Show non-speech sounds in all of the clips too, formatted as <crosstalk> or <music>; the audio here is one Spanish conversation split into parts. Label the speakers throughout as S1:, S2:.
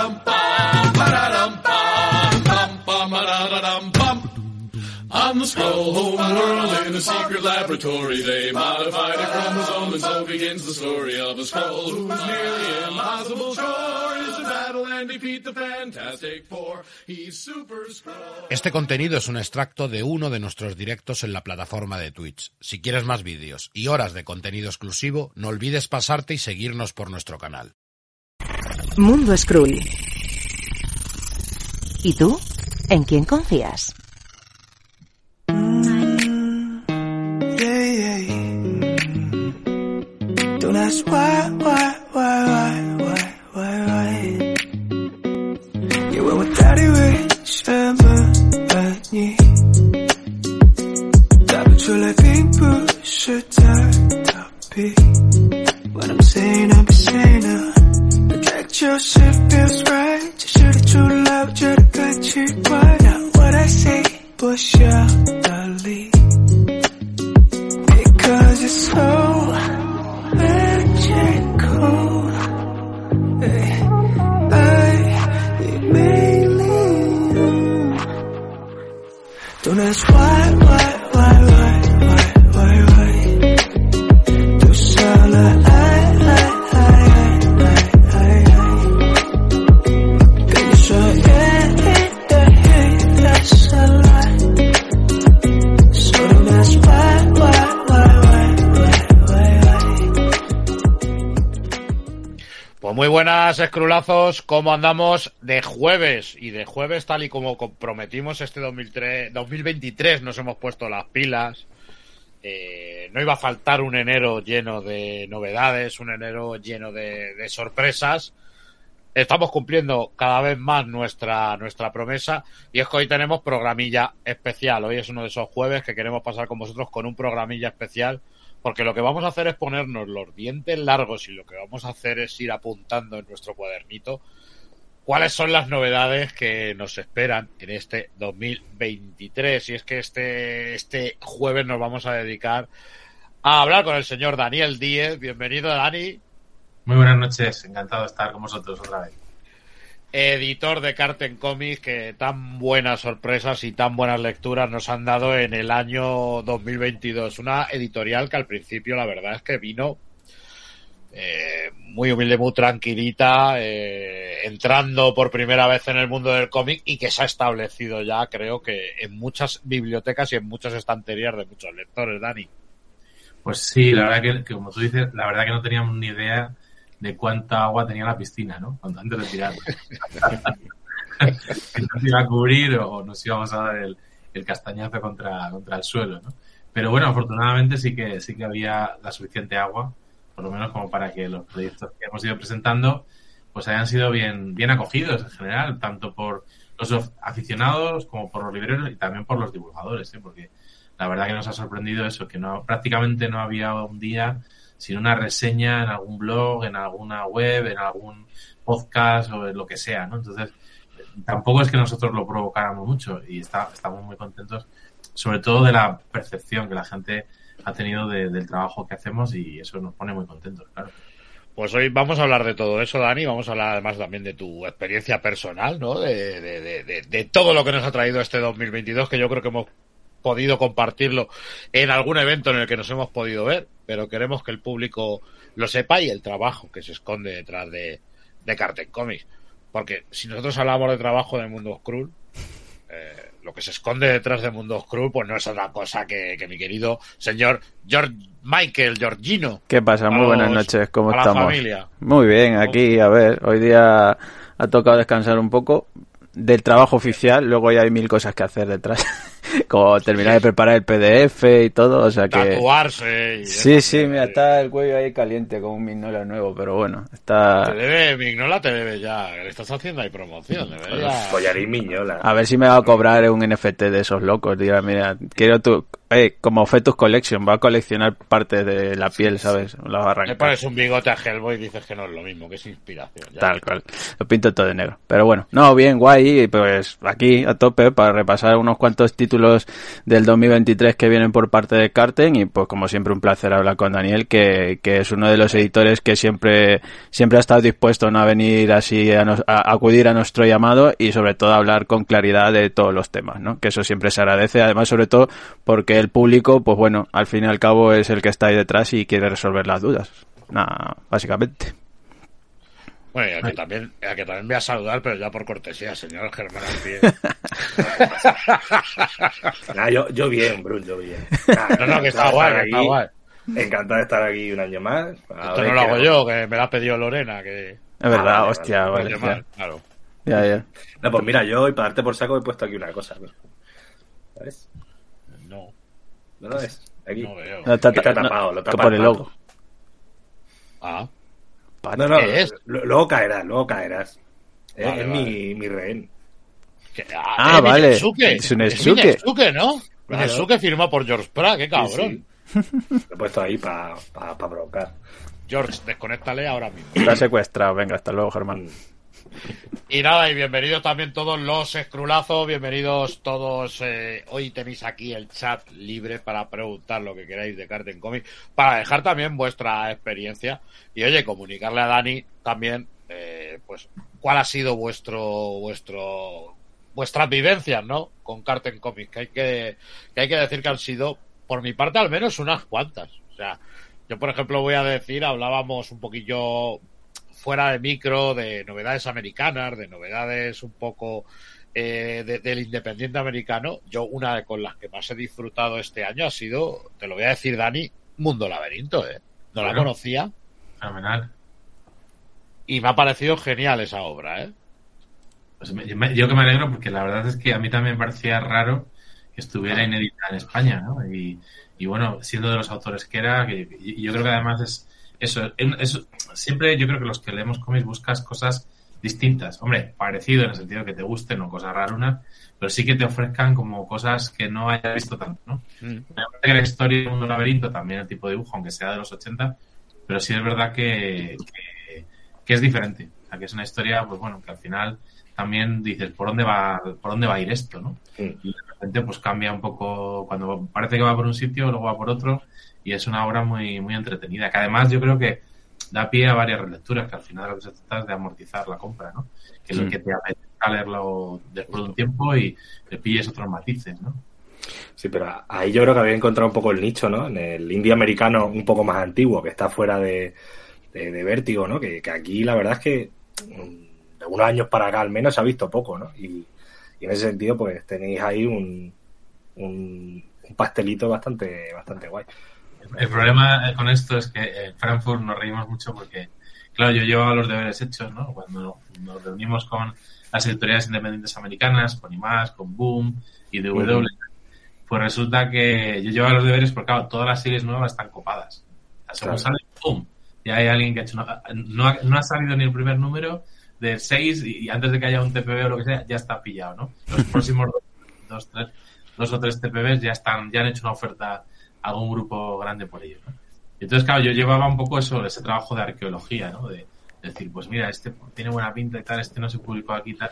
S1: Of to the.
S2: Este contenido es un extracto de uno de nuestros directos en la plataforma de Twitch. Si quieres más vídeos y horas de contenido exclusivo, no olvides pasarte y seguirnos por nuestro canal.
S3: Mundo Skrull. ¿Y tú? ¿En quién confías?
S4: yeah, yeah, yeah. Don't ask why, why, why, why, shit feels right. You should've true love, should've got you Not? What I say, push out
S2: muy buenas, escrulazos. ¿Cómo andamos de jueves? Y de jueves, tal y como comprometimos este 2003, 2023, nos hemos puesto las pilas. Eh, no iba a faltar un enero lleno de novedades, un enero lleno de, sorpresas. Estamos cumpliendo cada vez más nuestra, nuestra promesa y es que hoy tenemos programilla especial. Hoy es uno de esos jueves que queremos pasar con vosotros con un programilla especial porque lo que vamos a hacer es ponernos los dientes largos y lo que vamos a hacer es ir apuntando en nuestro cuadernito cuáles son las novedades que nos esperan en este 2023. Y es que este, este jueves nos vamos a dedicar a hablar con el señor Daniel Díez. Bienvenido, Dani,
S5: Muy buenas noches, encantado de estar con vosotros otra vez.
S2: Editor de Carten Comics, que tan buenas sorpresas y tan buenas lecturas nos han dado en el año 2022. Una editorial que al principio la verdad es que vino eh, muy humilde, muy tranquilita, eh, entrando por primera vez en el mundo del cómic y que se ha establecido ya, creo que en muchas bibliotecas y en muchas estanterías de muchos lectores, Dani.
S5: Pues sí, la verdad que, que como tú dices, la verdad que no teníamos ni idea de cuánta agua tenía la piscina, ¿no? Cuando antes de tirar. <laughs> que nos iba a cubrir o nos íbamos a dar el, el castañazo contra, contra el suelo, ¿no? Pero bueno, afortunadamente sí que sí que había la suficiente agua, por lo menos como para que los proyectos que hemos ido presentando pues hayan sido bien, bien acogidos en general, tanto por los aficionados como por los libreros y también por los divulgadores, ¿eh? porque la verdad que nos ha sorprendido eso, que no prácticamente no había un día sin una reseña en algún blog, en alguna web, en algún podcast o en lo que sea, ¿no? Entonces, tampoco es que nosotros lo provocáramos mucho y está, estamos muy contentos, sobre todo de la percepción que la gente ha tenido de- del trabajo que hacemos y eso nos pone muy contentos, claro.
S2: Pues hoy vamos a hablar de todo eso, Dani. Vamos a hablar además también de tu experiencia personal, ¿no? De, de, de, de todo lo que nos ha traído este 2022, que yo creo que hemos podido compartirlo en algún evento en el que nos hemos podido ver, pero queremos que el público lo sepa y el trabajo que se esconde detrás de, de Carten Comics. Porque si nosotros hablamos de trabajo de Mundo Skrull, eh, lo que se esconde detrás de Mundo Skrull, pues no es otra cosa que, que mi querido señor George Michael Georgino.
S6: ¿Qué pasa? Muy buenas noches, ¿cómo
S2: a la
S6: estamos?
S2: familia.
S6: Muy bien, aquí, a ver, hoy día ha tocado descansar un poco del trabajo oficial, luego ya hay mil cosas que hacer detrás, <laughs> como terminar de preparar el PDF y todo, o sea que...
S2: Tatuarse. y
S6: Sí, sí, mira, está el cuello ahí caliente con un Mignola nuevo, pero bueno, está...
S2: Te debe, Mignola te debe ya. Le estás haciendo ahí promoción, debería.
S7: Collarín Miñola.
S6: A ver si me va a cobrar un NFT de esos locos. Diga, mira, quiero tu. Eh, como Fetus Collection, va a coleccionar partes de la piel, ¿sabes? Las va a
S2: Le pones un bigote a Hellboy y dices que no es lo mismo, que es inspiración. ya.
S6: Tal cual. Lo pinto todo de negro. Pero bueno, no, bien, guay. Pues aquí a tope para repasar unos cuantos títulos títulos del 2023 que vienen por parte de Carten y pues como siempre un placer hablar con Daniel que, que es uno de los editores que siempre siempre ha estado dispuesto a venir así a, nos- a acudir a nuestro llamado y sobre todo a hablar con claridad de todos los temas, ¿no? Que eso siempre se agradece, además sobre todo porque el público, pues bueno, al fin y al cabo es el que está ahí detrás y quiere resolver las dudas. Nada, básicamente.
S2: Bueno, y a que también, a que también voy a saludar, pero ya por cortesía, señor Germán Alpie.
S7: Nah, <laughs> yo, yo bien, Brun, yo bien. Nah,
S2: No, no, que está guay, que está guay.
S7: Encantado de estar aquí un año más. A
S2: Esto no lo hago
S7: hago.
S2: yo, que me lo ha pedido Lorena, que...
S6: Es verdad,
S7: vale,
S6: hostia,
S7: vale,
S6: ya,
S2: claro.
S6: ya, ya.
S7: No, pues mira, yo, y para darte por saco, he puesto aquí una cosa. ¿Sabes?
S2: No,
S7: ¿No lo ves? Aquí.
S2: no veo.
S6: No, está, no,
S7: tapado, lo tapa
S6: por
S7: el
S6: logo.
S2: Ah,
S7: No, no,
S2: ¿Qué es?
S7: lo- luego caerás, luego caerás. Eh,
S2: Vale,
S7: es
S2: vale.
S7: mi, mi rehén.
S2: que-
S6: Ah,
S2: eh,
S6: vale.
S2: Minezuke.
S6: Es un.
S2: Minezuke, ¿no?
S7: Claro.
S2: Minezuke firmó por George Pratt, qué cabrón.
S7: Sí, sí. Lo he puesto ahí para pa, pa provocar.
S2: George, desconéctale ahora mismo.
S6: Está secuestrado. Venga, hasta luego, Germán.
S2: Y nada, y bienvenidos también todos los escrulazos, bienvenidos todos. eh, hoy tenéis aquí el chat libre para preguntar lo que queráis de Carten Comic, para dejar también vuestra experiencia y oye, comunicarle a Dani también, eh, pues, cuál ha sido vuestro, vuestro, vuestras vivencias, ¿no? Con Carten Comics, que hay que, que hay que decir que han sido, por mi parte al menos, unas cuantas. O sea, yo por ejemplo voy a decir, hablábamos un poquillo fuera de micro, de novedades americanas, de novedades un poco eh, de- del independiente americano. Yo una de con las que más he disfrutado este año ha sido, te lo voy a decir Dani, Mundo Laberinto, ¿eh? No la conocía
S5: Fenomenal.
S2: y me ha parecido genial esa obra, ¿eh?
S5: Pues me- yo que me alegro porque la verdad es que a mí también me parecía raro que estuviera inédita en España, ¿no? Y, y bueno, siendo de los autores que era, que, yo creo que además es eso, eso, siempre yo creo que los que leemos cómics buscas cosas distintas. Hombre, parecido en el sentido que te gusten o cosas rarunas, pero sí que te ofrezcan como cosas que no hayas visto tanto, ¿no? Me parece que la historia del mundo laberinto, también el tipo de dibujo, aunque sea de los 80, pero sí es verdad que, que, que es diferente. O sea, que es una historia, pues bueno, que al final también dices, ¿por dónde va, por dónde va a ir esto, no?
S7: Mm.
S5: Y de repente pues cambia un poco, cuando parece que va por un sitio, luego va por otro, y es una obra muy, muy entretenida, que además yo creo que da pie a varias relecturas, que al final lo que se trata es de amortizar la compra, ¿no? Que es lo
S6: Mm.
S5: que te apetezca leerlo después de un tiempo y le pilles otros matices, ¿no?
S7: Sí, pero ahí yo creo que había encontrado un poco el nicho, ¿no? En el indie americano un poco más antiguo, que está fuera de, de, de vértigo, ¿no? Que, que aquí la verdad es que mm, de unos años para acá al menos se ha visto poco, ¿no? Y, y en ese sentido, pues tenéis ahí un, un, un pastelito bastante, bastante guay.
S5: El problema con esto es que en Frankfurt nos reímos mucho porque, claro, yo llevaba los deberes hechos, ¿no? Cuando nos reunimos con las editoriales independientes americanas, con IMAX, con Boom y DW, pues resulta que yo llevaba los deberes porque, claro, todas las series nuevas están copadas. Según
S7: Claro.
S5: sale, ¡pum! Ya hay alguien que ha hecho una- no, ha, no ha salido ni el primer número de 6 y, antes de que haya un TPB o lo que sea, ya está pillado, ¿no? Los próximos <laughs> dos, dos, tres, dos o tres TPBs ya están, ya han hecho una oferta algún grupo grande por ello, ¿no? Y entonces, claro, yo llevaba un poco eso, ese trabajo de arqueología, ¿no? De, decir, pues mira, este tiene buena pinta y tal, este no se publicó aquí y tal.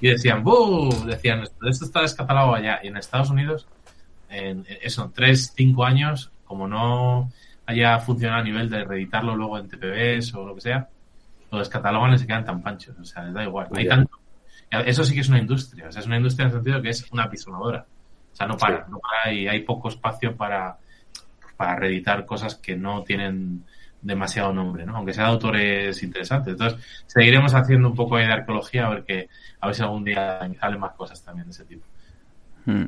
S5: Y decían, ¡buh! Decían, esto está descatalogado allá. Y en Estados Unidos, en, en eso, tres, cinco años, como no haya funcionado a nivel de reeditarlo luego en TPBs o lo que sea, lo descatalogan y se quedan tan panchos. O sea, les da igual. Hay tanto. Eso sí que es una industria. O sea, es una industria en el sentido que es una apisonadora. O sea, no para,
S7: Sí.
S5: no para y hay poco espacio para, para reeditar cosas que no tienen demasiado nombre, ¿no? Aunque sean autores interesantes. Entonces, seguiremos haciendo un poco de arqueología a ver que, a ver si algún día salen más cosas también de ese tipo.
S6: Mm.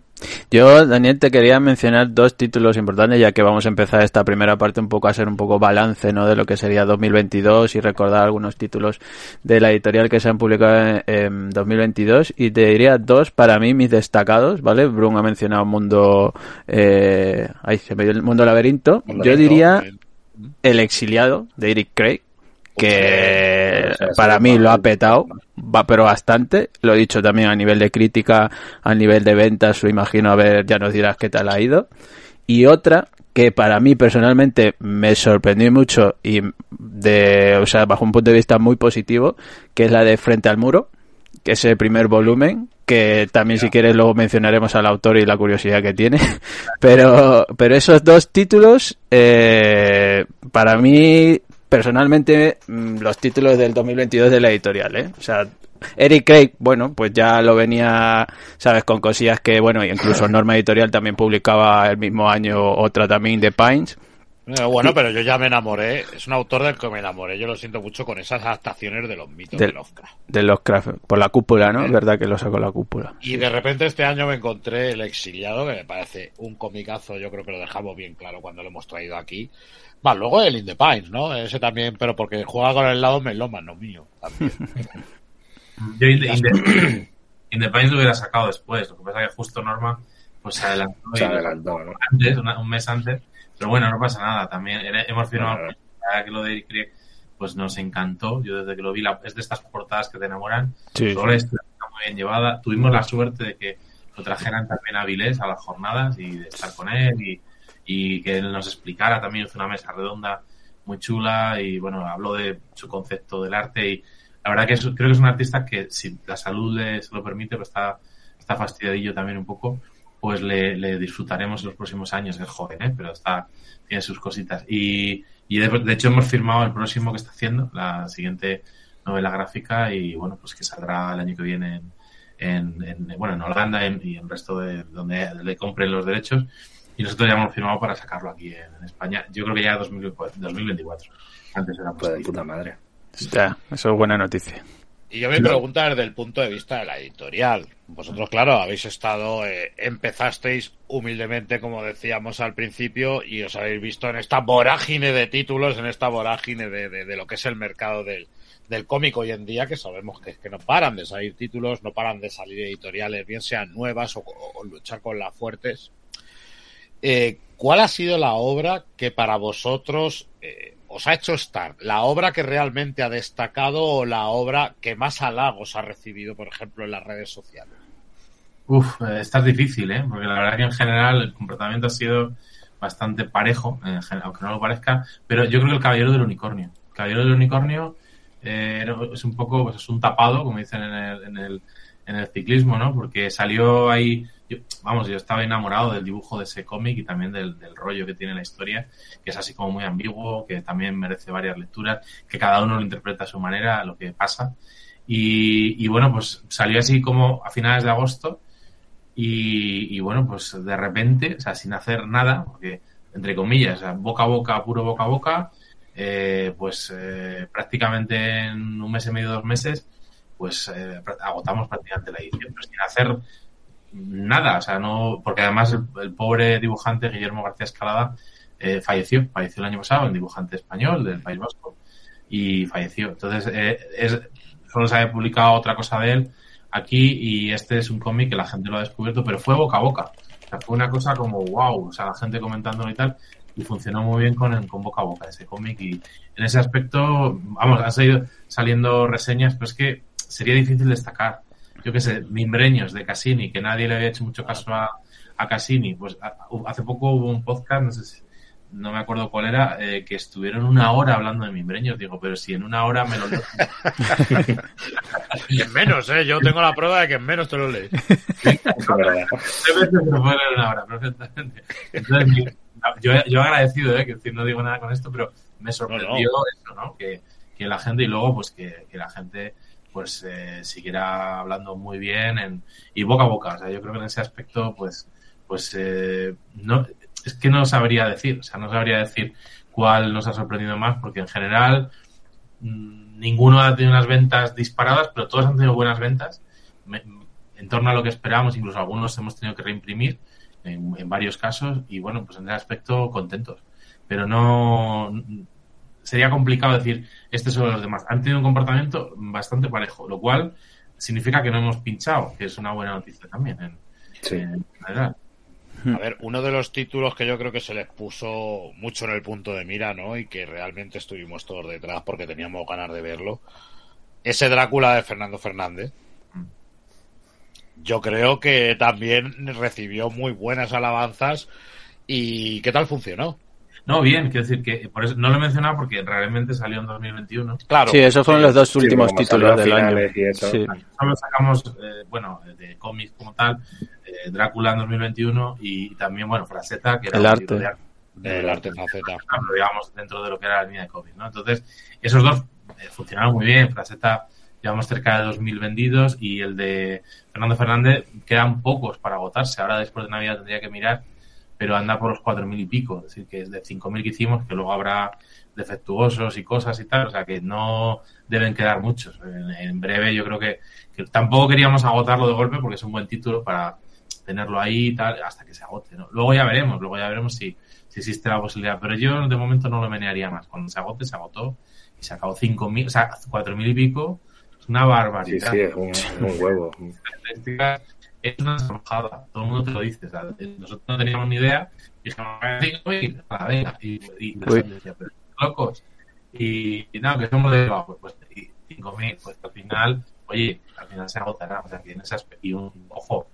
S6: Yo, Daniel, te quería mencionar dos títulos importantes, ya que vamos a empezar esta primera parte un poco a hacer un poco balance, ¿no? De lo que sería 2022 y recordar algunos títulos de la editorial que se han publicado en, en 2022. Y te diría dos, para mí, mis destacados, ¿vale? Brun ha mencionado Mundo, eh, ay, se me dio el Mundo Laberinto.
S2: Mundo
S6: Yo
S2: Laberinto,
S6: diría. El Exiliado, de Eric Craig, que para mí lo ha petado, va pero bastante. Lo he dicho también a nivel de crítica, a nivel de ventas, lo imagino, a ver, ya nos dirás qué tal ha ido. Y otra que para mí personalmente me sorprendió mucho y de, o sea, bajo un punto de vista muy positivo, que es la de Frente al Muro, que es el primer volumen, que también si quieres luego mencionaremos al autor y la curiosidad que tiene. <laughs> Pero, pero esos dos títulos, eh, para mí, personalmente, mm, los títulos del 2022 de la editorial, ¿eh? O sea, Eric Craig, bueno, pues ya lo venía, sabes, con cosillas que, bueno, incluso Norma Editorial también publicaba el mismo año otra también de Pines.
S2: Eh, bueno, pero yo ya me enamoré. Es un autor del que me enamoré. Yo lo siento mucho con esas adaptaciones de los mitos
S6: Del-
S2: de Lovecraft.
S6: De los Craft, por la cúpula, ¿no? Es verdad que lo sacó la cúpula.
S2: Y de repente este año me encontré El Exiliado, que me parece un comicazo. Yo creo que lo dejamos bien claro cuando lo hemos traído aquí. Va, luego el In the Pines, ¿no? Ese también, pero porque juega con el lado melómano no mío. También. <laughs>
S5: Yo In the, In the- In the Pines lo hubiera sacado después. Lo que pasa es que justo Norma pues se adelantó, y
S7: Se adelantó,
S5: antes, una- un mes antes. Pero bueno, no pasa nada. También era- hemos firmado
S7: Claro.
S5: que lo de Eric pues nos encantó. Yo desde que lo vi, la- es de estas portadas que te enamoran.
S6: Sí,
S5: la historia está muy bien llevada. Tuvimos la suerte de que lo trajeran también a Vilés a las jornadas y de estar con él y, y que él nos explicara también. Hizo una mesa redonda muy chula y bueno, habló de su concepto del arte y la verdad que es- creo que es un artista que si la salud le, se lo permite, pues está, está fastidiadillo también un poco, pues le, le disfrutaremos en los próximos años. Es joven, ¿eh? pero está, tiene sus cositas. Y, y de, de hecho hemos firmado el próximo que está haciendo, la siguiente novela gráfica y bueno, pues que saldrá el año que viene en, en, en- bueno, en Holanda en- y en el resto de donde le compren los derechos. Y nosotros ya hemos firmado para sacarlo aquí en, en España. Yo creo que ya 2024, 2024. Antes era
S7: Pues de puta madre.
S6: Ya, eso es buena noticia.
S2: Y yo me pregunto desde el punto de vista de la editorial. Vosotros, claro, habéis estado, eh, empezasteis humildemente, como decíamos al principio, y os habéis visto en esta vorágine de títulos, en esta vorágine de, de- de lo que es el mercado del, del cómic hoy en día, que sabemos que, que no paran de salir títulos, no paran de salir editoriales, bien sean nuevas o, o luchar con las fuertes. Eh, ¿Cuál ha sido la obra que para vosotros eh, os ha hecho estar? ¿La obra que realmente ha destacado o la obra que más halagos ha recibido, por ejemplo, en las redes sociales?
S5: Uf, eh, esta es difícil, ¿eh? Porque la verdad que en general el comportamiento ha sido bastante parejo, gen- aunque no lo parezca, pero yo creo que el Caballero del Unicornio. El Caballero del Unicornio eh, es un poco, pues es un tapado, como dicen en el, en el, en el ciclismo, ¿no? Porque salió ahí, yo- vamos, yo estaba enamorado del dibujo de ese cómic y también del, rollo que tiene la historia, que es así como muy ambiguo, que también merece varias lecturas, que cada uno lo interpreta a su manera, lo que pasa. Y, bueno, pues salió así como a finales de agosto y, bueno, pues de repente, o sea, sin hacer nada, porque entre comillas, boca a boca, puro boca a boca, eh, pues eh, prácticamente en un mes y medio, dos meses, pues eh, agotamos prácticamente la edición, pero sin hacer nada, o sea, no, porque además el, el pobre dibujante Guillermo García Escalada eh, falleció, falleció el año pasado, el dibujante español del País Vasco, y falleció. Entonces, eh, es, solo se había publicado otra cosa de él aquí y este es un cómic que la gente lo ha descubierto, pero fue boca a boca. O sea, fue una cosa como wow, o sea, la gente comentándolo y tal, y funcionó muy bien con, con boca a boca ese cómic y en ese aspecto, vamos, han salido saliendo reseñas, pero es que sería difícil destacar. Yo qué sé, Mimbreños de Cassini, que nadie le había hecho mucho caso a, a Cassini, pues a- hace poco hubo un podcast, no sé si, no me acuerdo cuál era, eh, que estuvieron una hora hablando de Mimbreños. Digo, pero si en una hora me lo leo. <laughs>
S2: Y en menos, ¿eh? Yo tengo la prueba de que en menos te lo lees. <laughs>
S5: Una hora, perfectamente. Entonces, yo, yo agradecido, ¿eh? que no digo nada con esto, pero me sorprendió eso, ¿no? Que, que la gente, y luego, pues que, que la gente pues eh, hablando muy bien en, y boca a boca. O sea, yo creo que en ese aspecto, pues, pues eh, no, es que no sabría decir, o sea, no sabría decir cuál nos ha sorprendido más, porque en general mm, ninguno ha tenido unas ventas disparadas, pero todos han tenido buenas ventas me- en torno a lo que esperábamos, incluso algunos hemos tenido que reimprimir en varios casos y bueno, pues en ese aspecto contentos. Pero no sería complicado decir este son los demás. Han tenido un comportamiento bastante parejo, lo cual significa que no hemos pinchado, que es una buena noticia también en,
S7: Sí.
S5: en general.
S2: A ver, uno de los títulos que yo creo que se les puso mucho en el punto de mira, ¿no? Y que realmente estuvimos todos detrás porque teníamos ganas de verlo. Ese Drácula de Fernando Fernández. Yo creo que también recibió muy buenas alabanzas. ¿Y qué tal funcionó?
S5: No, bien, quiero decir que por eso no lo he mencionado porque realmente salió en 2021.
S2: Claro.
S6: Sí, esos fueron los dos últimos títulos del año.
S7: y eso.
S6: Sí.
S5: Solo sacamos, eh, bueno, de cómics como tal, eh, Drácula en 2021 y también, bueno, Fraseta, que era
S6: El arte.
S5: de arte.
S2: El arte
S5: digamos, dentro de lo que era la línea de cómics, ¿no? Entonces, esos dos eh, funcionaron muy bien. Fraseta llevamos cerca de 2.000 vendidos y el de Fernando Fernández quedan pocos para agotarse. Ahora después de Navidad tendría que mirar, pero anda por los 4.000 y pico. Es decir, que es de 5.000 que hicimos, que luego habrá defectuosos y cosas y tal. O sea, que no deben quedar muchos. En, en breve yo creo que, que tampoco queríamos agotarlo de golpe porque es un buen título para tenerlo ahí y tal hasta que se agote. ¿no? Luego ya veremos, luego ya veremos si, si existe la posibilidad. Pero yo de momento no lo menearía más. Cuando se agote, se agotó y se acabó 5.000, o sea, 4.000 y pico. Es una
S7: Sí,
S5: barbaridad.
S7: sí, es un, es un huevo.
S5: Es una salvajada. Todo el mundo te lo dice. sea, nosotros no teníamos ni idea. Dijimos, "5.000, a la venga. Y, y la
S6: Uy.
S5: gente decía, pero locos. Y, y nada, que somos de "Ah, pues, pues y 5.000, pues al final, oye, al final se agotará. O sea, que en ese aspecto, y un, ojo,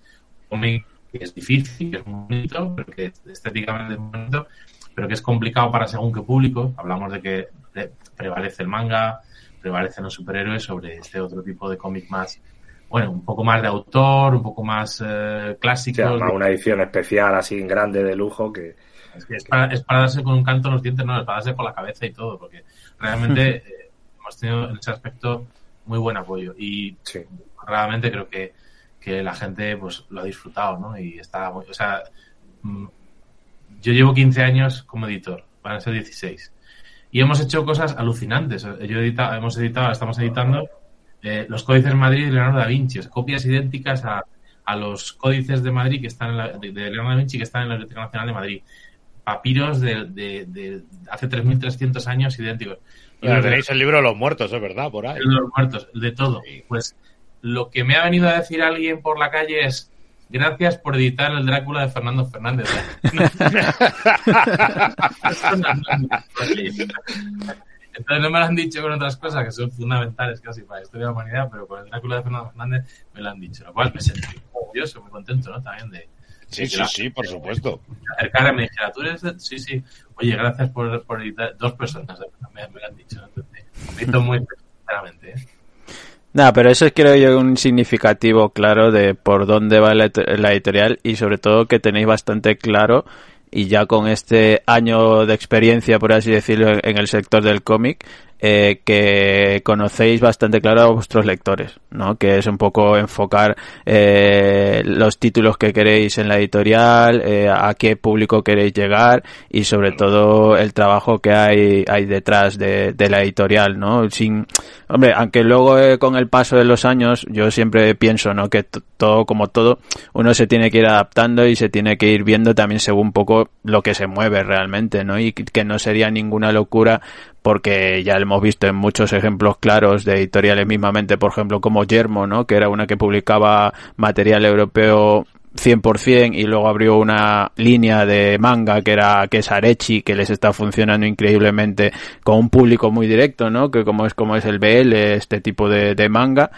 S5: un cómic que es difícil, que es bonito, pero que estéticamente es bonito, pero que es complicado para según qué público. Hablamos de que pre- prevalece el manga, prevalecen los superhéroes sobre este otro tipo de cómic más, bueno, un poco más de autor, un poco más eh, clásico.
S7: una edición especial así en grande de lujo que
S5: Es, que es para, es para darse con un canto en los dientes, no, es para darse con la cabeza y todo, porque realmente <laughs> eh, hemos tenido en ese aspecto muy buen apoyo y
S7: sí.
S5: realmente creo que, que la gente pues lo ha disfrutado, ¿no? Y está muy, o sea, mm, yo llevo 15 años como editor, van a ser 16. Y hemos hecho cosas alucinantes. Yo he editado, hemos editado, estamos editando eh, los códices de Madrid de Leonardo da Vinci, copias idénticas a, a los códices de Madrid que están en la, de, de Leonardo da Vinci que están en la Biblioteca Nacional de Madrid. Papiros de, de, de hace 3.300 años idénticos. Y
S2: tenéis el libro de los muertos, es verdad, por ahí.
S5: el de los muertos, de todo. Pues lo que me ha venido a decir alguien por la calle es gracias por editar el Drácula de Fernando Fernández. Entonces no me lo han dicho con otras cosas que son fundamentales casi para la historia de la humanidad, pero con el Drácula de Fernando Fernández me lo han dicho, lo cual me sentí muy orgulloso, muy contento, ¿no? También de,
S2: Sí,
S5: de
S2: sí,
S5: la-
S2: sí, por supuesto.
S5: acercarme y me dijera, tú eres de-?" Sí, sí. Oye, gracias por, por editar. Dos personas me, me lo han dicho. ¿no? Entonces, me hizo muy sinceramente, ¿eh?
S6: Nada, pero eso es creo yo un significativo claro de por dónde va la, la editorial y sobre todo que tenéis bastante claro y ya con este año de experiencia, por así decirlo, en el sector del cómic, eh, que conocéis bastante claro a vuestros lectores, ¿no? Que es un poco enfocar eh, los títulos que queréis en la editorial, eh, a qué público queréis llegar y sobre todo el trabajo que hay, hay detrás de, de la editorial, ¿no? Sin, hombre, aunque luego eh, con el paso de los años yo siempre pienso, ¿no? Que todo como todo, uno se tiene que ir adaptando y se tiene que ir viendo también según un poco lo que se mueve realmente, ¿no? Y que no sería ninguna locura porque ya lo hemos visto en muchos ejemplos claros de editoriales mismamente, por ejemplo, como Yermo, ¿no? Que era una que publicaba material europeo 100% y luego abrió una línea de manga que era que es Arechi que les está funcionando increíblemente con un público muy directo, ¿no? Que como es como es el BL, este tipo de, de manga,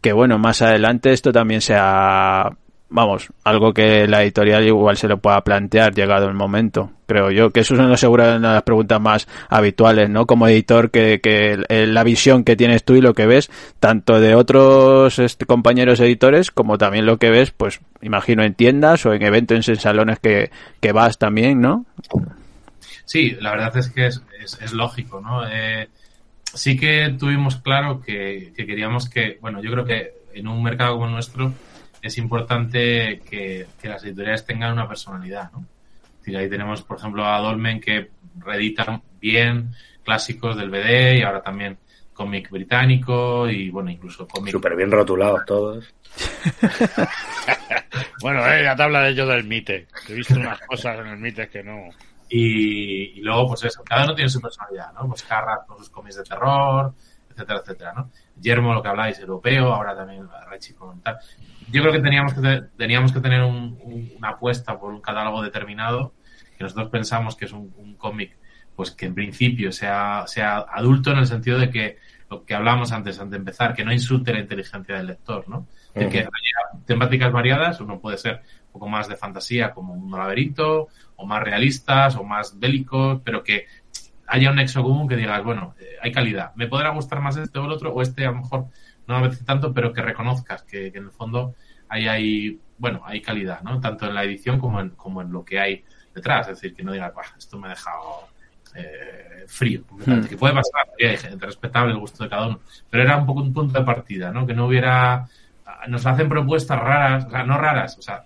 S6: que bueno, más adelante esto también sea vamos, algo que la editorial igual se lo pueda plantear llegado el momento, creo yo, que eso es una de las preguntas más habituales, ¿no? Como editor, que, que la visión que tienes tú y lo que ves, tanto de otros este, compañeros editores, como también lo que ves, pues, imagino en tiendas o en eventos, en salones que, que vas también, ¿no?
S5: Sí, la verdad es que es, es, es lógico, ¿no? Eh, sí que tuvimos claro que, que queríamos que, bueno, yo creo que en un mercado como el nuestro es importante que, que las editoriales tengan una personalidad, ¿no? Es decir, ahí tenemos, por ejemplo, a Dolmen que reeditan bien clásicos del BD y ahora también cómic británico y, bueno, incluso cómic...
S7: Súper bien rotulados todos. <laughs>
S2: Bueno, eh, ya te hablaré yo del Mite. He visto unas cosas en el Mite que no.
S5: Y, y luego, pues eso, cada uno tiene su personalidad, ¿no? Pues Carrat con sus cómics de terror, etcétera, etcétera, ¿no? Yermo, lo que habláis, europeo, ahora también Rechi con tal. Yo creo que teníamos que, te- teníamos que tener un- un- una apuesta por un catálogo determinado, que nosotros pensamos que es un, un cómic, pues que en principio sea, sea adulto en el sentido de que lo que hablábamos antes, antes de empezar, que no insulte la inteligencia del lector, ¿no? Decir, que haya temáticas variadas, uno puede ser un poco más de fantasía como un laberinto, o más realistas, o más bélicos, pero que haya un nexo común que digas, bueno, eh, hay calidad. Me podrá gustar más este o el otro, o este a lo mejor no me apetece tanto, pero que reconozcas que, que en el fondo ahí hay, bueno, hay calidad, ¿no? Tanto en la edición como en, como en lo que hay detrás. Es decir, que no digas, "Buah, esto me ha dejado eh, frío. completamente". Que puede pasar, gente respetable el gusto de cada uno. Pero era un poco un punto de partida, ¿no? Que no hubiera. Nos hacen propuestas raras, o sea, no raras, o sea,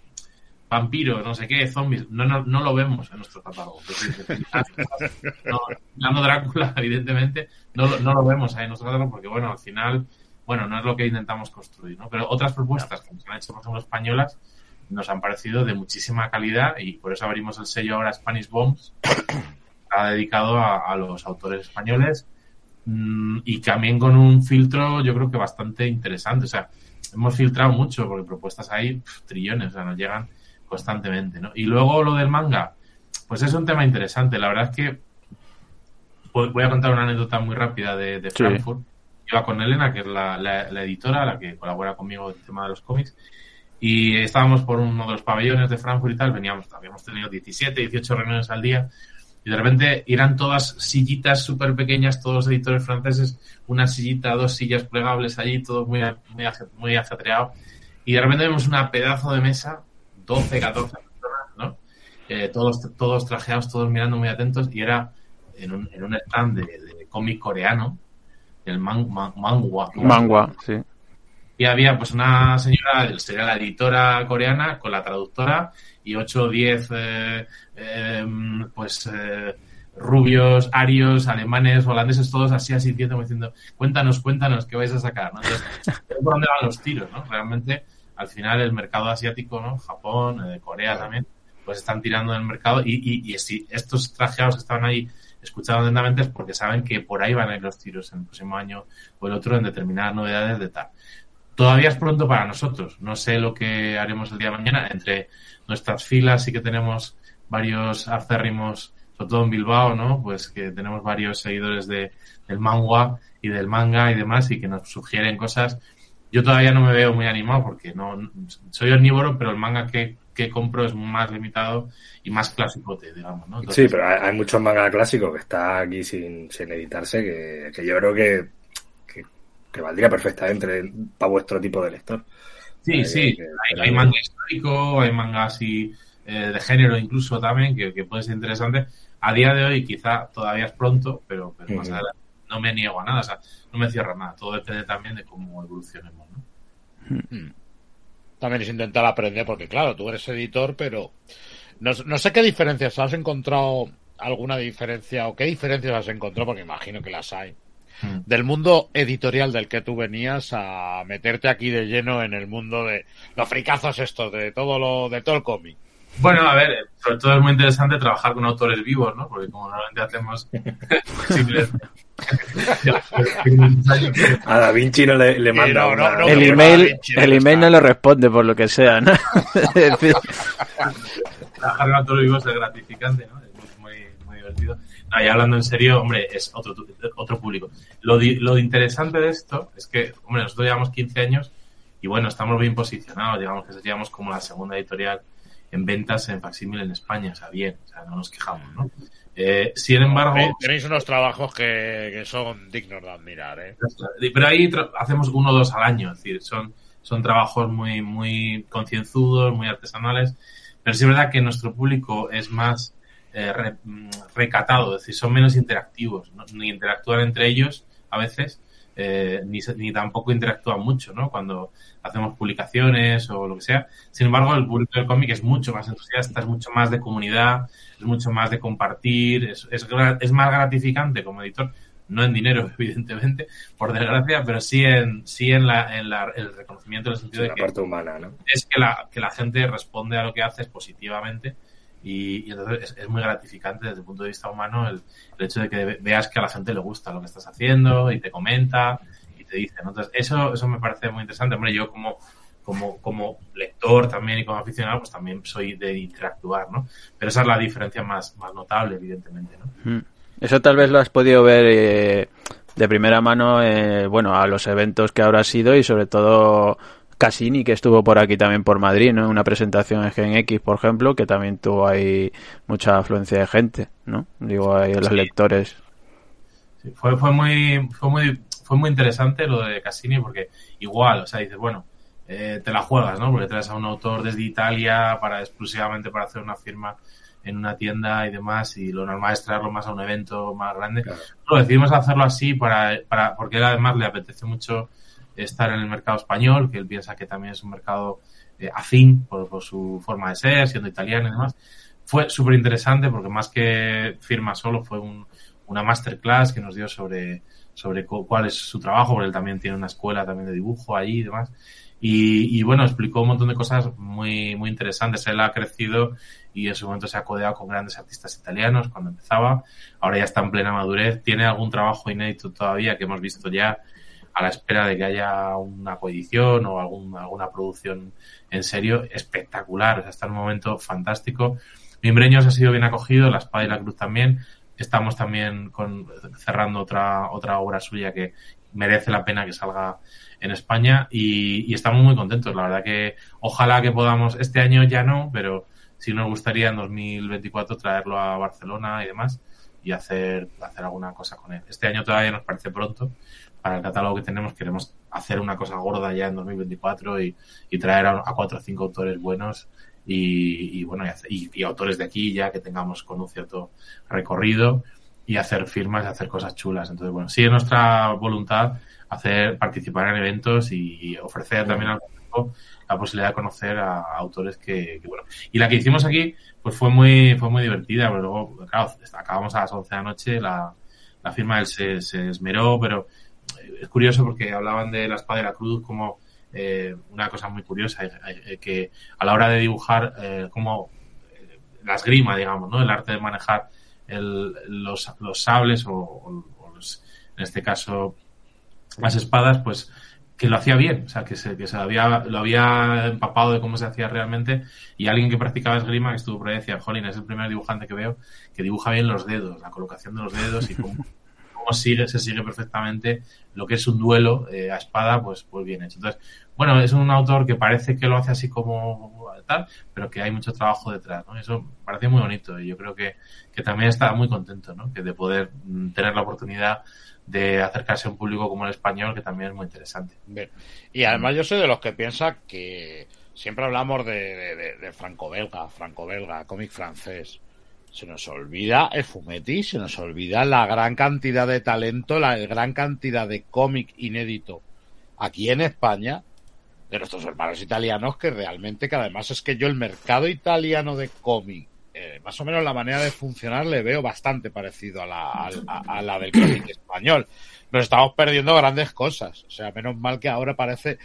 S5: vampiros, no sé qué, zombies, no, no, no lo vemos en nuestro catálogo. Es decir, no, Drácula, <laughs> evidentemente, no, no lo vemos ahí en nuestro catálogo porque, bueno, al final, bueno, no es lo que intentamos construir, ¿no? Pero otras propuestas que nos han hecho, por ejemplo, españolas, nos han parecido de muchísima calidad y por eso abrimos el sello ahora Spanish Bombs, está dedicado a, a los autores españoles mm, y también con un filtro yo creo que bastante interesante. O sea, hemos filtrado mucho porque propuestas hay trillones, o sea, nos llegan constantemente, ¿no? Y luego lo del manga, pues es un tema interesante. La verdad es que voy a contar una anécdota muy rápida de, de
S6: Sí.
S5: Iba con Elena, que es la, editora, la que colabora conmigo en el tema de los cómics, y estábamos por uno de los pabellones de Frankfurt y tal, veníamos, habíamos tenido 17, 18 reuniones al día, y de repente eran todas sillitas súper pequeñas, todos los editores franceses, una sillita, dos sillas plegables allí, todo muy, muy, muy ajetreado, y de repente vemos una pedazo de mesa, 12, 14 personas, ¿no? Eh, todos, todos trajeados, todos mirando muy atentos, y era en un, en un stand de, de cómic coreano, el man, man- mangua.
S6: Mangua, sí.
S5: Y había pues una señora, sería la editora coreana, con la traductora, y 8 o 10 eh, eh, pues eh, rubios, arios, alemanes, holandeses, todos así como diciendo, cuéntanos, cuéntanos, ¿qué vais a sacar? ¿no? Entonces, <laughs> ¿por dónde van los tiros? ¿no? Realmente, al final, el mercado asiático, ¿no? Japón, eh, Corea también, pues están tirando del mercado y, y, y si estos trajeados que estaban ahí escuchando atentamente es porque saben que por ahí van a ir los tiros en el próximo año o el otro en determinadas novedades de tal. Todavía es pronto para nosotros. No sé lo que haremos el día de mañana. Entre nuestras filas sí que tenemos varios acérrimos, sobre todo en Bilbao, ¿no? Pues que tenemos varios seguidores de, del manga y del manga y demás y que nos sugieren cosas. Yo todavía no me veo muy animado porque no soy omnívoro, pero el manga que, que compro es más limitado y más clásico, digamos, ¿no?
S7: Sí, pero hay, hay muchos manga clásicos que está aquí sin, sin editarse que, que yo creo que, que, que valdría perfectamente para vuestro tipo de lector.
S5: Sí,
S7: Hay
S5: sí,
S7: que-
S5: hay, hay manga histórico, hay manga así eh, de género incluso también, que, que puede ser interesante. A día de hoy quizá todavía es pronto, pero, pero más
S7: Ujú.
S5: adelante no me niego a nada, o sea, no me cierra nada, todo depende también de cómo evolucionemos, ¿no?
S2: También es intentar aprender, porque claro, tú eres editor, pero no, no sé qué diferencias has encontrado, alguna diferencia o qué diferencias has encontrado, porque imagino que las hay,
S5: Mm.
S2: del mundo editorial del que tú venías a meterte aquí de lleno en el mundo de los fricazos estos, de todo lo, de todo el cómic.
S5: Bueno, a ver, sobre todo es muy interesante trabajar con autores vivos, ¿no? Porque como normalmente hacemos. <laughs>
S7: A Da Vinci no le, le manda
S2: no, no,
S7: una-
S2: no,
S6: el email, el
S2: no
S6: email no le responde por lo que sea, ¿no? <laughs>
S5: Trabajar con autores vivos es gratificante, ¿no? Es muy, muy, divertido. No, y hablando en serio, hombre, es otro, tu- otro público. Lo, di- lo interesante de esto es que, hombre, nosotros llevamos 15 años y bueno, estamos bien posicionados, digamos que seríamos como la segunda editorial en ventas en facsímil en España, o sea, bien, o sea, no nos quejamos, ¿no? Eh, sin embargo,
S2: Tenéis- unos trabajos que, que son dignos de admirar, ¿eh?
S5: pero ahí hacemos uno o dos al año, es decir, son, son trabajos muy, muy concienzudos, muy artesanales, pero sí es verdad que nuestro público es más eh, re- recatado, es decir, son menos interactivos, ¿no? ni interactúan entre ellos a veces, eh, ni, ni tampoco interactúan mucho, ¿no? Cuando hacemos publicaciones o lo que sea. Sin embargo, el público del cómic es mucho más entusiasta, es mucho más de comunidad, es mucho más de compartir, es, es, más gratificante como editor, no en dinero, <laughs> evidentemente, por desgracia, pero sí en, sí en, la, en la- el reconocimiento en el sentido de
S7: la
S5: que
S7: parte humana, ¿no?
S5: es que la, que la gente responde a lo que haces positivamente y, y entonces es, muy gratificante desde el punto de vista humano el, hecho de que ve- veas que a la gente le gusta lo que estás haciendo y te comenta y te dice, ¿no? Entonces eso, eso me parece muy interesante. Hombre, yo como, como, como lector también y como aficionado, pues también soy de interactuar, ¿no? Pero esa es la diferencia más, más notable, evidentemente, ¿no?
S6: Eso tal vez lo has podido ver eh, de primera mano, eh, bueno, a los eventos que habrá sido y sobre todo Cassini, que estuvo por aquí también por Madrid, ¿no? Una presentación en Gen X, por ejemplo, que también tuvo ahí mucha afluencia de gente, ¿no? Digo, ahí los lectores.
S5: Sí, fue, fue muy, fue muy, fue muy interesante lo de Cassini porque igual, o sea, dices, bueno, eh, te la juegas, ¿no? Porque traes a un autor desde Italia para exclusivamente para hacer una firma en una tienda y demás y lo normal es traerlo más a un evento más grande.
S7: Claro.
S5: Lo decidimos hacerlo así para, para porque él además le apetece mucho estar en el mercado español, que él piensa que también es un mercado eh, afín por, su forma de ser, siendo italiano y demás. Fue súper interesante porque más que firma solo fue un, una masterclass que nos dio sobre, sobre cu- cuál es su trabajo, porque él también tiene una escuela también de dibujo allí y demás. Y, y bueno, explicó un montón de cosas muy, muy interesantes. Él ha crecido y en su momento se ha codeado con grandes artistas italianos cuando empezaba. Ahora ya está en plena madurez. Tiene algún trabajo inédito todavía que hemos visto ya a la espera de que haya una coedición o algún, alguna producción en serio espectacular. O sea, está en un momento fantástico. Mimbreños ha sido bien acogido, La Espada y la Cruz también. Estamos también con, cerrando otra, otra obra suya que merece la pena que salga en España y, y estamos muy contentos. La verdad que ojalá que podamos, este año ya no, pero sí nos gustaría en 2024 traerlo a Barcelona y demás y hacer, hacer alguna cosa con él. Este año todavía nos parece pronto. Para el catálogo que tenemos queremos hacer una cosa gorda ya en 2024 y, y traer a, a cuatro o cinco autores buenos y, y bueno, y, y- autores de aquí ya que tengamos con un cierto recorrido y hacer firmas y hacer cosas chulas. Entonces, bueno, sí es nuestra voluntad hacer, participar en eventos y, ofrecer también al público la posibilidad de conocer a, a autores que, que, bueno. Y la que hicimos aquí, pues fue muy, fue muy divertida, pero luego, claro, acabamos a las 11 de la noche, la, la firma él se, se esmeró, pero es curioso porque hablaban de la espada y la cruz como eh, una cosa muy curiosa, eh, eh, que a la hora de dibujar, eh, como eh, la esgrima, digamos, ¿no? El arte de manejar el, los, los sables o los- en este caso las espadas, pues que lo hacía bien, o sea, que se, que se había, lo había empapado de cómo se hacía realmente y alguien que practicaba esgrima que estuvo por ahí decía, Jolín, es el primer dibujante que veo que dibuja bien los dedos, la colocación de los dedos y cómo, sigue, se sigue perfectamente lo que es un duelo eh, a espada, pues, pues bien hecho. Entonces, bueno, es un autor que parece que lo hace así como tal, pero que hay mucho trabajo detrás, ¿no? Eso parece muy bonito y yo creo que, que también está muy contento, ¿no? Que de poder mm, tener la oportunidad de acercarse a un público como el español, que también es muy interesante.
S2: Y además yo soy de los que piensa que siempre hablamos de- de franco-belga, franco-belga, cómic francés. Se nos olvida el Fumetti, se nos olvida la gran cantidad de talento, la gran cantidad de cómic inédito aquí en España de nuestros hermanos italianos que realmente que además es que yo el mercado italiano de cómic eh, más o menos la manera de funcionar le veo bastante parecido a la, a, la del cómic español. Nos estamos perdiendo grandes cosas. O sea, menos mal que ahora parece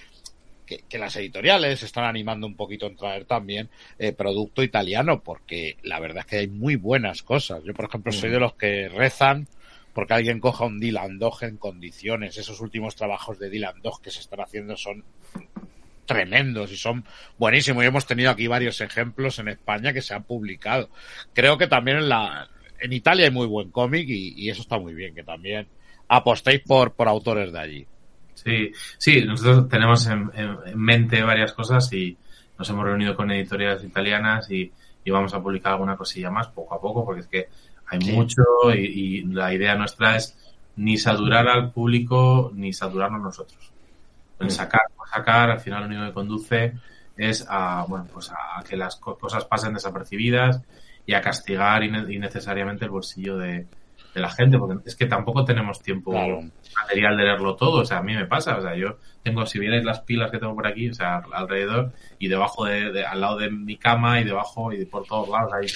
S2: que, que las editoriales están animando un poquito en traer también eh, producto italiano, porque la verdad es que hay muy buenas cosas. Yo, por ejemplo, soy de los que rezan porque alguien coja un Dylan Dog en condiciones. Esos últimos trabajos de Dylan Dog que se están haciendo son tremendos y son buenísimos. Y hemos tenido aquí varios ejemplos en España que se han publicado. Creo que también en la en Italia hay muy buen cómic y, y eso está muy bien, que también apostéis por, por autores de allí.
S5: Sí, sí, nosotros tenemos en, en- en mente varias cosas y nos hemos reunido con editoriales italianas y, y vamos a publicar alguna cosilla más poco a poco porque es que hay
S2: Sí.
S5: mucho y, y la idea nuestra es ni saturar al público ni saturarnos nosotros. El sacar por sacar al final lo único que conduce es a, bueno, pues a que las co- cosas pasen desapercibidas y a castigar inne- innecesariamente el bolsillo de, de la gente porque es que tampoco tenemos tiempo
S2: Claro.
S5: material de leerlo todo, o sea, a mí me pasa, o sea, yo tengo, si vierais las pilas que tengo por aquí, o sea, alrededor y debajo de, de- al lado de mi cama y debajo y por todos lados hay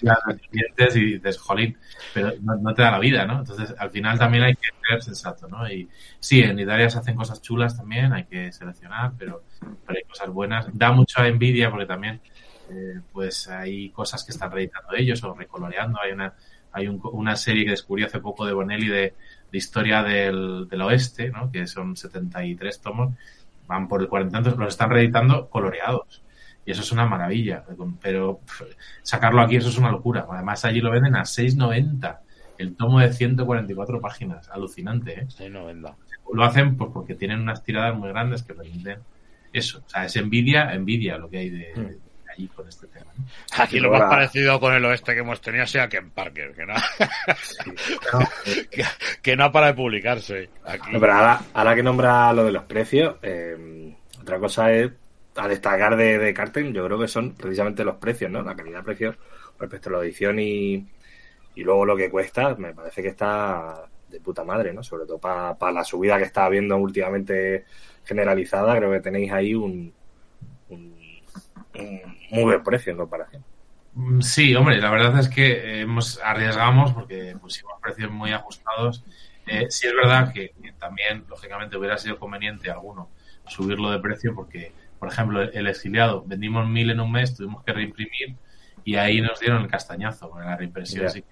S5: las <laughs> pendientes y dices, jolín, pero no, no te da la vida, ¿no? Entonces, al final también hay que ser sensato, ¿no? Y sí, en Italia se hacen cosas chulas también, hay que seleccionar, pero, pero hay cosas buenas. Da mucha envidia porque también, eh, pues hay cosas que están reeditando ellos o recoloreando, hay una hay un- una serie que descubrí hace poco de Bonelli de, de historia del, del oeste, ¿no? que son 73 tomos, van por el 40 tantos, los están reeditando coloreados. Y eso es una maravilla. Pero sacarlo aquí, eso es una locura. Además, allí lo venden a 6,90. el tomo de 144 páginas. Alucinante, ¿eh?
S2: Sí, no venda.
S5: Lo hacen pues porque tienen unas tiradas muy grandes que permiten eso. O sea, es envidia, envidia lo que hay de, de allí con este tema. ¿no?
S2: Aquí lo más parecido con el oeste que hemos tenido sea Ken Parker, que no, <laughs> que, que no para de publicarse. Aquí.
S7: No, pero ahora, ahora que nombra lo de los precios, eh, otra cosa es a destacar de, de Carten, yo creo que son precisamente los precios, ¿no? La calidad-precio respecto a la edición y, y luego lo que cuesta, me parece que está de puta madre, ¿no? Sobre todo para la subida que está habiendo últimamente generalizada, creo que tenéis ahí un, un, un muy buen precio en comparación.
S5: Mm, Sí, hombre, la verdad es que eh, hemos arriesgamos porque pusimos precios muy ajustados. Eh, sí es verdad que, también, lógicamente, hubiera sido conveniente alguno subirlo de precio porque, por ejemplo, el exiliado vendimos mil en un mes, tuvimos que reimprimir y ahí nos dieron el castañazo con la reimpresión. Así que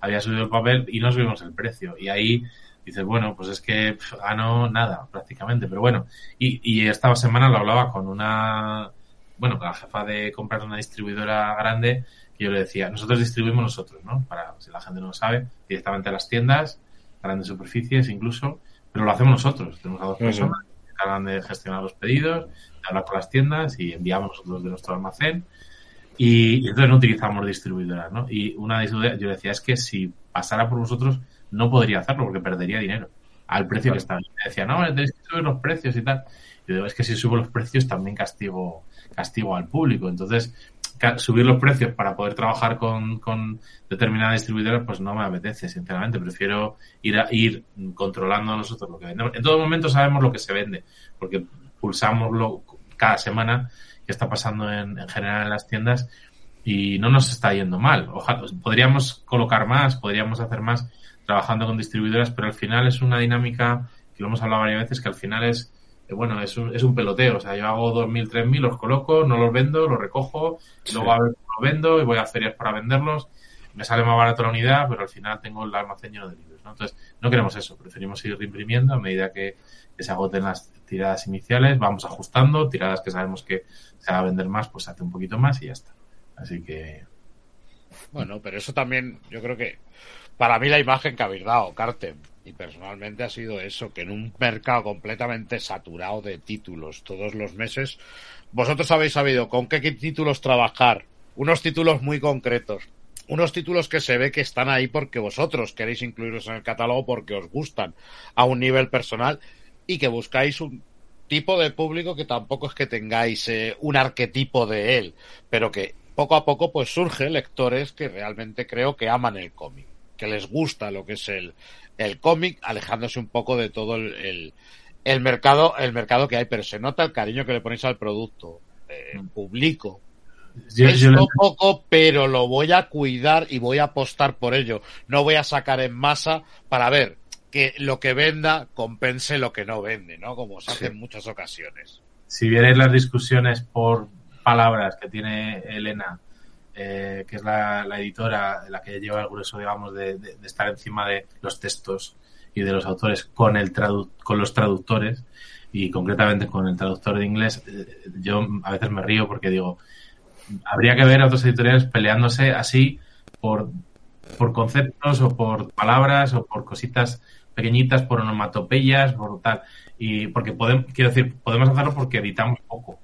S5: había subido el papel y no subimos el precio. Y ahí dices, bueno, pues es que pf, ganó nada prácticamente. Pero bueno, y, y esta semana lo hablaba con una, bueno, con la jefa de comprar una distribuidora grande que yo le decía, nosotros distribuimos nosotros, ¿no? Para, si la gente no lo sabe, directamente a las tiendas, grandes superficies incluso, pero lo hacemos nosotros. Tenemos a dos personas que se encargan de gestionar los pedidos, de hablar con las tiendas y enviamos nosotros de nuestro almacén. Y, y entonces no utilizamos distribuidoras, ¿no? Y una distribuidora, yo decía, es que si pasara por vosotros, no podría hacerlo porque perdería dinero al precio que está. Y me decía, no, tenéis que subir los precios y tal. Y yo digo, es que si subo los precios también castigo, castigo al público. Entonces, subir los precios para poder trabajar con, con determinadas distribuidoras, pues no me apetece, sinceramente. Prefiero ir a, ir controlando nosotros lo que vendemos. En todo momento sabemos lo que se vende, porque pulsamos lo, cada semana qué está pasando en, en general en las tiendas y no nos está yendo mal. Ojalá, podríamos colocar más, podríamos hacer más trabajando con distribuidoras, pero al final es una dinámica que lo hemos hablado varias veces, que al final es, bueno, es un, es un peloteo. O sea, yo hago 2.000, 3.000, los coloco, no los vendo, los recojo, luego a ver cómo los vendo y voy a ferias para venderlos. Me sale más barato la unidad, pero al final tengo el almacén lleno de libros. ¿no? Entonces, no queremos eso. Preferimos ir imprimiendo a medida que, que se agoten las tiradas iniciales. Vamos ajustando. Tiradas que sabemos que se va a vender más, pues hace un poquito más y ya está. Así que,
S2: Bueno, pero eso también, yo creo que para mí la imagen que habéis dado, Carten, y personalmente ha sido eso, que en un mercado completamente saturado de títulos todos los meses, vosotros habéis sabido con qué títulos trabajar, unos títulos muy concretos, unos títulos que se ve que están ahí porque vosotros queréis incluirlos en el catálogo porque os gustan a un nivel personal y que buscáis un tipo de público que tampoco es que tengáis eh, un arquetipo de él, pero que poco a poco pues surgen lectores que realmente creo que aman el cómic, que les gusta lo que es el, el cómic, alejándose un poco de todo el, el, el mercado, el mercado que hay, pero se nota el cariño que le ponéis al producto. Eh, publico
S5: yo, yo le-
S2: poco, pero lo voy a cuidar y voy a apostar por ello. No voy a sacar en masa para ver que lo que venda compense lo que no vende, ¿no? Como se hace
S7: Sí.
S2: en muchas ocasiones.
S5: si vierais las discusiones por palabras que tiene Elena, eh, que es la, editora, la que lleva el grueso, digamos, de estar encima de los textos y de los autores con, el tradu- con los traductores y concretamente con el traductor de inglés, eh, yo a veces me río porque digo, habría que ver a otros editoriales peleándose así por, por conceptos o por palabras o por cositas pequeñitas, por onomatopeyas, por tal. Y porque podemos, quiero decir, podemos hacerlo porque editamos poco.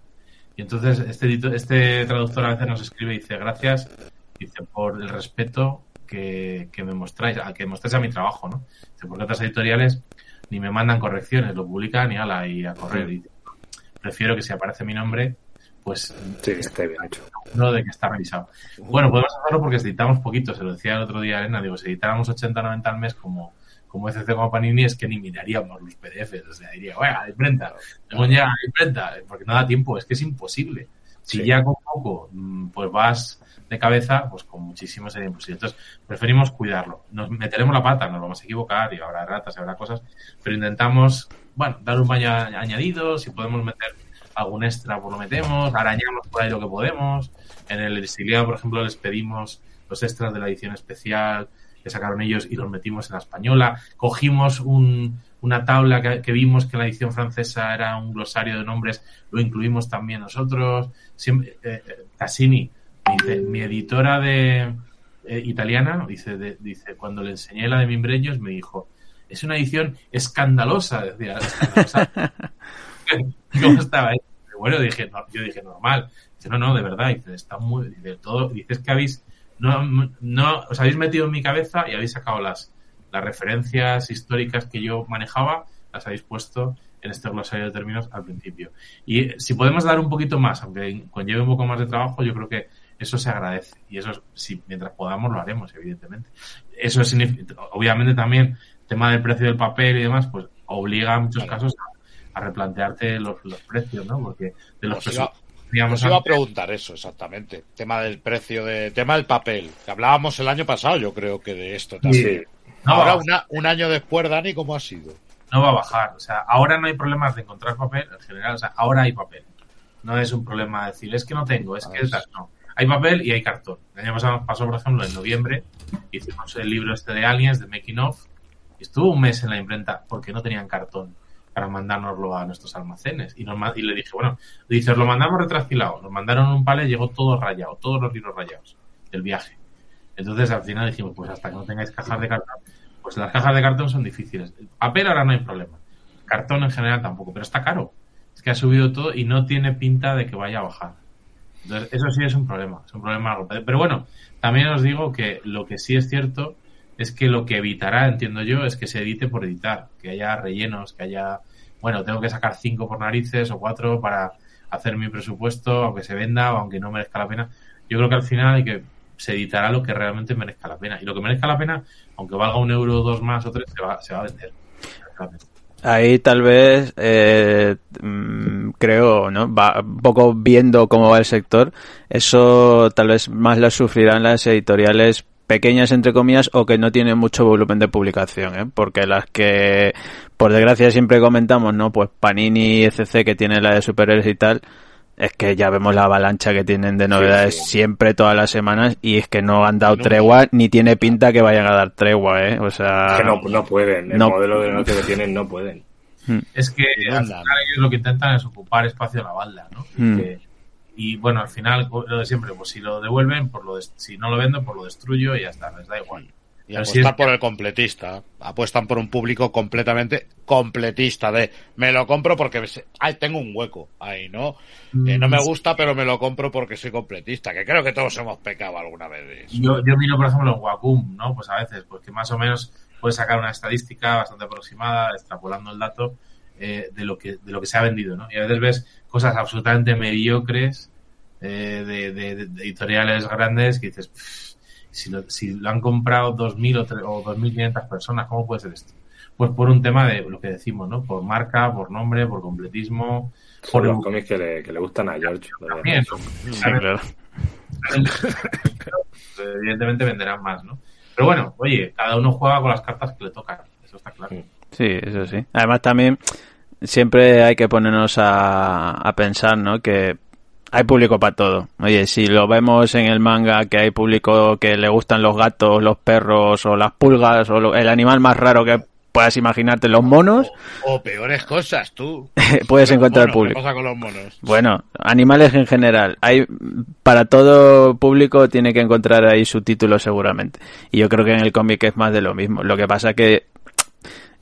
S5: Y entonces este, este traductor a veces nos escribe y dice, gracias, dice, por el respeto que, que me mostráis, a que mostráis a mi trabajo, ¿no? Dice, porque otras editoriales ni me mandan correcciones, lo publican y ala, y a correr. Y prefiero que si aparece mi nombre, pues
S7: Sí, esté bien hecho.
S5: no de que está revisado. Bueno, podemos hacerlo porque editamos poquito, se lo decía el otro día Elena, digo, si editáramos 80 o 90 al mes como, como ECC como Panini es que ni miraríamos los PDFs, o sea, diría, bueno, imprenta, tengo ya imprenta, porque no da tiempo, es que es imposible. Si
S7: Sí.
S5: ya con poco, mm, pues vas de cabeza, pues con muchísimo sería imposible. Entonces, preferimos cuidarlo. Nos meteremos la pata, nos vamos a equivocar y habrá ratas, habrá cosas, pero intentamos, bueno, dar un baño añadido, si podemos meter algún extra, pues lo metemos, arañamos por ahí lo que podemos. En el exiliado, por ejemplo, les pedimos los extras de la edición especial que sacaron ellos y los metimos en la española. Cogimos un, una tabla que, que vimos que en la edición francesa era un glosario de nombres, lo incluimos también nosotros. Siempre, eh, eh, Cassini, mi, mi editora de, eh, italiana, dice, de- dice, cuando le enseñé la de Mimbreños, me dijo, es una edición escandalosa, decía, escandalosa. <laughs> ¿Cómo estaba? Bueno, dije, no, yo dije, normal. Dice, no, no, de verdad, dice, está muy, dice, todo, dices que habéis, no, no, os habéis metido en mi cabeza y habéis sacado las, las referencias históricas que yo manejaba, las habéis puesto en este glosario de términos al principio. Y eh, si podemos dar un poquito más, aunque conlleve un poco más de trabajo, yo creo que eso se agradece. Y eso, si mientras podamos, lo haremos, evidentemente. Eso significa, obviamente también, tema del precio del papel y demás, pues obliga en muchos casos a, a replantearte los, los precios, ¿no? Porque de los
S2: Os iba, os iba a preguntar eso, exactamente. Tema del precio, de tema del papel. Que hablábamos el año pasado, yo creo que de esto también.
S7: Sí.
S5: no,
S2: Ahora, una- un año después, Dani, ¿cómo ha sido?
S5: no va a bajar. O sea, ahora no hay problemas de encontrar papel en general. O sea, ahora hay papel. No es un problema decir, es que no tengo, es que
S2: Ah,
S5: tal. No. Hay papel y hay cartón. El año pasado pasó, por ejemplo, en noviembre, hicimos el libro este de Aliens, de Making Of, y estuvo un mes en la imprenta porque no tenían cartón para mandárnoslo a nuestros almacenes. Y, nos y le dije, bueno, dice, os lo mandamos retrasfilado. Nos mandaron un palé, llegó todo rayado, todos los libros rayados del viaje. Entonces al final dijimos, pues hasta que no tengáis cajas de cartón, pues las cajas de cartón son difíciles. El papel ahora no hay problema. Cartón en general tampoco, pero está caro. Es que ha subido todo y no tiene pinta de que vaya a bajar. Entonces, eso sí es un problema, es un problema. Pero bueno, también os digo que lo que sí es cierto es que lo que evitará, entiendo yo, es que se edite por editar, que haya rellenos, que haya, bueno, tengo que sacar cinco por narices o cuatro para hacer mi presupuesto, aunque se venda o aunque no merezca la pena. Yo creo que al final hay que se editará lo que realmente merezca la pena. Y lo que merezca la pena, aunque valga un euro, dos más o tres, se va, se va a vender.
S6: Ahí tal vez eh, mm, creo, ¿no? Va, un poco viendo cómo va el sector, eso tal vez más lo sufrirán las editoriales pequeñas entre comillas o que no tienen mucho volumen de publicación, ¿eh? porque las que por desgracia siempre comentamos, ¿no? Pues Panini, etc que tiene la de superhéroes y tal, es que ya vemos la avalancha que tienen de novedades
S7: sí.
S6: siempre todas las semanas y es que no han dado
S2: No.
S6: tregua ni tiene pinta que vayan a dar tregua, ¿eh? O sea,
S7: Que no, no pueden. El
S6: No.
S7: modelo de negocio que tienen no pueden.
S5: Es que al final ellos lo que intentan es ocupar espacio en la balda, ¿no?
S6: Mm.
S5: Que- y bueno, al final, lo de siempre, pues si lo devuelven, por lo des- si no lo vendo, pues lo destruyo y ya está, les da igual.
S2: Y
S5: Pero si es-
S2: por el completista. Apuestan por un público completamente completista. De me lo compro porque ay, tengo un hueco ahí, ¿no? Que no me
S5: Mm,
S2: gusta, pero me lo compro porque soy completista. Que creo que todos hemos pecado alguna vez de eso.
S5: Yo, yo miro, por ejemplo, en Wacom, ¿no? Pues a veces, pues que más o menos puedes sacar una estadística bastante aproximada, extrapolando el dato eh, de lo que de lo que se ha vendido, ¿no? Y a veces ves cosas absolutamente mediocres eh, de, de- de editoriales grandes que dices, "Pff, si lo, si lo han comprado 2.000 o, tre- o 2.500 personas, ¿cómo puede ser esto? Pues por un tema de lo que decimos, ¿no? Por marca, por nombre, por completismo,
S7: Por
S5: por
S7: los cómics que le, que le gustan a George.
S5: también.
S6: Sí, claro.
S5: pues, evidentemente venderán más, ¿no? Pero bueno, oye, cada uno juega con las cartas que le tocan, eso está claro.
S6: Sí, eso sí. Además también siempre hay que ponernos a, a pensar, ¿no? Que hay público para todo. Oye, si lo vemos en el manga que hay público que le gustan los gatos, los perros o las pulgas o lo- el animal más raro que puedas imaginarte, los monos,
S2: O peores cosas, tú. <laughs>
S6: puedes encontrar
S2: monos,
S6: público.
S2: ¿Qué pasa con los monos?
S6: Bueno, animales en general. Hay para todo público tiene que encontrar ahí su título seguramente. Y yo creo que en el cómic es más de lo mismo. Lo que pasa que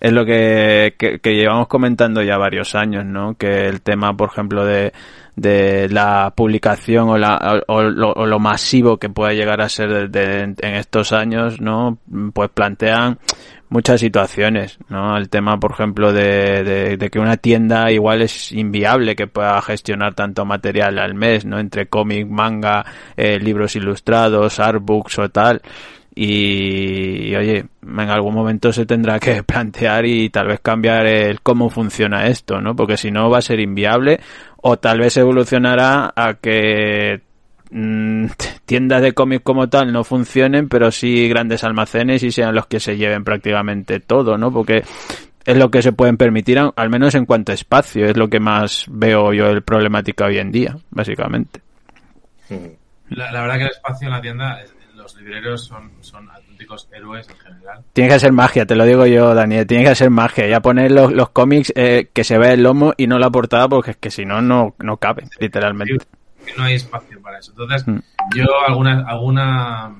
S6: es lo que, que, que llevamos comentando ya varios años, ¿no? Que el tema, por ejemplo, de, de la publicación o, la, o, lo, masivo que pueda llegar a ser de- en estos años, ¿no? Pues plantean muchas situaciones, ¿no? El tema, por ejemplo, de, de, de que una tienda igual es inviable que pueda gestionar tanto material al mes, ¿no? Entre cómic, manga, eh, libros ilustrados, artbooks o tal. Y, oye, en algún momento se tendrá que <laughs> plantear y tal vez cambiar el cómo funciona esto, ¿no? Porque si no va a ser inviable o tal vez evolucionará a que mm, <laughs> tiendas de cómics como tal no funcionen, pero sí grandes almacenes y sean los que se lleven prácticamente todo, ¿no? Porque es lo que se pueden permitir, al menos en cuanto a espacio, es lo que más veo yo el problemática hoy en día, básicamente.
S5: La, la verdad que el espacio en la tienda, los libreros son, son auténticos héroes en general.
S6: Tiene que ser magia, te lo digo yo, Daniel, tiene que ser magia. Ya poner los, los cómics eh, que se vea el lomo y no la portada, porque es que si no, no, no cabe, literalmente.
S5: No hay espacio para eso. Entonces,
S6: Mm.
S5: yo alguna, alguna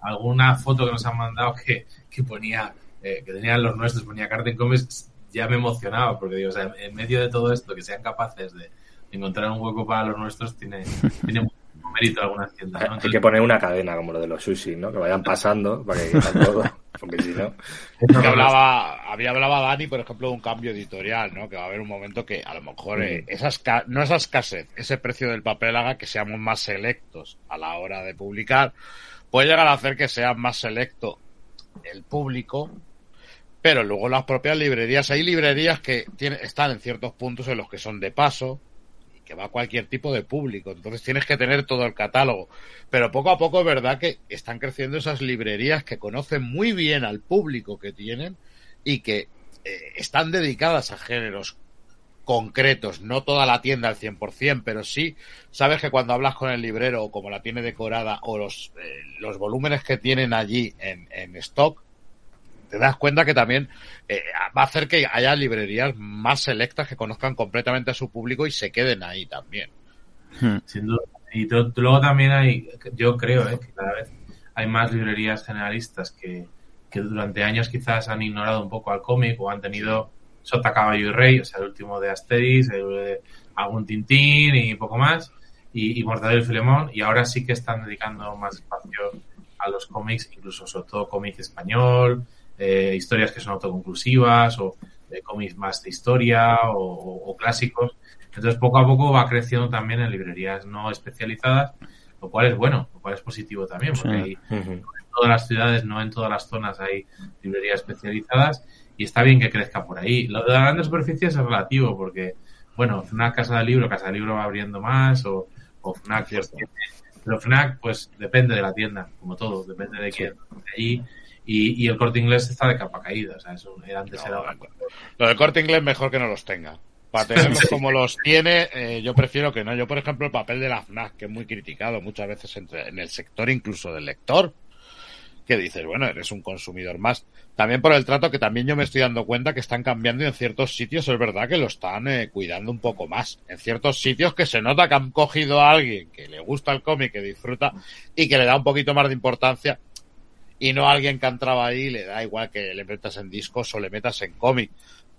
S5: alguna foto que nos han mandado que, que ponía, eh, que tenían los nuestros, ponía Carten Comics, ya me emocionaba, porque digo, o sea, en medio de todo esto, que sean capaces de encontrar un hueco para los nuestros, tiene, <laughs> tiene mucho mérito algunas tiendas. ¿no?
S7: Hay que poner una cadena como lo de los sushi, ¿no? Que vayan pasando para que todo. <laughs> Porque si no.
S2: Hablaba, había hablaba Dani, por ejemplo, de un cambio editorial, ¿no? Que va a haber un momento que a lo mejor eh, no esa escasez, ese precio del papel haga que seamos más selectos a la hora de publicar. Puede llegar a hacer que sea más selecto el público, pero luego las propias librerías, hay librerías que tienen, están en ciertos puntos en los que son de paso que va cualquier tipo de público. Entonces tienes que tener todo el catálogo. Pero poco a poco es verdad que están creciendo esas librerías que conocen muy bien al público que tienen y que eh, están dedicadas a géneros concretos, no toda la tienda al 100%, pero sí sabes que cuando hablas con el librero o como la tiene decorada o los, eh, los volúmenes que tienen allí en, en stock, te das cuenta que también eh, va a hacer que haya librerías más selectas que conozcan completamente a su público y se queden ahí también.
S5: Sin duda. Y luego también hay, yo creo eh, que cada vez hay más librerías generalistas que, que durante años quizás han ignorado un poco al cómic o han tenido Sota, Caballo y Rey, o sea, el último de Asterix, el de algún Tintín y poco más, y, y Mortadelo y Filemón, y ahora sí que están dedicando más espacio a los cómics, incluso sobre todo cómic español, eh, historias que son autoconclusivas o eh, cómics más de historia o, clásicos. Entonces, poco a poco va creciendo también en librerías no especializadas, lo cual es bueno, lo cual es positivo también, porque
S7: Ujú.
S5: en todas las ciudades, no en todas las zonas hay librerías especializadas y está bien que crezca por ahí. Lo de las grandes superficies es relativo porque, bueno, FNAC Casa del Libro, Casa del Libro va abriendo más o, o FNAC pues, pero FNAC pues depende de la tienda, como todo, depende de quién allí y, y el corte inglés está de capa caída, o sea, eso antes
S2: No,
S5: era
S2: Lo del corte inglés mejor que no los tenga. Para tenerlos <laughs> como los tiene, eh, yo prefiero que no. Yo, por ejemplo, el papel de la FNAC, que es muy criticado muchas veces entre, en el sector incluso del lector, que dices, bueno, eres un consumidor más. También por el trato que también yo me estoy dando cuenta que están cambiando y en ciertos sitios es verdad que lo están eh, cuidando un poco más. En ciertos sitios que se nota que han cogido a alguien que le gusta el cómic, que disfruta y que le da un poquito más de importancia y no alguien que ha entrado ahí le da igual que le metas en discos o le metas en cómic.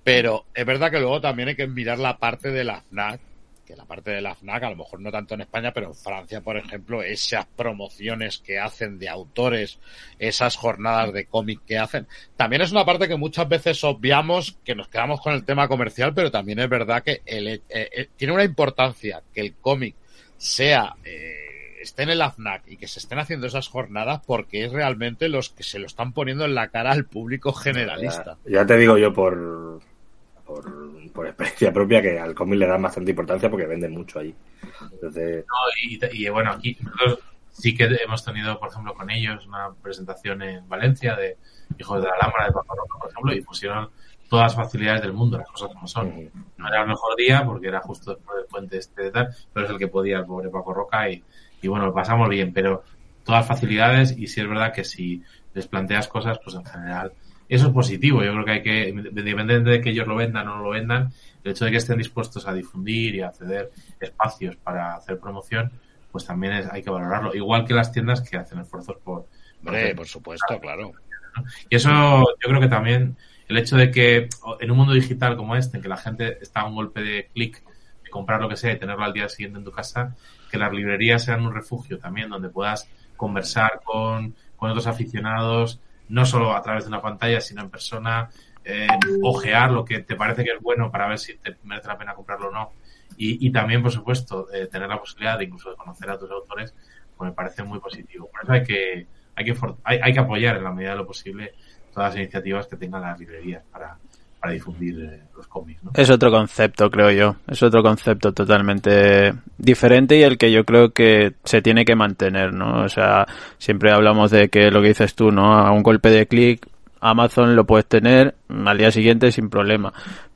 S2: Pero es verdad que luego también hay que mirar la parte de la FNAC, que la parte de la FNAC, a lo mejor no tanto en España, pero en Francia, por ejemplo, esas promociones que hacen de autores, esas jornadas de cómic que hacen, también es una parte que muchas veces obviamos, que nos quedamos con el tema comercial, pero también es verdad que el, eh, eh, tiene una importancia que el cómic sea eh, esté en el AFNAC y que se estén haciendo esas jornadas porque es realmente los que se lo están poniendo en la cara al público generalista.
S7: Ya, ya te digo yo por, por, por experiencia propia que al cómic le dan bastante importancia porque venden mucho allí. Entonces,
S5: No, y, y, bueno, aquí nosotros sí que hemos tenido, por ejemplo, con ellos una presentación en Valencia de Hijos de la Lámpara de Paco Roca, por ejemplo, y pusieron todas las facilidades del mundo, las cosas como son. No era el mejor día porque era justo después del puente este de tal, pero es el que podía el pobre Paco Roca y, y bueno, lo pasamos bien, pero todas facilidades y sí es verdad que si les planteas cosas, pues en general eso es positivo. Yo creo que hay que, independientemente de que ellos lo vendan o no lo vendan, el hecho de que estén dispuestos a difundir y a ceder espacios para hacer promoción, pues también es, hay que valorarlo. Igual que las tiendas que hacen esfuerzos por...
S2: Hombre, por supuesto, claro.
S5: Y eso yo creo que también el hecho de que en un mundo digital como este, en que la gente está a un golpe de clic de comprar lo que sea y tenerlo al día siguiente en tu casa, que las librerías sean un refugio también donde puedas conversar con, con otros aficionados, no solo a través de una pantalla, sino en persona, eh, ojear lo que te parece que es bueno para ver si te merece la pena comprarlo o no. Y, y también, por supuesto, eh, tener la posibilidad de incluso de conocer a tus autores, pues me parece muy positivo. Por eso hay que, hay que, hay, hay que apoyar en la medida de lo posible todas las iniciativas que tengan las librerías para, para difundir eh, los cómics. ¿no?
S6: Es otro concepto, creo yo. Es otro concepto totalmente diferente y el que yo creo que se tiene que mantener, ¿no? O sea, siempre hablamos de que lo que dices tú, ¿no? A un golpe de clic, Amazon lo puedes tener al día siguiente sin problema.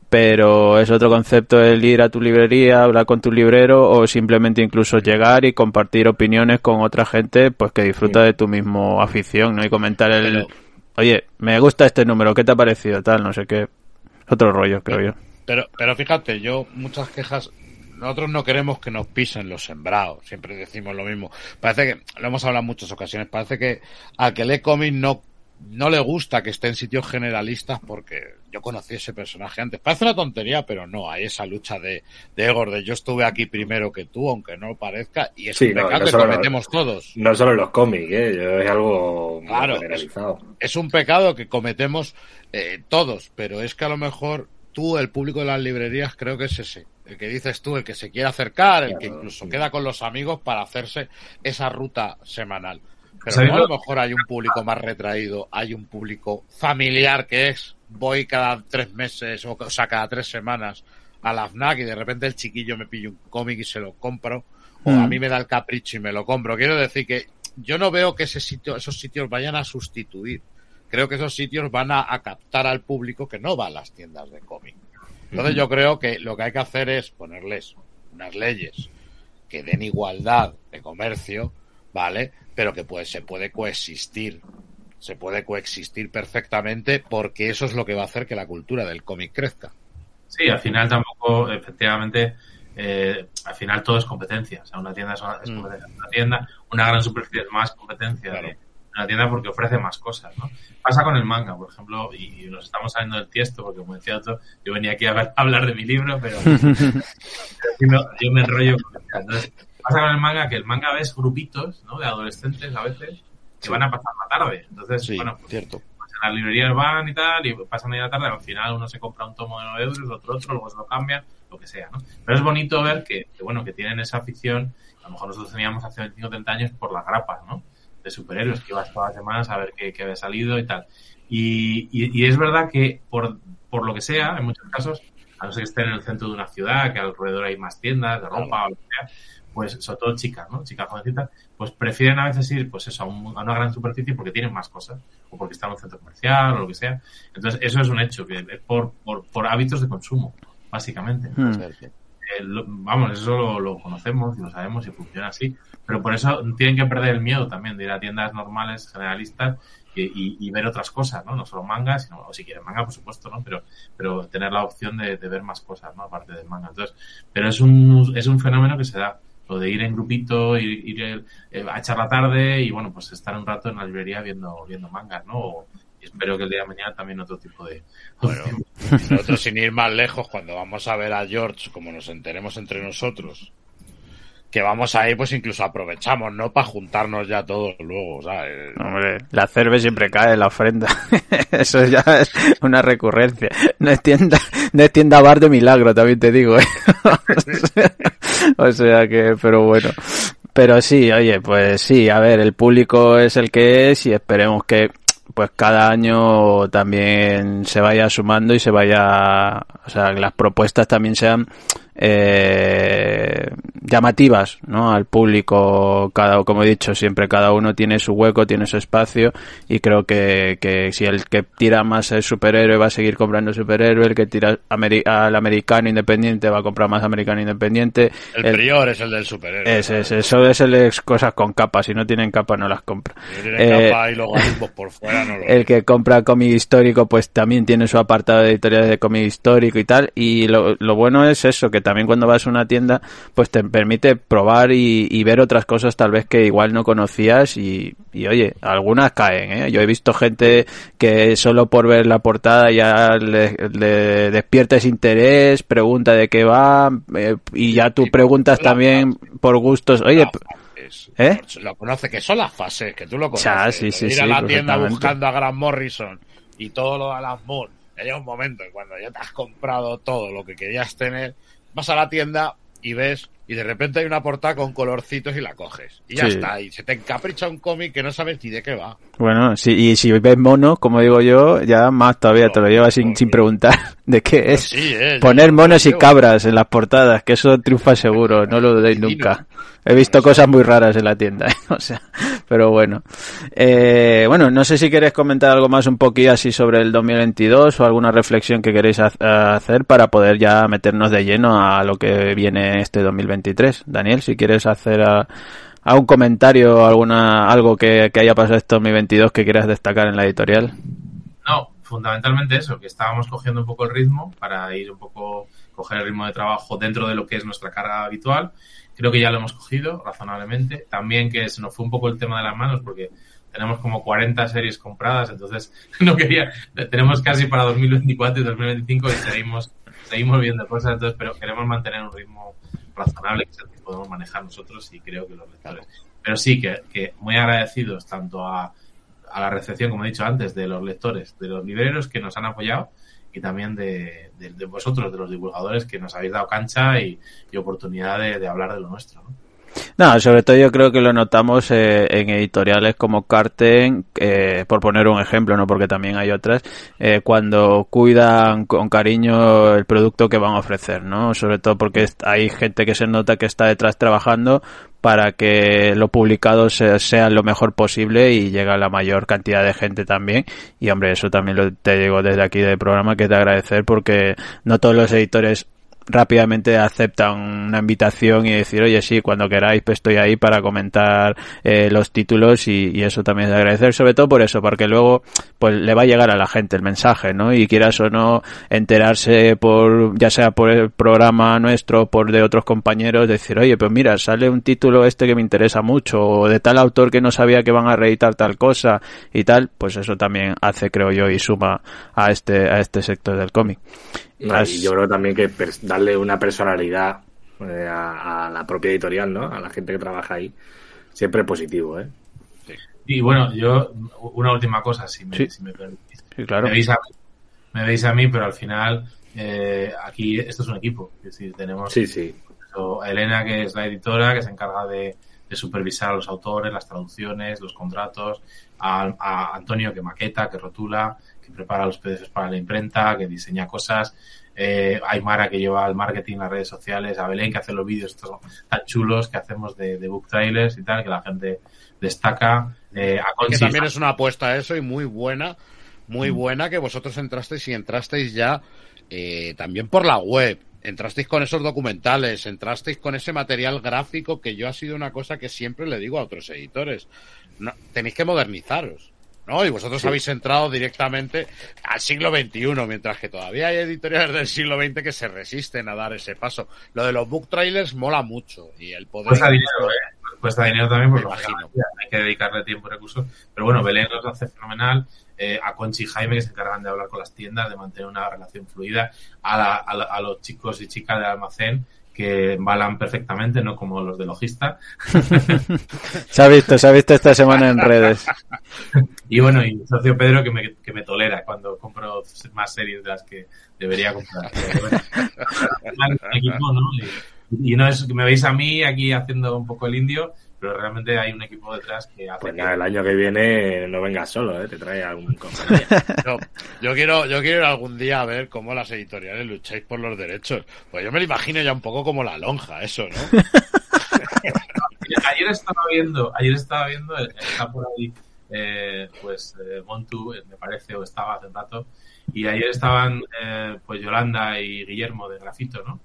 S6: Pero es otro concepto el ir a tu librería, hablar con tu librero o simplemente incluso llegar y compartir opiniones con otra gente pues que disfruta de tu mismo afición, ¿no? Y comentar el... Oye, me gusta este número, ¿qué te ha parecido? Tal, no sé qué. Otro rollo, creo yo.
S2: Pero, pero fíjate, yo muchas quejas, no nosotros no queremos que nos pisen los sembrados, siempre decimos lo mismo. Parece que, lo hemos hablado en muchas ocasiones, parece que a que lee cómic no, no le gusta que esté en sitios generalistas porque yo conocí ese personaje antes. Parece una tontería, pero no, hay esa lucha de, de egos, de yo estuve aquí primero que tú, aunque no lo parezca, y es
S7: Sí,
S2: un
S7: no,
S2: pecado
S7: no
S2: que cometemos todos.
S7: No solo en los cómics, ¿eh? Es algo
S2: Claro,
S7: generalizado.
S2: es un pecado que cometemos eh, todos, pero es que a lo mejor tú, el público de las librerías, creo que es ese. El que dices tú, el que se quiere acercar, el que incluso
S7: sí.
S2: queda con los amigos para hacerse esa ruta semanal. Pero
S5: ¿Sabéis
S2: luego a
S5: lo-
S2: mejor hay un público más retraído, hay un público familiar que es, voy cada tres meses, o, o sea, cada tres semanas a la FNAC y de repente el chiquillo me pilla un cómic y se lo compro, o
S6: Mm.
S2: a mí me da el capricho y me lo compro. Quiero decir que yo no veo que ese sitio, esos sitios vayan a sustituir. Creo que esos sitios van a, a captar al público que no va a las tiendas de cómic. Entonces yo creo que lo que hay que hacer es ponerles unas leyes que den igualdad de comercio, ¿vale? Pero que pues se puede coexistir. Se puede coexistir perfectamente porque eso es lo que va a hacer que la cultura del cómic crezca.
S5: Sí, al final tampoco, efectivamente, eh, al final todo es competencia. O sea, una tienda es una, es
S2: Mm.
S5: competencia. Una tienda, una gran superficie es más competencia
S2: Claro.
S5: de una tienda porque ofrece más cosas, ¿no? Pasa con el manga, por ejemplo, y, nos estamos saliendo del tiesto porque, como decía otro, yo venía aquí a, ver- a hablar de mi libro, pero <laughs> yo, me- enrollo con el pasa con el manga que el manga ves grupitos, ¿no? De adolescentes a veces que van a pasar la tarde. Entonces,
S2: Sí,
S5: bueno, pues,
S2: cierto.
S5: pues en las librerías van y tal, y pasan ahí la tarde, al final uno se compra un tomo de 9 euros, otro otro, luego se lo cambia, lo que sea, ¿no? Pero es bonito ver que, que, bueno, que tienen esa afición, a lo mejor nosotros teníamos hace 25 o 30 años por las grapas, ¿no? De superhéroes, que ibas todas las semanas a ver qué, qué había salido y tal. Y, y, y es verdad que por, por lo que sea, en muchos casos, a no ser que estén en el centro de una ciudad, que alrededor hay más tiendas de ropa o lo que sea, pues sobre todo chicas, ¿no? Chicas jovencitas, pues prefieren a veces ir, pues eso, a, un- a una gran superficie porque tienen más cosas, o porque están en un centro comercial o lo que sea. Entonces, eso es un hecho, que es por, por, por hábitos de consumo, básicamente.
S6: Hmm.
S5: Eh, lo- vamos, eso lo, lo conocemos y lo sabemos y funciona así. Pero por eso tienen que perder el miedo también de ir a tiendas normales, generalistas, y, y- y ver otras cosas, ¿no? No solo manga, sino, o si quieren manga, por supuesto, ¿no? Pero, pero tener la opción de, de ver más cosas, ¿no? Aparte del manga. Entonces, pero es un, es un fenómeno que se da. Lo de ir en grupito, ir, ir, eh, a echar la tarde y, bueno, pues estar un rato en la librería viendo, viendo mangas, ¿no? O- y espero que el día de mañana también otro tipo de...
S2: Bueno, <laughs> nosotros sin ir más lejos, cuando vamos a ver a George, como nos enteremos entre nosotros, que vamos ahí, pues incluso aprovechamos, ¿no? Para juntarnos ya todos luego, ¿sabes?
S6: Hombre, la cerve siempre cae en la ofrenda. <laughs> Eso ya es una recurrencia. No es tienda, no es tienda bar de milagro, también te digo. ¿eh? <laughs> o sea que, pero bueno. Pero sí, oye, pues sí, a ver, el público es el que es y esperemos que pues cada año también se vaya sumando y se vaya, o sea, que las propuestas también sean eh, llamativas, ¿no? Al público, cada, como he dicho, siempre cada uno tiene su hueco, tiene su espacio y creo que, que si el que tira más el superhéroe va a seguir comprando superhéroe, el que tira ameri- al americano independiente va a comprar más americano independiente.
S2: El,
S6: el-
S2: prior es el del superhéroe.
S6: es, es- eso es el ex- cosas con capas, si no tienen capa no las compra.
S2: Si
S6: Eh,
S2: capa y logaritmos por fuera, no lo
S6: el que compra cómic histórico pues también tiene su apartado de editoriales de cómic histórico y tal y lo, lo bueno es eso que también cuando vas a una tienda pues te permite probar y, y ver otras cosas tal vez que igual no conocías y, y, oye algunas caen ¿eh? yo he visto gente que solo por ver la portada ya le, le despierta ese interés pregunta de qué va eh, y ya tú preguntas también por gustos oye. ¿Eh?
S2: Lo conoce, que son las fases, que tú lo conoces.
S6: Ya, sí, sí,
S2: ir
S6: sí,
S2: a la tienda buscando a Grant Morrison y todo lo de Alan Moore. Llega un momento en cuando ya te has comprado todo lo que querías tener, vas a la tienda y ves, y de repente hay una portada con colorcitos y la coges. Y ya
S6: Sí.
S2: está, y se te encapricha un cómic que no sabes ni de qué va.
S6: Bueno, sí, y si ves mono, como digo yo, ya más todavía te lo llevas sin, sin preguntar <laughs> de qué es.
S2: Sí, eh,
S6: Poner monos y cabras en las portadas, que eso triunfa seguro, no lo dudéis nunca. He visto cosas muy raras en la tienda, <laughs> o sea, pero bueno. Eh, bueno, no sé si queréis comentar algo más un poquillo así sobre el 2022 o alguna reflexión que queréis ha- hacer para poder ya meternos de lleno a lo que viene este 2023. Daniel, si quieres hacer a, a un comentario, alguna, algo que, que haya pasado este 2022 que quieras destacar en la editorial.
S5: No, fundamentalmente eso, que estábamos cogiendo un poco el ritmo para ir un poco coger el ritmo de trabajo dentro de lo que es nuestra carga habitual. Creo que ya lo hemos cogido razonablemente. También que se nos fue un poco el tema de las manos porque tenemos como 40 series compradas, entonces <laughs> no quería, tenemos casi para 2024 y 2025 y seguimos, seguimos viendo cosas, entonces, pero queremos mantener un ritmo razonable que es el que podemos manejar nosotros y creo que los lectores. Pero sí que, que muy agradecidos tanto a, a la recepción, como he dicho antes, de los lectores, de los libreros que nos han apoyado y también de, vosotros, de los divulgadores que nos habéis dado cancha y, oportunidad de, hablar de lo nuestro. ¿no?
S6: No, sobre todo yo creo que lo notamos eh, en editoriales como Carten, eh, por poner un ejemplo, no porque también hay otras, eh, cuando cuidan con cariño el producto que van a ofrecer, ¿no? Sobre todo porque hay gente que se nota que está detrás trabajando para que lo publicado sea, sea lo mejor posible y llegue a la mayor cantidad de gente también. Y hombre, eso también lo, te digo desde aquí del programa que te agradecer porque no todos los editores rápidamente aceptan una invitación y decir, oye, sí, cuando queráis, pues estoy ahí para comentar eh, los títulos y, y eso también es de agradecer, sobre todo por eso, porque luego pues le va a llegar a la gente el mensaje, ¿no? Y quieras o no enterarse por, ya sea por el programa nuestro, por de otros compañeros, decir, oye, pues mira, sale un título este que me interesa mucho, o de tal autor que no sabía que van a reeditar tal cosa y tal, pues eso también hace, creo yo, y suma a este, a este sector del cómic.
S7: No, y yo creo también que darle una personalidad eh, a, a la propia editorial, ¿no? A la gente que trabaja ahí, siempre es positivo, ¿eh?
S5: Y bueno, yo, una última cosa, si me,
S6: Sí.
S5: si me permitís.
S6: Sí, claro.
S5: Me veis a mí, me veis a mí, pero al final eh, aquí esto es un equipo. Es decir, tenemos
S7: Sí, sí.
S5: A Elena, que es la editora, que se encarga de, de supervisar a los autores, las traducciones, los contratos, a, a Antonio, que maqueta, que rotula, que prepara los PDFs para la imprenta, que diseña cosas, eh, Aymara, que lleva el marketing, las redes sociales, a Belén, que hace los vídeos estos tan chulos que hacemos de, de book trailers y tal, que la gente destaca, eh, a
S2: Que
S5: Conchi,
S2: también es una apuesta a eso y muy buena, muy buena que vosotros entrasteis y entrasteis ya eh, también por la web. Entrasteis con esos documentales, entrasteis con ese material gráfico que yo ha sido una cosa que siempre le digo a otros editores. No, tenéis que modernizaros. ¿No? Y vosotros habéis entrado directamente al siglo XXI, mientras que todavía hay editoriales del siglo XX que se resisten a dar ese paso. Lo de los book trailers mola mucho y el poder...
S5: Cuesta dinero, ¿eh? Cuesta dinero también, porque
S2: Me imagino.
S5: hay que dedicarle tiempo y recursos. Pero bueno, Belén los hace fenomenal. Eh, a Conchi y Jaime, que se encargan de hablar con las tiendas, de mantener una relación fluida. A, la- a, la- a los chicos y chicas del almacén, que embalan perfectamente, no como los de logista. <laughs>
S6: Se ha visto, se ha visto esta semana en redes.
S5: Y bueno, y mi socio Pedro, que me, que me tolera cuando compro más series de las que debería comprar. <laughs> Y, y no es que me veis a mí aquí haciendo un poco el indio, pero realmente hay un equipo detrás que hace
S7: Pues
S5: que-
S7: el año que viene no vengas solo, ¿eh? Te trae algún compañero. <laughs>
S2: Yo, yo quiero, yo quiero ir algún día a ver cómo las editoriales lucháis por los derechos. Pues yo me lo imagino ya un poco como la lonja, eso, ¿no? <laughs>
S5: Ayer estaba viendo, ayer estaba viendo, eh, está por ahí, eh, pues eh, Montu, eh, me parece, o estaba hace un rato, y ayer estaban, eh, pues Yolanda y Guillermo de Grafito, ¿no?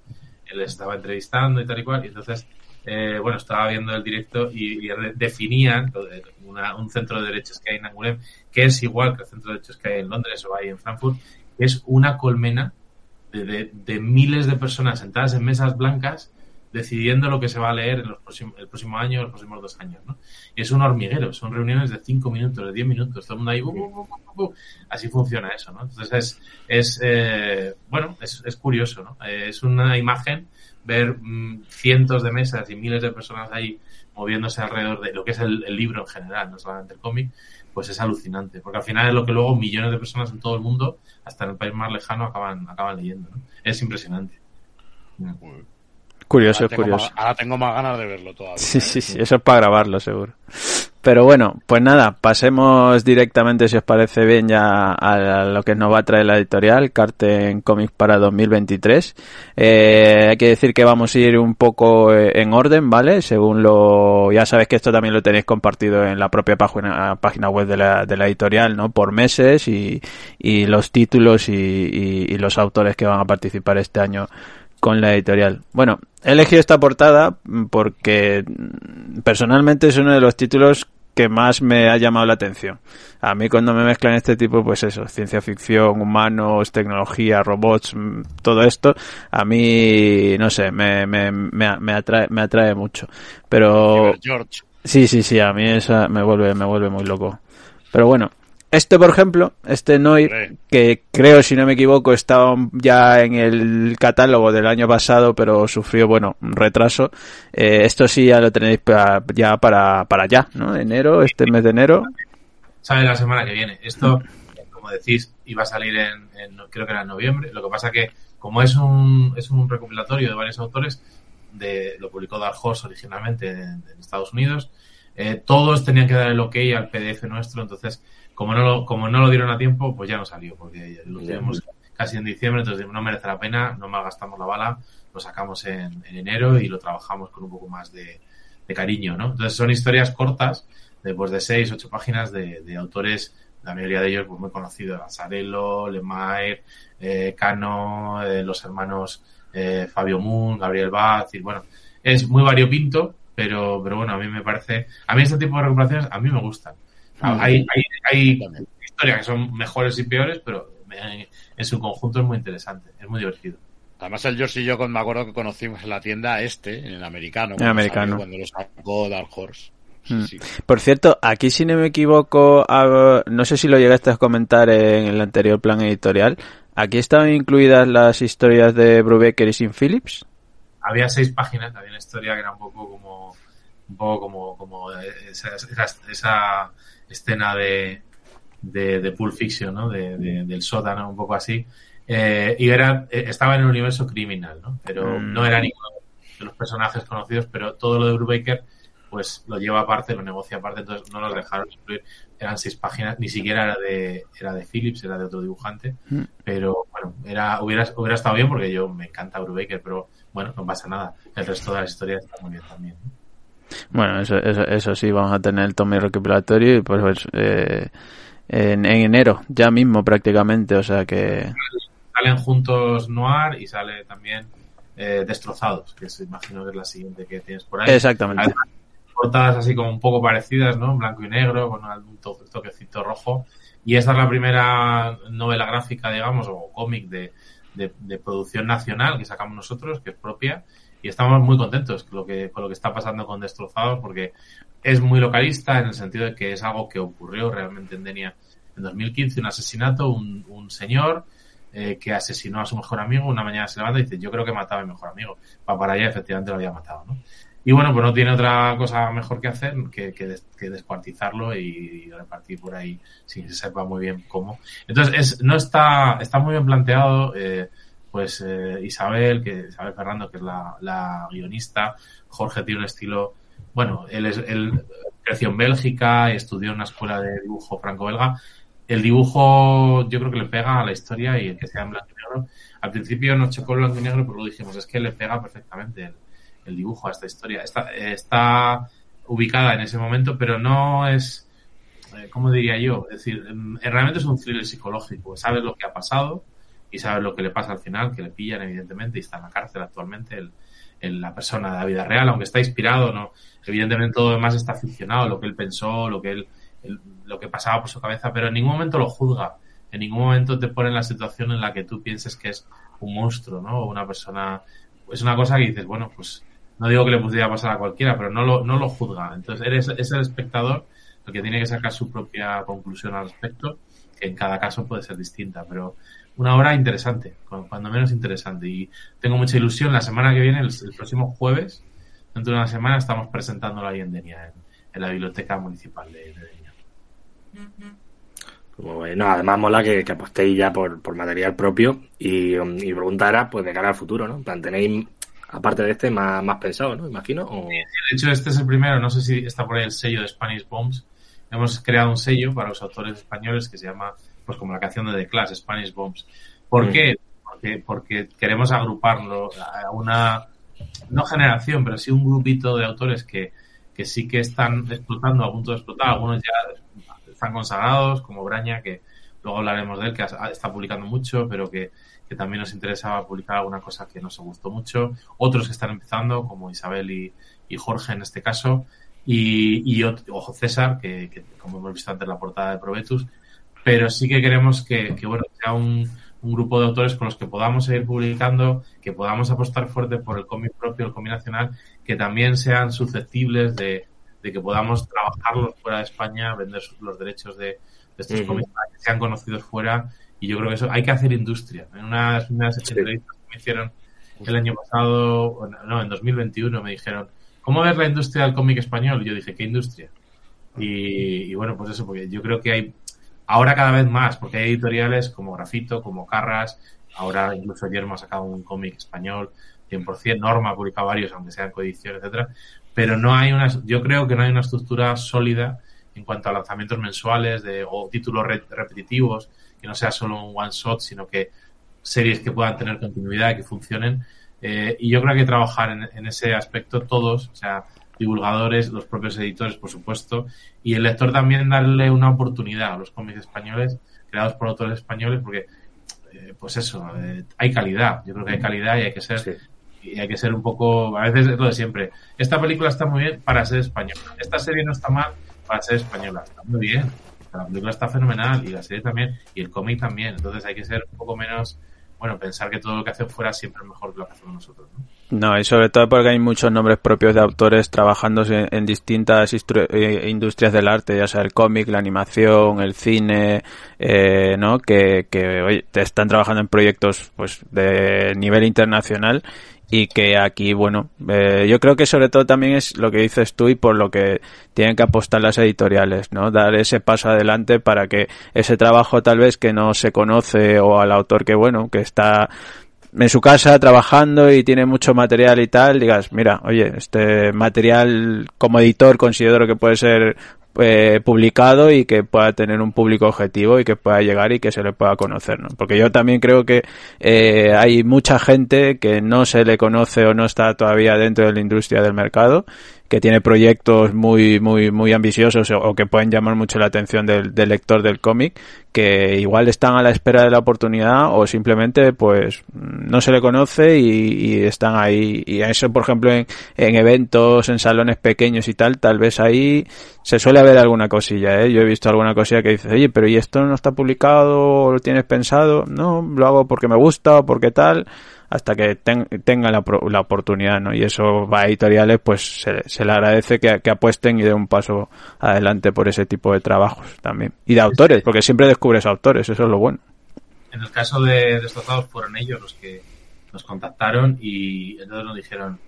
S5: Él estaba entrevistando y tal y cual, y entonces, eh, bueno, estaba viendo el directo y, y de- definían una- un centro de derechos que hay en Angoulême, que es igual que el centro de derechos que hay en Londres o hay en Frankfurt, es una colmena de- de miles de personas sentadas en mesas blancas decidiendo lo que se va a leer en los próximos, el próximo año los próximos dos años, ¿no? Y es un hormiguero, son reuniones de cinco minutos, de diez minutos, todo el mundo ahí, bu, bu, bu, así funciona eso, ¿no? Entonces es, es eh, bueno, es, es curioso, ¿no? Eh, es una imagen ver mm, cientos de mesas y miles de personas ahí moviéndose alrededor de lo que es el libro en general, no solamente el cómic, pues es alucinante, porque al final es lo que luego millones de personas en todo el mundo, hasta en el país más lejano, acaban, acaban leyendo, ¿no? Es impresionante.
S6: Curioso,
S2: ahora,
S6: curioso.
S2: más, ahora tengo más ganas de verlo todavía.
S6: Sí,
S2: ¿eh?
S6: sí, sí, eso es para grabarlo, seguro. Pero bueno, pues nada, pasemos directamente, si os parece bien, ya a lo que nos va a traer la editorial, Carten Comics para 2023. Eh, hay que decir que vamos a ir un poco eh, en orden, ¿vale? Según lo... Ya sabéis que esto también lo tenéis compartido en la propia página, página web de la, de la editorial, ¿no? Por meses y, y los títulos y, y- y los autores que van a participar este año con la editorial. Bueno, he elegido esta portada porque mm, personalmente es uno de los títulos que más me ha llamado la atención. A mí cuando me mezclan este tipo, pues eso, ciencia ficción, humanos, tecnología, robots, mm, todo esto, a mí, no sé, me, me, me, me atrae, me atrae mucho. Pero
S2: George.
S6: sí, sí, sí, a mí esa me vuelve, me vuelve muy loco. Pero bueno, este por ejemplo, este Noir, que creo, si no me equivoco, estaba ya en el catálogo del año pasado, pero sufrió, bueno, un retraso. Eh, esto sí ya lo tenéis ya para, para ya, ¿no? Enero, este mes de enero.
S5: sale la semana que viene. Esto, como decís, iba a salir en, en- creo que era en noviembre. Lo que pasa que, como es un, es un recopilatorio de varios autores, de, lo publicó Dark Horse originalmente en, en Estados Unidos, eh, todos tenían que dar el ok al PDF nuestro, entonces, como no, lo, como no lo dieron a tiempo, pues ya no salió, porque lo tuvimos casi en diciembre, entonces no merece la pena, no malgastamos la bala, lo sacamos en, en enero y lo trabajamos con un poco más de, de cariño, ¿no? Entonces son historias cortas, de, pues, de seis, ocho páginas de, de autores, la mayoría de ellos pues, muy conocidos, Lanzarello, Lemire, eh, Cano, eh, los hermanos eh, Fabio Moon, Gabriel Baz, y bueno, es muy variopinto, pero, pero bueno, a mí me parece, a mí este tipo de recuperaciones a mí me gustan. Hay, hay, hay historias que son mejores y peores, pero en, su conjunto es muy interesante, es muy divertido.
S2: Además, el George y yo con- me acuerdo que conocimos en la tienda este, en el americano.
S6: En
S2: cuando
S6: americano.
S2: salió, Cuando lo sacó Dark Horse. Sí,
S6: Mm.
S2: sí.
S6: Por cierto, aquí si no me equivoco, no sé si lo llegaste a comentar en el anterior plan editorial, aquí estaban incluidas las historias de Brubaker y Sin Phillips.
S5: había seis páginas, había una historia que era un poco como un poco como, como esa, esa, esa escena de, de, de Pulp Fiction, ¿no? De, de- del sótano, un poco así. Eh, y era, eh, estaba en el universo criminal, ¿no? Pero
S6: Mm.
S5: no era ninguno de los personajes conocidos, pero todo lo de Brubaker pues lo lleva aparte, lo negocia aparte, entonces no nos dejaron incluir, eran seis páginas, ni siquiera era de, era de Phillips, era de otro dibujante,
S6: Mm.
S5: pero bueno, era, hubiera, hubiera estado bien porque yo me encanta Brubaker, pero bueno, no pasa nada, el resto de las historias está muy bien también. ¿no?
S6: Bueno, eso, eso, eso sí, vamos a tener el tomo recopilatorio y pues eh, en, en enero, ya mismo prácticamente, o sea que...
S5: Salen juntos Noir y sale también eh, Destrozados, que es, imagino que es la siguiente que tienes por ahí.
S6: Exactamente.
S5: Además, portadas así como un poco parecidas, ¿no? Blanco y negro, con algún to- toquecito rojo. Y esta es la primera novela gráfica, digamos, o cómic de, de, de producción nacional que sacamos nosotros, que es propia. Y estamos muy contentos con lo que, con lo que está pasando con Destrozados, porque es muy localista en el sentido de que es algo que ocurrió realmente en Denia en 2015, un asesinato, un, un señor eh, que asesinó a su mejor amigo, una mañana se levanta y dice, yo creo que mataba a mi mejor amigo. Para allá, efectivamente lo había matado, ¿no? Y bueno, pues no tiene otra cosa mejor que hacer que, que, des- que descuartizarlo y, y repartir por ahí sin que se sepa muy bien cómo. Entonces, es, no está, está muy bien planteado, eh, pues eh, Isabel, que Isabel Fernando, que es la, la guionista, Jorge tiene un estilo, bueno, él, es, él creció en Bélgica estudió en una escuela de dibujo franco-belga. El dibujo yo creo que le pega a la historia y el que sea en blanco y negro. Al principio nos chocó el blanco y negro, pero luego dijimos, es que le pega perfectamente el, el dibujo a esta historia. Está, está ubicada en ese momento, pero no es, eh, ¿cómo diría yo? Es decir, em, realmente es un thriller psicológico. Sabes lo que ha pasado y sabes lo que le pasa al final, que le pillan evidentemente y está en la cárcel actualmente el, el- la persona de la vida real, aunque está inspirado, no. Evidentemente todo lo demás está ficcionado, lo que él pensó, lo que él, el- lo que pasaba por su cabeza, pero en ningún momento lo juzga. En ningún momento te pone en la situación en la que tú pienses que es un monstruo, ¿no? O una persona. Es una cosa que dices, bueno, pues no digo que le pudiera pasar a cualquiera, pero no lo, no lo juzga. Entonces, eres, es el espectador el que tiene que sacar su propia conclusión al respecto, que en cada caso puede ser distinta, pero una obra interesante, cu- cuando menos interesante. Y tengo mucha ilusión. La semana que viene, el, el próximo jueves, dentro de una semana, estamos presentándola ahí en Denia, en, en la biblioteca municipal de, de Denia.
S7: Bueno, además mola que, que apostéis ya por, por material propio y, um, y pregunta era pues de cara al futuro, ¿no? Plan, tenéis, aparte de este, más, más pensado, ¿no? Imagino. O...
S5: De hecho, este es el primero, no sé si está por ahí el sello de Spanish Bombs. Hemos creado un sello para los autores españoles que se llama, pues como la canción de The Clash, Spanish Bombs. ¿Por
S7: Mm.
S5: qué? Porque, porque queremos agruparlo a una, no generación, pero sí un grupito de autores que, que sí que están explotando, a punto de explotar. Algunos ya están consagrados, como Braña, que luego hablaremos de él, que está publicando mucho, pero que, que también nos interesaba publicar alguna cosa que nos gustó mucho. Otros que están empezando, como Isabel y, y Jorge en este caso. y, ojo César, que, que como hemos visto antes la portada de Probetus, pero sí que queremos que, que, bueno, sea un, un grupo de autores con los que podamos seguir publicando, que podamos apostar fuerte por el cómic propio, el cómic nacional, que también sean susceptibles de, de que podamos trabajarlos fuera de España, vender sus- los derechos de, de estos
S7: Ujú.
S5: cómics para que sean conocidos fuera. Y yo creo que eso hay que hacer industria. En unas, unas
S7: Sí.
S5: entrevistas que me hicieron el año pasado, no, en 2021, me dijeron, ¿cómo ves la industria del cómic español? Y yo dije, ¿qué industria? Y, y bueno, pues eso, porque yo creo que hay, ahora cada vez más, porque hay editoriales como Grafito, como Carras, ahora incluso Yermo ha sacado un cómic español, 100%, Norma ha publicado varios, aunque sean coediciones, etcétera, pero no hay una, yo creo que no hay una estructura sólida en cuanto a lanzamientos mensuales de, o títulos re- repetitivos, que no sea solo un one shot, sino que series que puedan tener continuidad, que funcionen. Eh, y yo creo que que trabajar en, en ese aspecto todos, o sea, divulgadores, los propios editores, por supuesto, y el lector también darle una oportunidad a los cómics españoles, creados por autores españoles, porque, eh, pues eso, eh, hay calidad. Yo creo que hay calidad y hay que ser
S7: Sí.
S5: y hay que ser un poco, a veces es lo de siempre. Esta película está muy bien para ser española. Esta serie no está mal para ser española. Está muy bien. La película está fenomenal y la serie también y el cómic también. Entonces hay que ser un poco menos, bueno, pensar que todo lo que hacen fuera siempre es mejor que lo que hacemos nosotros. ¿no?
S6: No, y sobre todo porque hay muchos nombres propios de autores trabajando en, distintas eh, industrias del arte, ya sea el cómic, la animación, el cine, eh, ¿no? Que, que oye, están trabajando en proyectos pues de nivel internacional y que aquí, bueno, eh, yo creo que sobre todo también es lo que dices tú y por lo que tienen que apostar las editoriales, ¿no? Dar ese paso adelante para que ese trabajo tal vez que no se conoce o al autor que, bueno, que está en su casa trabajando y tiene mucho material y tal, digas, mira, oye, este material como editor considero que puede ser eh, publicado y que pueda tener un público objetivo y que pueda llegar y que se le pueda conocer, ¿no? Porque yo también creo que eh, hay mucha gente que no se le conoce o no está todavía dentro de la industria del mercado que tiene proyectos muy muy muy ambiciosos o, que pueden llamar mucho la atención del, lector del cómic que igual están a la espera de la oportunidad o simplemente pues no se le conoce y, están ahí y eso por ejemplo en eventos en salones pequeños y tal tal vez ahí se suele ver alguna cosilla ¿eh? yo he visto alguna cosilla que dice oye pero y esto no está publicado o lo tienes pensado no lo hago porque me gusta o porque tal hasta que ten, tenga la, la, oportunidad, ¿no? Y eso va a editoriales, pues se, se le agradece que, que, apuesten y den un paso adelante por ese tipo de trabajos también. Y de autores, porque siempre descubres autores, eso es lo bueno.
S5: En el caso de Destrozados fueron ellos los que nos contactaron y entonces nos dijeron,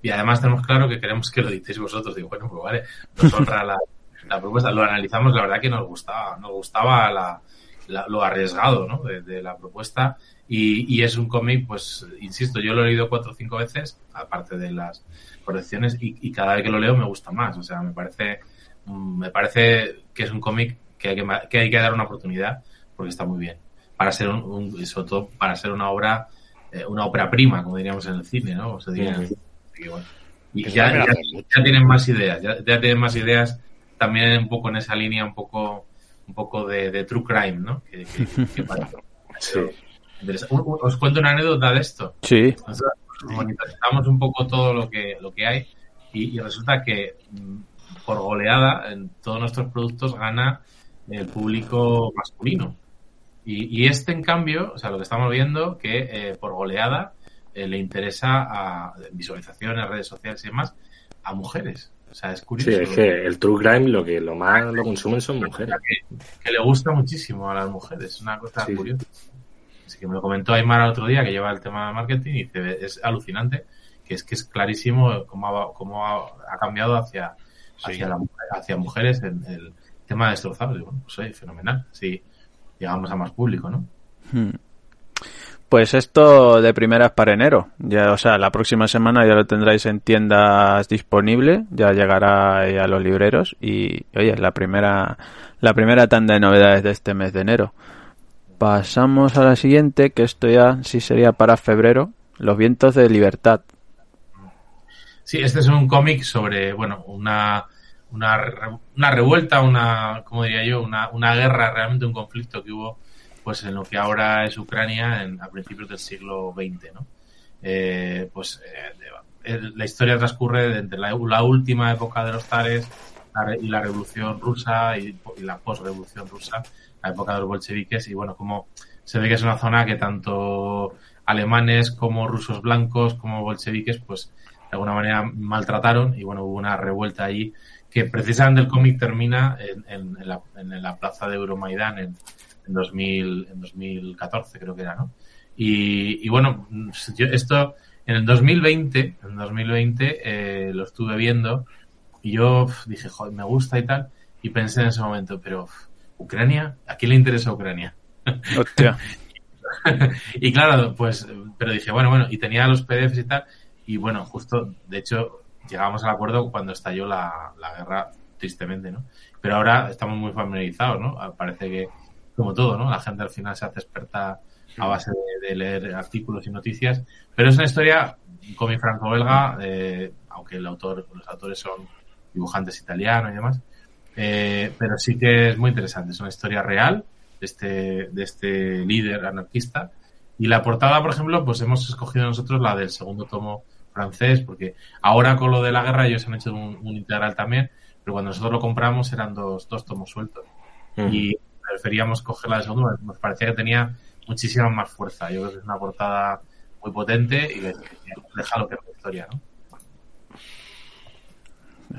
S5: y además tenemos claro que queremos que lo editéis vosotros. Digo, bueno, pues vale, nos honra <laughs> la, la propuesta. Lo analizamos, la verdad que nos gustaba, nos gustaba la, la, lo arriesgado, ¿no? De, de la propuesta y, y, es un cómic, pues, insisto, yo lo he leído cuatro o cinco veces, aparte de las correcciones, y, y, cada vez que lo leo me gusta más. O sea, me parece, me parece que es un cómic que hay que, que hay que dar una oportunidad porque está muy bien. Para ser un, un sobre todo para ser una obra, eh, una ópera prima, como diríamos en el cine, ¿no? O sea, diría,
S7: sí.
S5: que, bueno. Y ya, ya, ya, tienen más ideas, ya, ya, tienen más ideas también un poco en esa línea, un poco, un poco de, de true crime, ¿no? Que, que, que <laughs> parece.
S7: Sí.
S5: Os cuento una anécdota de esto.
S6: Sí.
S5: Nosotros monitorizamos un poco todo lo que, lo que hay y, y resulta que mm, por goleada en todos nuestros productos gana el público masculino. Y, y, este, en cambio, o sea, lo que estamos viendo, que eh, por goleada eh, le interesa a visualizaciones, redes sociales y demás, a mujeres. O sea, es curioso.
S7: Sí, es que el true crime lo que lo más lo consumen son mujeres.
S5: Que, que le gusta muchísimo a las mujeres, es una cosa sí. curiosa. Así que me lo comentó Aymar el otro día que lleva el tema de marketing y dice, es alucinante, que es que es clarísimo cómo ha, cómo ha, ha cambiado hacia, sí. hacia, la, hacia mujeres el, el tema de destrozados. Y bueno, pues oye, fenomenal. Sí, llegamos a más público, ¿no?
S6: Hmm. Pues esto de primeras para enero. Ya, o sea, la próxima semana ya lo tendráis en tiendas disponible, ya llegará a los libreros y, oye, la primera, la primera tanda de novedades de este mes de enero. Pasamos a la siguiente, que esto ya sí sería para febrero, Los vientos de libertad.
S5: Sí, este es un cómic sobre, bueno, una, una, una revuelta, una, como diría yo, una, una guerra, realmente un conflicto que hubo pues en lo que ahora es Ucrania en, a principios del siglo XX, ¿no? Eh, pues eh, la historia transcurre entre la, última época de los re- y la revolución rusa y, la post-revolución rusa, la época de los bolcheviques y bueno, como se ve que es una zona que tanto alemanes como rusos blancos como bolcheviques pues de alguna manera maltrataron y bueno, hubo una revuelta allí que precisamente el cómic termina en la plaza de Euromaidán en, en, 2000, en 2014 creo que era, ¿no? Y, y bueno, yo esto en el 2020, en 2020 eh, lo estuve viendo y yo dije, joder, me gusta y tal, y pensé en ese momento, pero ¿Ucrania? ¿A quién le interesa Ucrania? <laughs>
S6: Hostia.
S5: y claro, pues, pero dije, bueno, bueno, y tenía los PDFs y tal, y bueno, justo, de hecho, llegamos al acuerdo cuando estalló la, la guerra, tristemente, ¿no? Pero ahora estamos muy familiarizados, ¿no? Ah, Parece que, como todo, ¿no? La gente al final se hace experta a base de, de leer artículos y noticias, pero es una historia, cómic franco-belga, eh, aunque el autor, los autores son dibujantes italianos y demás, eh, pero sí que es muy interesante, es una historia real de este, de este líder anarquista. Y la portada, por ejemplo, pues hemos escogido nosotros la del segundo tomo francés, porque ahora con lo de la guerra ellos han hecho un, un integral también, pero cuando nosotros lo compramos eran dos, dos tomos sueltos. Y preferíamos coger la del segundo, nos parecía que tenía muchísima más fuerza. Yo creo que es una portada muy potente y que deja lo que es la historia, ¿no?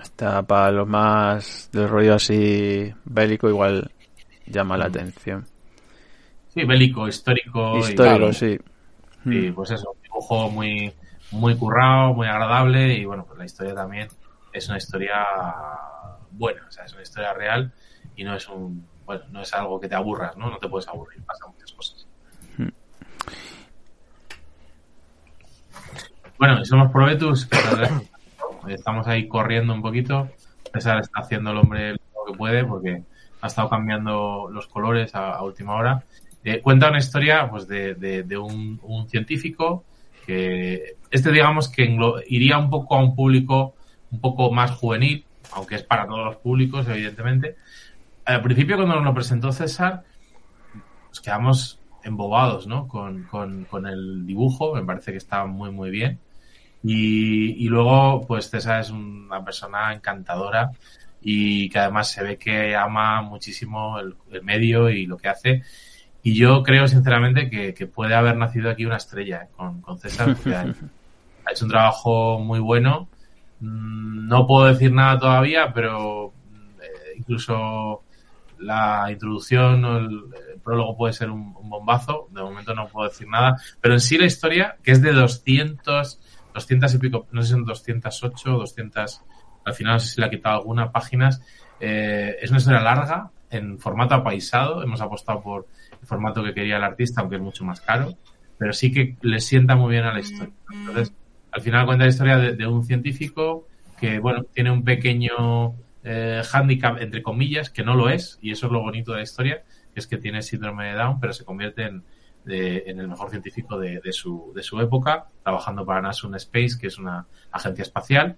S6: Está para los más del rollo así bélico, igual llama la atención.
S5: Sí, bélico, histórico. y-
S6: Histórico, sí.
S5: Y pues eso, un dibujo muy, muy currado, muy agradable y bueno, pues la historia también es una historia buena, o sea, es una historia real y no es un, bueno, no es algo que te aburras, ¿no? No te puedes aburrir, pasan muchas cosas. Bueno, y somos Probetus, que estamos ahí corriendo un poquito. César está haciendo el hombre lo que puede porque ha estado cambiando los colores a, a última hora. Eh, cuenta una historia pues de, de, de un, un científico que este digamos que iría un poco a un público un poco más juvenil, aunque es para todos los públicos, evidentemente. Al principio cuando nos lo presentó César, nos quedamos embobados, ¿no? Con, con, con el dibujo, me parece que está muy, muy bien. Y, y luego, pues César es una persona encantadora y que además se ve que ama muchísimo el, el medio y lo que hace. Y yo creo sinceramente que, que puede haber nacido aquí una estrella con, con César, ha hecho un trabajo muy bueno. Mm, No puedo decir nada todavía, pero eh, incluso la introducción o el, prólogo puede ser un, bombazo. De momento no puedo decir nada. Pero en sí la historia, que es de 200, 200 y pico, no sé si son 208 o 200, al final no sé si le ha quitado algunas páginas. Eh, es una historia larga, en formato apaisado. Hemos apostado por el formato que quería el artista, aunque es mucho más caro. Pero sí que le sienta muy bien a la historia. Entonces, al final cuenta la historia de un científico que, bueno, tiene un pequeño eh, handicap, entre comillas, que no lo es, y eso es lo bonito de la historia, que es que tiene síndrome de Down, pero se convierte en, el mejor científico de, su, de su época, trabajando para NASA Space, que es una agencia espacial.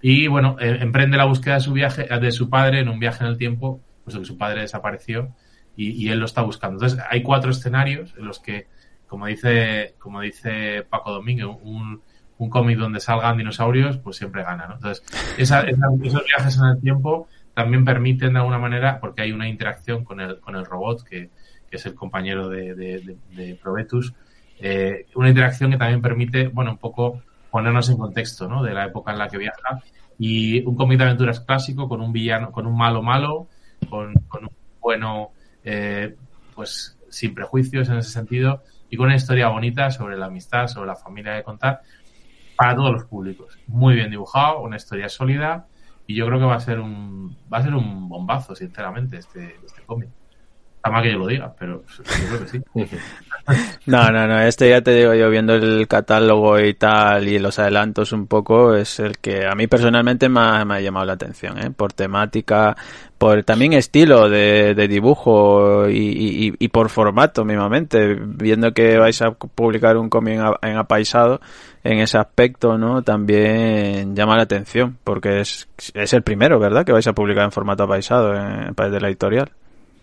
S5: Y bueno, eh, emprende la búsqueda de su viaje, de su padre en un viaje en el tiempo, puesto que su padre desapareció y, y él lo está buscando. Entonces, hay cuatro escenarios en los que, como dice, como dice Paco Domínguez, un, un cómic donde salgan dinosaurios, pues siempre gana, ¿no? Entonces, esa- esos viajes en el tiempo también permiten de alguna manera, porque hay una interacción con el, con el robot, que, es el compañero de, de, Probetus, eh, una interacción que también permite, bueno, un poco ponernos en contexto, ¿no? De la época en la que viaja. Y un cómic de aventuras clásico con un villano, con un malo malo, con, con un bueno, eh, pues sin prejuicios en ese sentido, y con una historia bonita sobre la amistad, sobre la familia de contar, para todos los públicos. Muy bien dibujado, una historia sólida, y yo creo que va a ser un, va a ser un bombazo, sinceramente, este, este cómic. Está mal que yo lo diga, pero yo creo que sí. <laughs>
S6: No, no, no, este ya te digo yo, viendo el catálogo y tal, y los adelantos un poco, es el que a mí personalmente me ha, me ha llamado la atención, ¿eh? Por temática, por también estilo de, dibujo y, y- y por formato mismamente, viendo que vais a publicar un cómic en apaisado, en ese aspecto, ¿no? También llama la atención, porque es, es el primero, ¿verdad? Que vais a publicar en formato apaisado en el país de la editorial.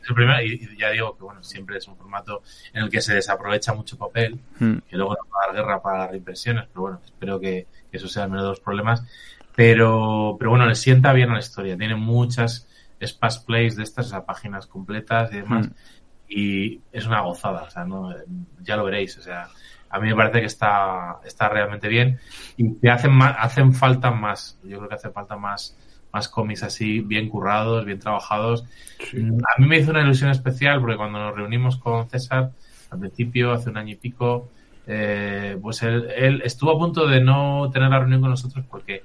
S5: Es el primero, y, ya digo que bueno, siempre es un formato en el que se desaprovecha mucho papel,
S6: Mm.
S5: que luego nos va a dar guerra para las reimpresiones, pero bueno, espero que, que eso sea el menor de los problemas. Pero, pero bueno, le sienta bien a la historia. Tiene muchas spas plays de estas, sea, páginas completas y demás.
S6: Mm.
S5: Y es una gozada, o sea, no, ya lo veréis. O sea, a mí me parece que está, está realmente bien. Y que hacen, más, hacen falta más. Yo creo que hace falta más, más cómics así, bien currados, bien trabajados. A mí me hizo una ilusión especial porque cuando nos reunimos con César, al principio, hace un año y pico, eh, pues él, él estuvo a punto de no tener la reunión con nosotros porque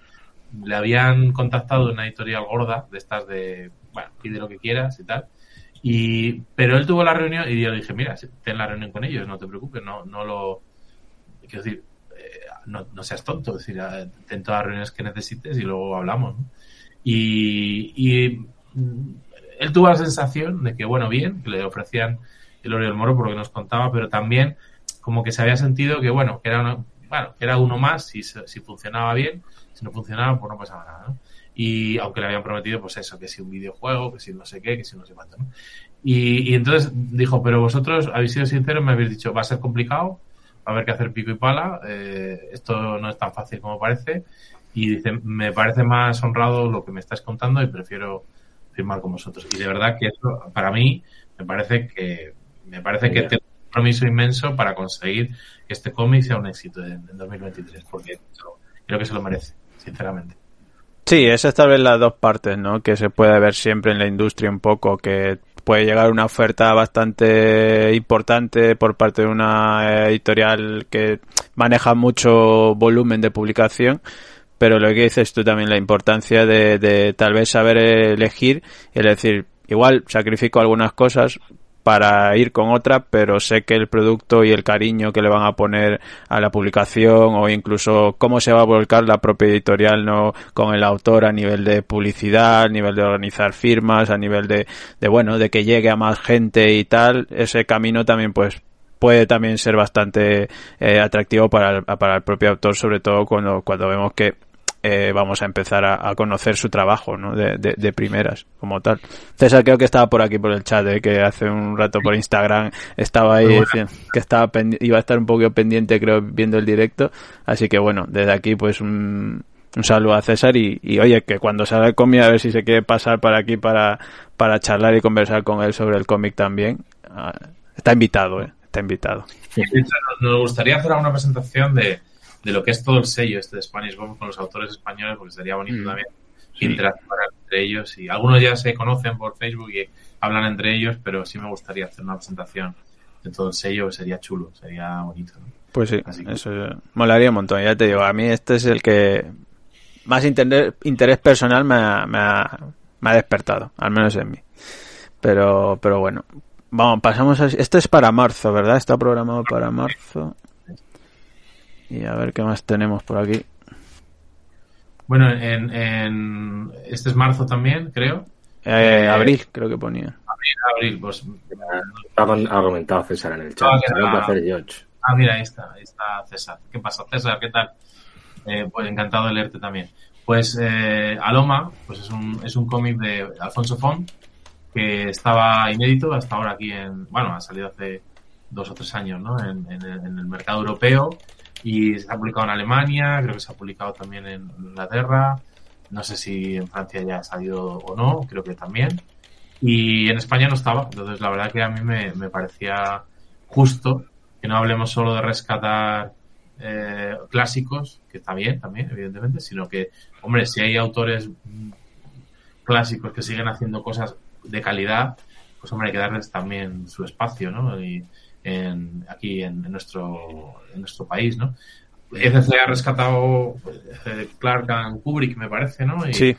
S5: le habían contactado una editorial gorda, de estas de, bueno, pide lo que quieras y tal. Y, pero él tuvo la reunión y yo le dije, mira, ten la reunión con ellos, no te preocupes, no, no lo, quiero decir, eh, no, no seas tonto, es decir, ten todas las reuniones que necesites y luego hablamos. ¿no? Y, y mm, él tuvo la sensación de que, bueno, bien, que le ofrecían el oro y el moro por lo que nos contaba, pero también como que se había sentido que, bueno, que era, una- bueno, que era uno más si, si funcionaba bien, si no funcionaba, pues no pasaba nada, ¿no? Y aunque le habían prometido, pues eso, que si un videojuego, que si no sé qué, que si no sé cuánto, ¿no? Y, y entonces dijo, pero vosotros habéis sido sinceros, me habéis dicho, va a ser complicado, a haber que hacer pico y pala, eh, esto no es tan fácil como parece, y dice, me parece más honrado lo que me estáis contando y prefiero firmar con vosotros. Y de verdad que eso, para mí, me parece que, me parece que tengo un compromiso inmenso para conseguir que este cómic sea un éxito en, en 2023, porque creo que se lo merece, sinceramente.
S6: Sí, esa es tal vez las dos partes, ¿no? Que se puede ver siempre en la industria un poco, que puede llegar una oferta bastante importante por parte de una editorial que maneja mucho volumen de publicación, pero lo que dices tú también, la importancia de, de tal vez saber elegir, es decir, igual sacrifico algunas cosas para ir con otra, pero sé que el producto y el cariño que le van a poner a la publicación o incluso cómo se va a volcar la propia editorial no con el autor a nivel de publicidad, a nivel de organizar firmas, a nivel de, de bueno, de que llegue a más gente y tal, ese camino también pues puede también ser bastante eh, atractivo para el, para el propio autor, sobre todo cuando, cuando vemos que eh, vamos a empezar a, a conocer su trabajo ¿no? de, de, de primeras como tal. César creo que estaba por aquí por el chat, ¿eh? que hace un rato por Instagram estaba ahí diciendo que estaba iba a estar un poco pendiente creo viendo el directo, así que bueno, desde aquí pues un, un saludo a César y, y oye que cuando salga el cómic a ver si se quiere pasar para aquí para, para charlar y conversar con él sobre el cómic también. Ah, está invitado, ¿eh? está invitado.
S5: Nos gustaría hacer una presentación de, de lo que es todo el sello este de Spanish Bomb con los autores españoles, porque sería bonito
S6: Mm.
S5: también interactuar entre ellos. Y algunos ya se conocen por Facebook y hablan entre ellos, pero sí me gustaría hacer una presentación de todo el sello, sería chulo, sería bonito. ¿no?
S6: Pues sí,
S5: Así que-
S6: eso molaría un montón. Ya te digo, a mí este es el que más interés, interés personal me ha, me, ha, me ha despertado, al menos en mí. Pero, pero bueno, vamos, pasamos a... Esto es para marzo, ¿verdad? Está programado para marzo. Y a ver qué más tenemos por aquí.
S5: Bueno, en, en este es marzo también, creo.
S6: Eh,
S5: Eh,
S6: abril, creo que ponía.
S5: Abril, pues.
S7: Ha comentado César en el chat.
S5: Ah,
S7: un placer, George.
S5: Ah, mira, ahí está, ahí está César. ¿Qué pasa, César? ¿Qué tal? Eh, pues encantado de leerte también. Pues eh, Aloma, pues es un, es un cómic de Alfonso Font que estaba inédito hasta ahora aquí en, bueno, ha salido hace dos o tres años, ¿no? En, en el, en el mercado europeo y se ha publicado en Alemania, creo que se ha publicado también en Inglaterra, no sé si en Francia ya ha salido o no, creo que también. Y en España no estaba, entonces la verdad que a mí me, me parecía justo que no hablemos solo de rescatar eh, clásicos, que está bien también, evidentemente, sino que, hombre, si hay autores mm, clásicos que siguen haciendo cosas de calidad, pues hombre, hay que darles también su espacio, ¿no? Y en, aquí en, en nuestro en nuestro país, ¿no? ECC ha rescatado eh, Clark and Kubrick, me parece, ¿no? Y
S6: Sí.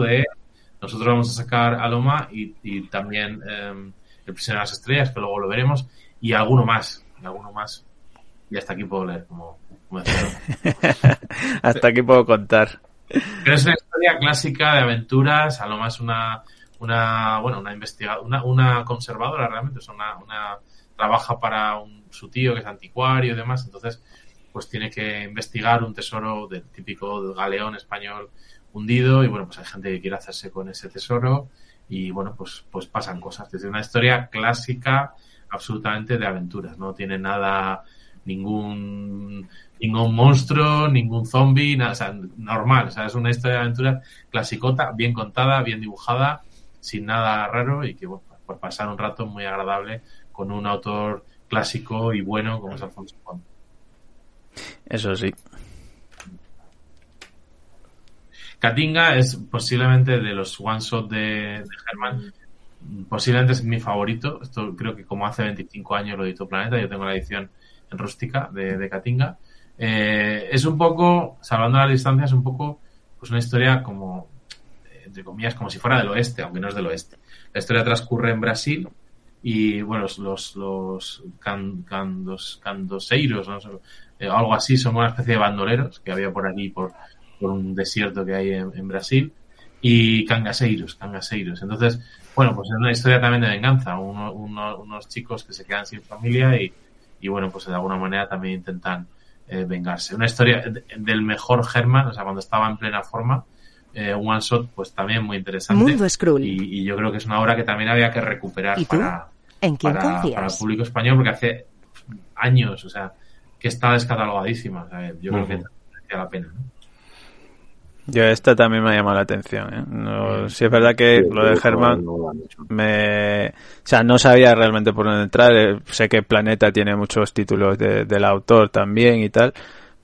S5: de nosotros vamos a sacar Aloma y, y también eh, El prisionero de las estrellas, que luego lo veremos, y alguno más, y alguno más. Y hasta aquí puedo leer, como, como decía. <laughs>
S6: Hasta aquí puedo contar.
S5: Pero es una historia clásica de aventuras, a lo más una, una bueno, una investigada, una, una conservadora realmente, sea, una, una trabaja para un, su tío que es anticuario y demás, entonces pues tiene que investigar un tesoro del típico galeón español hundido y bueno, pues hay gente que quiere hacerse con ese tesoro y bueno, pues, pues pasan cosas. Es una historia clásica absolutamente de aventuras, no tiene nada ningún ningún monstruo, ningún zombie, nada, o sea, normal, o sea, es una historia de aventura clasicota, bien contada, bien dibujada, sin nada raro y que bueno, por pasar un rato muy agradable con un autor clásico y bueno como es Alfonso Juan.
S6: Eso sí.
S5: Katinga es posiblemente de los one shot de, de Herman, posiblemente es mi favorito. Esto creo que como hace 25 años lo editó Planeta, yo tengo la edición en rústica de, de Katinga. Eh, es un poco, salvando las distancias, un poco pues una historia como, eh, entre comillas, como si fuera del oeste, aunque no es del oeste. La historia transcurre en Brasil y, bueno, los, los, los can, candos, candoseiros, ¿no? Eh, algo así, son una especie de bandoleros que había por aquí, por, por un desierto que hay en, en Brasil, y cangaseiros, cangaseiros. Entonces, bueno, pues es una historia también de venganza, uno, uno, unos chicos que se quedan sin familia y, y bueno, pues de alguna manera también intentan eh, vengarse. Una historia de- del mejor Herman, o sea, cuando estaba en plena forma, eh, one shot, pues también muy interesante.
S3: Mundo.
S5: Y, y yo creo que es una obra que también había que recuperar para,
S3: ¿En quién
S5: para, para el público español, porque hace años, o sea, que está descatalogadísima. o sea, yo creo que merecía la pena. ¿no?
S6: Yo esta también me ha llamado la atención. ¿eh? No, sí es verdad que
S7: Sí,
S6: lo de Germán me, o sea, no sabía realmente por dónde entrar. Eh, Sé que Planeta tiene muchos títulos de- del autor también y tal,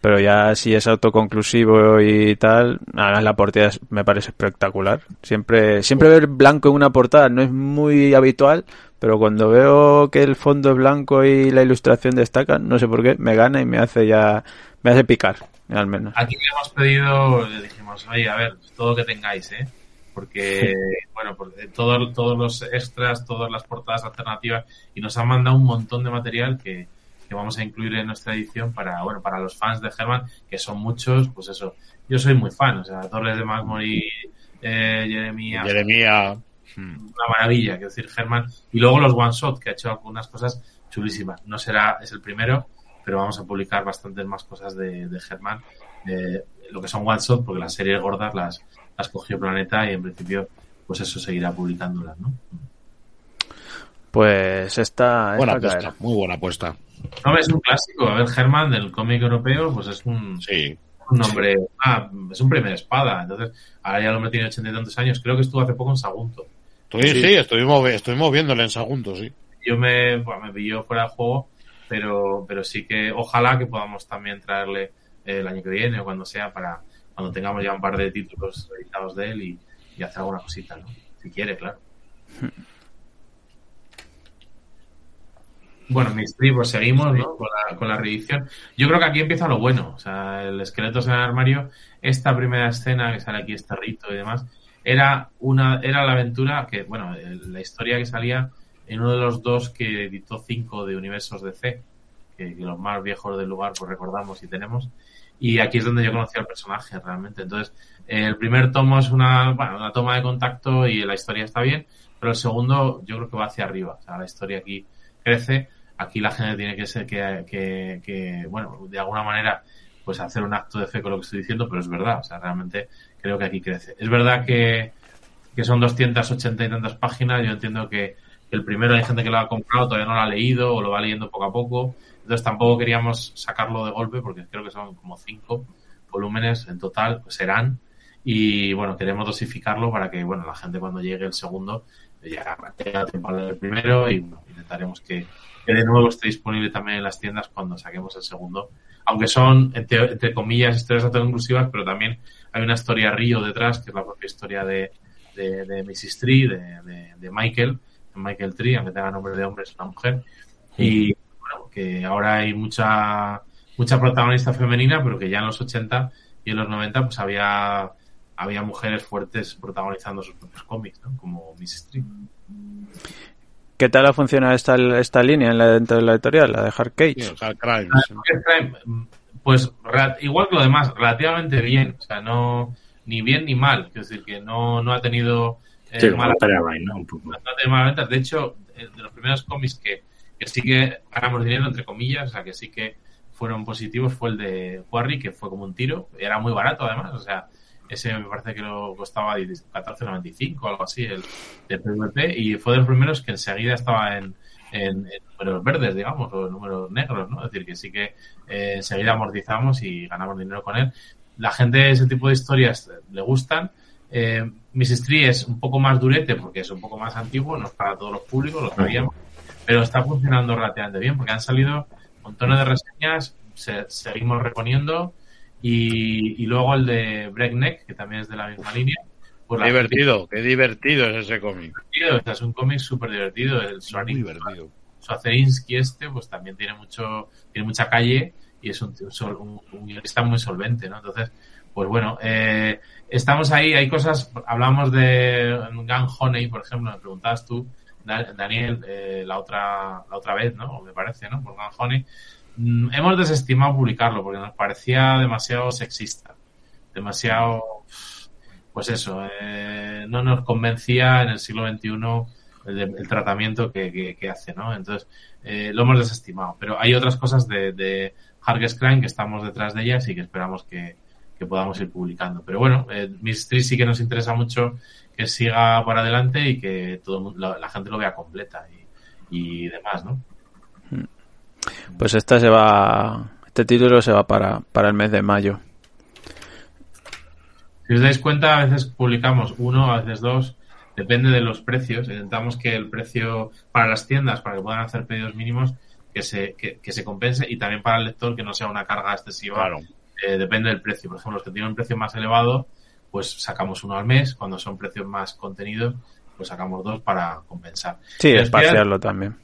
S6: pero ya si es autoconclusivo y tal, además la portada me parece espectacular. Siempre, siempre ver blanco en una portada no es muy habitual, pero cuando veo que el fondo es blanco y la ilustración destaca, no sé por qué, me gana y me hace ya, me hace picar, al menos.
S5: Aquí le hemos pedido, le dijimos, oye, a ver, todo lo que tengáis, ¿eh? Porque, bueno, pues, eh, todo- todos los extras, todas las portadas alternativas, y nos han mandado un montón de material que, que vamos a incluir en nuestra edición para, bueno, para los fans de Herman, que son muchos, pues eso, yo soy muy fan, o sea, Torres de Magmory, eh, Jeremías,
S2: Jeremía. hmm.
S5: una maravilla, quiero decir, Germán. Y luego los One Shot, que ha hecho algunas cosas chulísimas. No será, es el primero, pero vamos a publicar bastantes más cosas de, de Germán. Eh, lo que son One Shot, porque las series gordas las, las cogió Planeta y en principio, pues eso seguirá publicándolas, ¿no?
S6: Pues esta,
S2: Buena
S6: esta
S2: apuesta, muy buena apuesta.
S5: No, es un clásico. A ver, Germán del cómic europeo, pues es un,
S2: Sí.
S5: un nombre, ah, es un primer espada. Entonces, ahora ya el hombre tiene ochenta y tantos años. Creo que estuvo hace poco en Sagunto.
S2: Estoy, sí, estuvimos, estuvimos viéndole en Sagunto, sí.
S5: yo me, bueno, me pilló fuera de juego, pero, pero sí que ojalá que podamos también traerle eh, el año que viene o cuando sea para cuando tengamos ya un par de títulos editados de él y, y hacer alguna cosita, ¿no? Si quiere, claro. <laughs> Bueno, Mystery, pues seguimos ¿no? con, la, con la reedición. Yo creo que aquí empieza lo bueno. O sea, el esqueleto en el armario, esta primera escena que sale aquí, este rito y demás, era una era la aventura que, bueno, la historia que salía en uno de los dos que editó cinco de universos DC, que, que los más viejos del lugar pues recordamos y tenemos. Y aquí es donde yo conocí al personaje realmente. Entonces, el primer tomo es una, bueno, una toma de contacto y la historia está bien, pero el segundo yo creo que va hacia arriba. O sea, la historia aquí crece. Aquí la gente tiene que ser que, que, bueno, de alguna manera, pues hacer un acto de fe con lo que estoy diciendo, pero es verdad. O sea, realmente creo que aquí crece. Es verdad que, que son 280 y tantas páginas. Yo entiendo que el primero hay gente que lo ha comprado, todavía no lo ha leído o lo va leyendo poco a poco. Entonces tampoco queríamos sacarlo de golpe porque creo que son como cinco volúmenes en total, pues serán. Y bueno, queremos dosificarlo para que, bueno, la gente cuando llegue el segundo ya tenga tiempo a leer el primero y bueno, intentaremos que, que de nuevo esté disponible también en las tiendas cuando saquemos el segundo. Aunque son, entre, entre comillas, historias autoconclusivas, pero también hay una historia río detrás, que es la propia historia de, de, de Mrs. Tree, de, de, de Michael, Michael Tree, aunque tenga nombre de hombre, es una mujer. Y bueno, que ahora hay mucha, mucha protagonista femenina, pero que ya en los 80 y en los 90 pues había, había mujeres fuertes protagonizando sus propios cómics, ¿no? Como Mrs. Tree.
S6: ¿Qué tal ha funcionado esta, esta línea en la, dentro de la editorial, la de Hard Cage?
S2: Sí,
S5: pues igual que lo demás, relativamente bien. O sea, no ni bien ni mal. Quiero decir que no, no ha tenido eh,
S7: Sí, como
S5: mala-
S7: Estaría Rain, ¿no? Un poco.
S5: no ha tenido malas ventas. De hecho, eh, de los primeros cómics que, que sí que ganamos dinero, entre comillas, o sea, que sí que fueron positivos, fue el de Quarry, que fue como un tiro. Era muy barato, además. O sea, ese me parece que lo costaba 14.95 o algo así, el de PvP. Y fue de los primeros que enseguida estaba en, en, en números verdes, digamos, o números negros, ¿no? Es decir, que sí que eh, enseguida amortizamos y ganamos dinero con él. La gente, ese tipo de historias le gustan. Eh. Tree es un poco más durete porque es un poco más antiguo, no es para todos los públicos, lo sabíamos, pero está funcionando relativamente bien porque han salido montones de reseñas, se- seguimos reponiendo y, y luego el de Breakneck, que también es de la misma línea. Pues
S2: divertido, qué divertido es ese cómic.
S5: divertido, o sea, es un cómic súper divertido. El Sonic
S2: divertido.
S5: Suazerinsky este, pues también tiene mucho, tiene mucha calle y es un, un, un- guionista muy solvente, ¿no? Entonces, pues bueno, eh, estamos ahí, hay cosas, hablamos de Gun Honey, por ejemplo, me preguntabas tú, Da- Daniel, eh, la otra, la otra vez, ¿no? Me parece, ¿no? Por Gun Honey. Mm, hemos desestimado publicarlo porque nos parecía demasiado sexista, demasiado, pues eso, eh, no nos convencía en el siglo XXI el, el tratamiento que, hace, ¿no? Entonces, eh, lo hemos desestimado. Pero hay otras cosas de, de Hargest Klein que estamos detrás de ellas y que esperamos que, podamos ir publicando. Pero bueno, eh, Tree sí que nos interesa mucho que siga por adelante y que todo la, la gente lo vea completa y demás, ¿no?
S6: Pues esta se va, este título se va para, para el mes de mayo.
S5: Si os dais cuenta, a veces publicamos uno, a veces dos, depende de los precios. Intentamos que el precio para las tiendas, para que puedan hacer pedidos mínimos, que se, que, que se compense y también para el lector que no sea una carga excesiva.
S2: Claro.
S5: Eh, depende del precio. Por ejemplo, los que tienen un precio más elevado, pues sacamos uno al mes. Cuando son precios más contenidos, pues sacamos dos para compensar.
S6: Sí, espaciarlo también.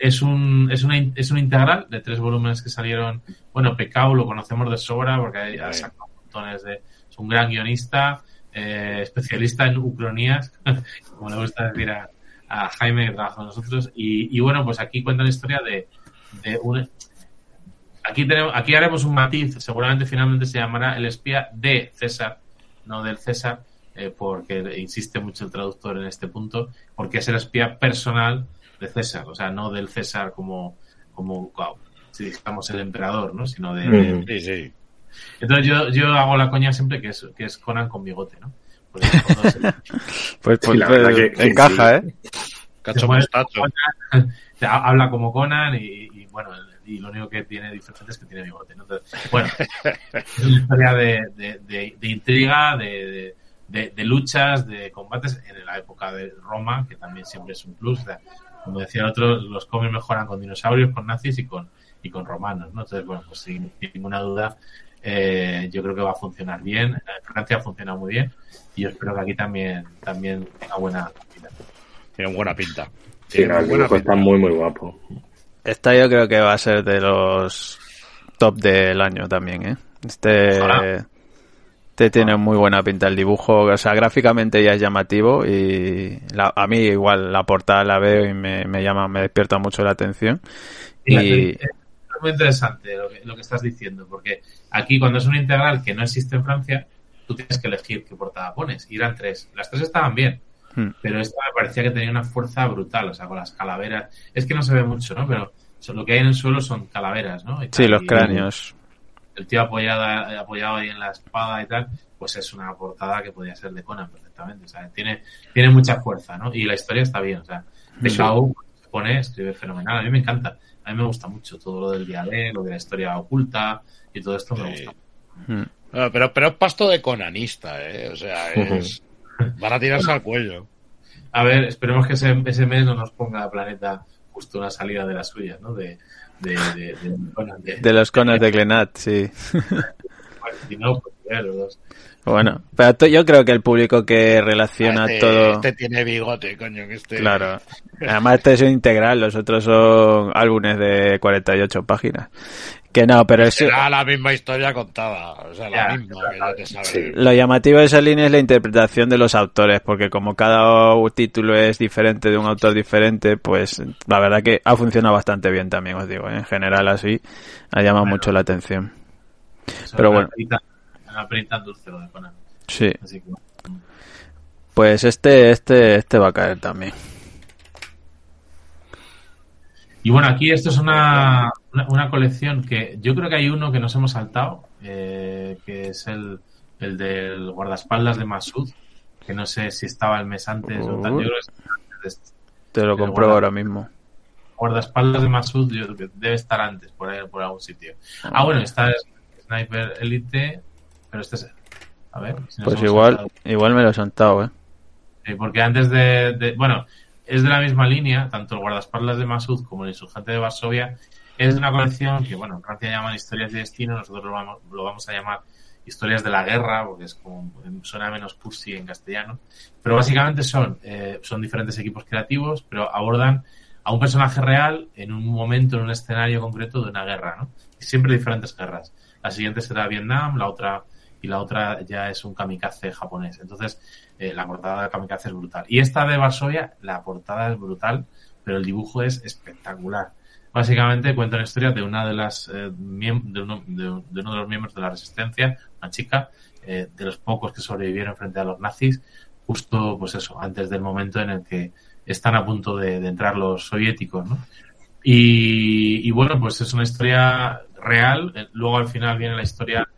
S5: Es un, es, una, es un integral de tres volúmenes que salieron. Bueno, Pecao lo conocemos de sobra porque ha sacado montones de. Es un gran guionista, eh, especialista en ucronías, <laughs> como le gusta decir a, a Jaime que trabaja con nosotros. Y, y bueno, pues aquí cuenta la historia de, de un. Aquí, tenemos, aquí haremos un matiz, seguramente finalmente se llamará El espía de César, no del César, eh, porque insiste mucho el traductor en este punto, porque es el espía personal de César, o sea, no del César como, como wow, si dijéramos el emperador, ¿no? Sino de, de-
S7: Ujú.
S2: Sí, sí.
S5: Entonces yo, yo hago la coña siempre que es, que es Conan con bigote, ¿no? Porque se- <laughs>
S6: Pues, pues,
S7: la verdad
S6: pues,
S7: que- que
S6: encaja,
S7: sí.
S6: ¿eh?
S2: Cacho mostacho. <laughs>
S5: habla como Conan y, y, bueno, y lo único que tiene diferente es que tiene bigote, ¿no? Entonces, bueno, <laughs> es una historia de, de, de- de intriga, de, de, de- de luchas, de combates en la época de Roma, que también siempre es un plus. O sea, como decía otro, los cómics mejoran con dinosaurios, con nazis y con, y con romanos, ¿no? Entonces, bueno, pues sin, sin ninguna duda, eh, yo creo que va a funcionar bien. En Francia ha funcionado muy bien y yo espero que aquí también, también tenga buena actividad.
S2: Tiene buena pinta.
S7: Sí, no, el
S2: buena
S7: dibujo está muy, muy guapo.
S6: Esta yo creo que va a ser de los top del año también, ¿eh? Este,
S5: Ojalá.
S6: Este tiene muy buena pinta el dibujo, o sea, gráficamente ya es llamativo y la- a mí igual la portada la veo y me, me llama, me despierta mucho la atención.
S5: Y
S6: Y
S5: es muy interesante lo que, lo que estás diciendo, porque aquí cuando es un integral que no existe en Francia, tú tienes que elegir qué portada pones. Y eran tres. Las tres estaban bien,
S6: Hmm.
S5: pero esta me parecía que tenía una fuerza brutal, o sea, con las calaveras. Es que no se ve mucho, ¿no? Pero lo que hay en el suelo son calaveras, ¿no? Y
S6: sí, los cráneos.
S5: El tío apoyado, apoyado ahí en la espada y tal, pues es una portada que podría ser de Conan perfectamente. O sea, tiene, tiene mucha fuerza, ¿no? Y la historia está bien, o sea, Pekao se pone, escribe fenomenal. A mí me encanta. A mí me gusta mucho todo lo del diadema, lo de la historia oculta y todo esto me
S2: Sí.
S5: gusta.
S6: Hmm.
S2: No, pero, pero es pasto de conanista, ¿eh? O sea, <laughs> es... Van a tirarse al cuello.
S5: A ver, esperemos que ese, ese mes no nos ponga Planeta justo una salida de las suyas, ¿no? De, de, de, de, de-
S6: De los conos de Glenat, sí.
S5: bueno, si no, pues ya los dos.
S6: Bueno, pero yo creo que el público que relaciona
S2: este,
S6: todo...
S2: este tiene bigote, coño, que este...
S6: Claro. Además, este es un integral, los otros son álbumes de 48 páginas. Que no, pero es,
S2: Será la misma historia contada. O sea, la
S5: Ya,
S2: misma, que ya te sabes.
S7: Sí.
S6: lo llamativo de esa línea es la interpretación de los autores, porque como cada título es diferente de un autor diferente, pues la verdad que ha funcionado bastante bien también, os digo. ¿eh? En general así, ha llamado
S5: Bueno.
S6: mucho la atención. Pero bueno.
S5: Una perita dulce de.
S6: Sí,
S5: Así que,
S6: pues este, este, este va a caer también.
S5: Y bueno, aquí esto es una, una, una colección que yo creo que hay uno que nos hemos saltado, eh, que es el, el del guardaespaldas de Masud, que no sé si estaba el mes antes o tal. Yo creo que es antes de este.
S6: Te lo compruebo ahora mismo.
S5: guardaespaldas de Masud yo creo que debe estar antes, por ahí, por algún sitio. Ah, bueno, está Sniper Elite, pero este es... A ver. si
S6: Pues igual,
S5: saltado.
S6: igual me lo he soltado, ¿eh?
S5: Sí, porque antes de, de- Bueno, es de la misma línea, tanto el guardaespaldas de Masud como el insurgente de Varsovia. Es una colección que, bueno, en Francia llaman historias de destino, nosotros lo vamos, lo vamos a llamar historias de la guerra, porque es como, suena menos cursi en castellano. Pero básicamente son, eh, son diferentes equipos creativos, pero abordan a un personaje real en un momento, en un escenario concreto de una guerra, ¿no? Siempre diferentes guerras. La siguiente será Vietnam, la otra y la otra ya es un kamikaze japonés. Entonces, eh, la portada de kamikaze es brutal. Y esta de Varsovia, la portada es brutal, pero el dibujo es espectacular. Básicamente cuenta una historia de una de las eh, de, uno, de- de uno de los miembros de la resistencia, una chica, eh, de los pocos que sobrevivieron frente a los nazis, justo, pues eso, antes del momento en el que están a punto de, de entrar los soviéticos, ¿no? Y, y bueno, pues es una historia real. Eh, Luego al final viene la historia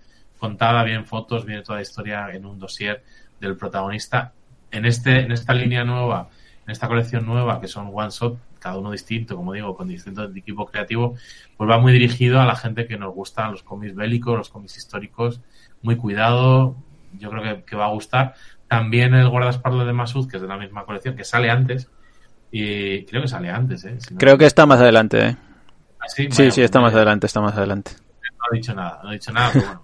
S5: contada, vienen fotos, viene toda la historia en un dossier del protagonista. En este, en esta línea nueva, en esta colección nueva, que son one shot, cada uno distinto, como digo, con distinto equipo creativo, pues va muy dirigido a la gente que nos gustan los cómics bélicos, los cómics históricos, muy cuidado, yo creo que, que va a gustar. También el guardaespaldas de Masud, que es de la misma colección, que sale antes, y creo que sale antes, ¿eh? Si no-
S6: Creo que está más adelante, ¿eh?
S5: ¿Ah, sí?
S6: Sí, está
S5: pues,
S6: más
S5: eh,
S6: adelante, está más adelante.
S5: no ha dicho nada, no ha dicho nada, pero bueno,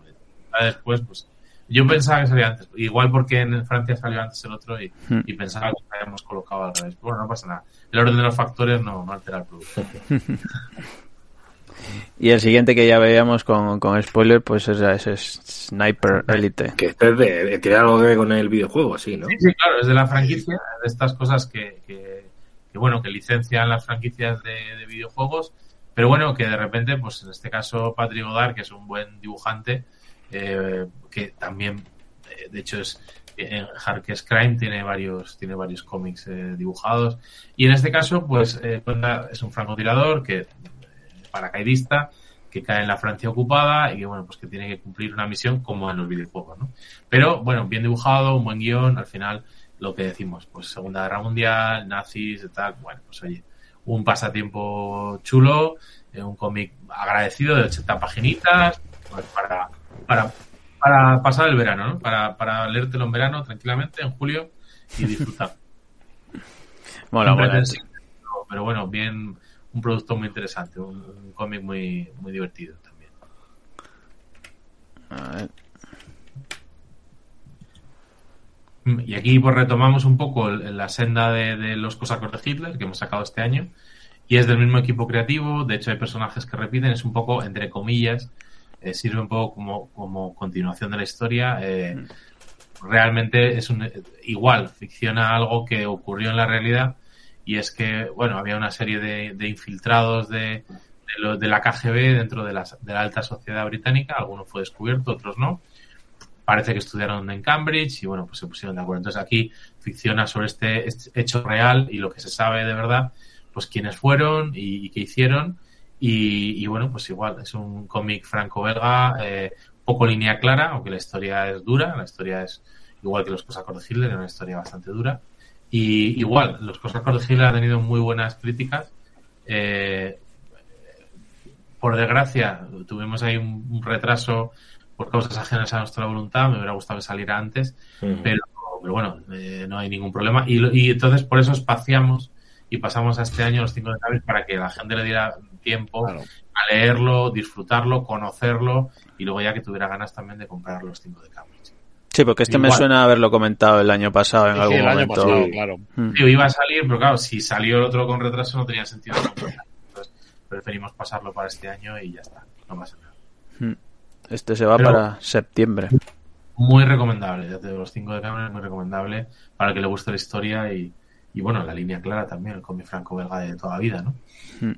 S5: después, pues. Yo pensaba que salía antes, igual porque en Francia salió antes el otro y,
S6: Hmm.
S5: y pensaba que lo habíamos colocado al revés. Bueno, no pasa nada. El orden de los factores no, no altera el producto. <laughs>
S6: Y el siguiente que ya veíamos con, con spoiler, pues es ese es Sniper Elite.
S7: Que este es de, tiene algo que ver con el videojuego, sí, ¿no?
S5: Sí, sí, claro, es de la franquicia, de estas cosas que, que, que, bueno, que licencian las franquicias de, de videojuegos, pero bueno, que de repente, pues en este caso Patrick Godard, que es un buen dibujante, eh, que también, eh, de hecho, es en Harkes Crime tiene varios, tiene varios cómics eh, dibujados, y en este caso, pues eh, es un francotirador que, eh, paracaidista, que cae en la Francia ocupada y que bueno, pues que tiene que cumplir una misión como en los videojuegos, ¿no? Pero bueno, bien dibujado, un buen guion, al final lo que decimos, pues Segunda Guerra Mundial, nazis y tal, bueno, pues oye, un pasatiempo chulo, un cómic agradecido de 80 paginitas, pues para, para, para pasar el verano, ¿no? Para, para leértelo en verano tranquilamente, en julio, y disfrutar. <laughs>
S6: Mola, mola.
S5: pero- bueno, bien, un producto muy interesante, un, un cómic muy, muy divertido también.
S6: A ver.
S5: Y aquí pues retomamos un poco la senda de, de los cosacos de Hitler que hemos sacado este año. Y es del mismo equipo creativo, de hecho hay personajes que repiten, es un poco, entre comillas, eh, sirve un poco como, como continuación de la historia. eh, realmente es un, igual, ficciona algo que ocurrió en la realidad y es que, bueno, había una serie de, de infiltrados de, de, lo- de la KGB dentro de la, de la alta sociedad británica, alguno fue descubierto, otros no. Parece que estudiaron en Cambridge y bueno, pues se pusieron de acuerdo. Entonces aquí ficciona sobre este, este hecho real y lo que se sabe de verdad, pues quiénes fueron y, y qué hicieron. Y, y bueno, pues igual, es un cómic franco-belga, eh, poco línea clara, aunque la historia es dura, la historia es igual que los cosacos de Hitler, es una historia bastante dura. Y igual, los cosacos de Hitler han tenido muy buenas críticas. Eh, por desgracia, tuvimos ahí un, un retraso por causas ajenas a nuestra voluntad. Me hubiera gustado que saliera antes, pero, pero bueno, eh, no hay ningún problema. Y, y entonces por eso espaciamos y pasamos a este año los cinco de para que la gente le diera tiempo
S2: Claro.
S5: a leerlo, disfrutarlo, conocerlo y luego ya que tuviera ganas también de comprar los cinco de Cambridge.
S6: Sí, porque este me suena haberlo comentado el año pasado en
S2: Sí,
S6: algún
S2: sí, el año
S6: momento.
S2: pasado,
S7: Sí.
S2: claro.
S6: Mm.
S5: Iba a salir, pero claro, si salió el otro con retraso no tenía sentido. Entonces preferimos pasarlo para este año y ya está, no pasa nada.
S6: Este se va
S5: Pero-
S6: para septiembre.
S5: Muy recomendable, ya te digo, los cinco de Cambridge muy recomendable para el que le guste la historia y, y bueno, la línea clara también, el cómic franco-belga de toda la vida, ¿no?
S6: Mm.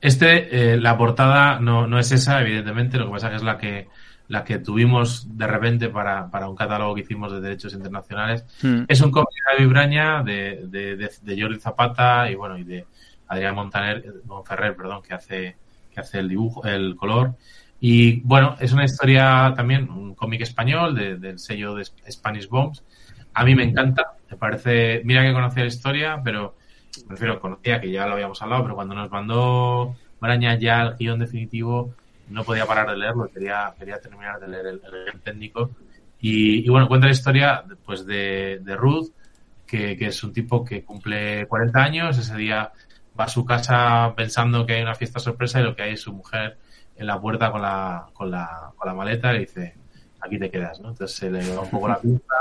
S5: Este, eh, la portada no, no es esa, evidentemente, lo que pasa que es la que la que tuvimos de repente para, para un catálogo que hicimos de derechos internacionales.
S6: Mm.
S5: Es un cómic de David Braña, de, de, de, de Jordi Zapata y bueno, y de Adrián Montaner, Monferrer, perdón, que hace, que hace el dibujo, el color. Y bueno, es una historia también, un cómic español de- del sello de Spanish Bombs. A mí me encanta, me parece, mira que conocía la historia, pero me refiero, conocía que ya lo habíamos hablado, pero cuando nos mandó Braña ya el guion definitivo, no podía parar de leerlo, quería, quería terminar de leer el, técnico. Y, bueno, cuenta la historia pues, de, de Ruth, que, que es un tipo que cumple 40 años, ese día va a su casa pensando que hay una fiesta sorpresa y lo que hay es su mujer en la puerta con la, con la, con la maleta y dice, aquí te quedas, ¿no? Entonces se le da un poco la pinza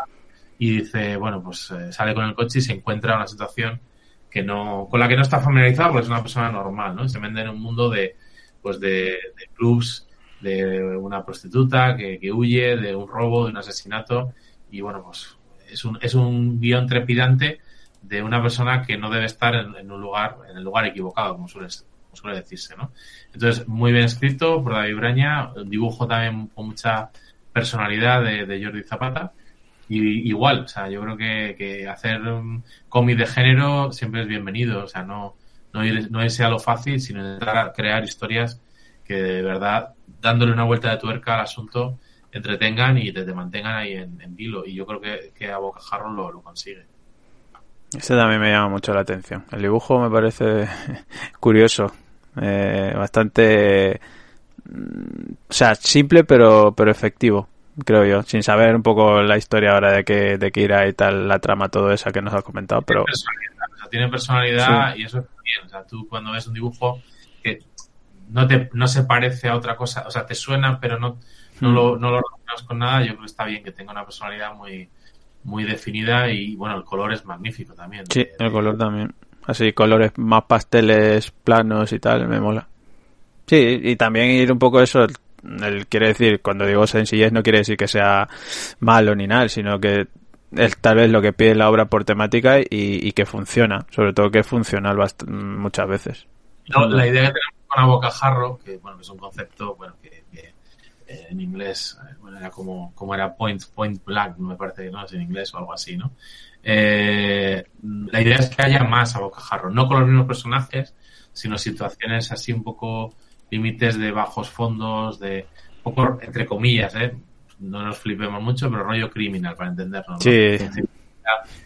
S5: y dice, bueno, pues eh, sale con el coche y se encuentra una situación que no, con la que no está familiarizado porque es una persona normal, ¿no? Se vende en un mundo de, pues de, de clubs, de una prostituta que, que huye, de un robo, de un asesinato y bueno, pues es un, es un guion trepidante de una persona que no debe estar en, en un lugar, en el lugar equivocado, como suele, como suele decirse, ¿no? Entonces, muy bien escrito por David Braña, un dibujo también con mucha personalidad de, de Jordi Zapata. Y igual, o sea, yo creo que, que hacer cómic de género siempre es bienvenido, o sea, no, no, ir, no irse a lo fácil, sino intentar crear historias que de verdad, dándole una vuelta de tuerca al asunto, entretengan y te, te mantengan ahí en, en vilo. Y yo creo que, que a Bocajarro lo, lo consigue.
S6: Ese también me llama mucho la atención. El dibujo me parece <laughs> curioso, eh, bastante, mm, o sea, simple pero pero efectivo, creo yo, sin saber un poco la historia ahora de que de que irá y tal, la trama, todo esa que nos has comentado, pero
S5: Tiene personalidad, o sea, tiene personalidad y eso está bien. O sea, tú cuando ves un dibujo que no te no se parece a otra cosa, o sea, te suena pero no no lo, no lo relacionas con nada, yo creo que está bien que tenga una personalidad muy muy definida y bueno, el color es magnífico también.
S6: sí,
S5: De-
S6: el color también. Así, colores más pasteles, planos y tal, me mola. Sí, y también ir un poco eso, el- quiere decir, cuando digo sencillez no quiere decir que sea malo ni nada, sino que es tal vez lo que pide la obra por temática y, que funciona, sobre todo que es funcional muchas veces.
S5: No, la idea que tenemos con a bocajarro, que bueno, es un concepto, bueno, que, eh, en inglés, eh, bueno, era como, como era point, point blank, me parece que no es en inglés o algo así, ¿no? Eh, la idea es que haya más a bocajarro, no con los mismos personajes, sino situaciones así un poco límites de bajos fondos, de un poco entre comillas, ¿eh? No nos flipemos mucho, pero rollo criminal para entendernos. ¿no?
S6: Sí.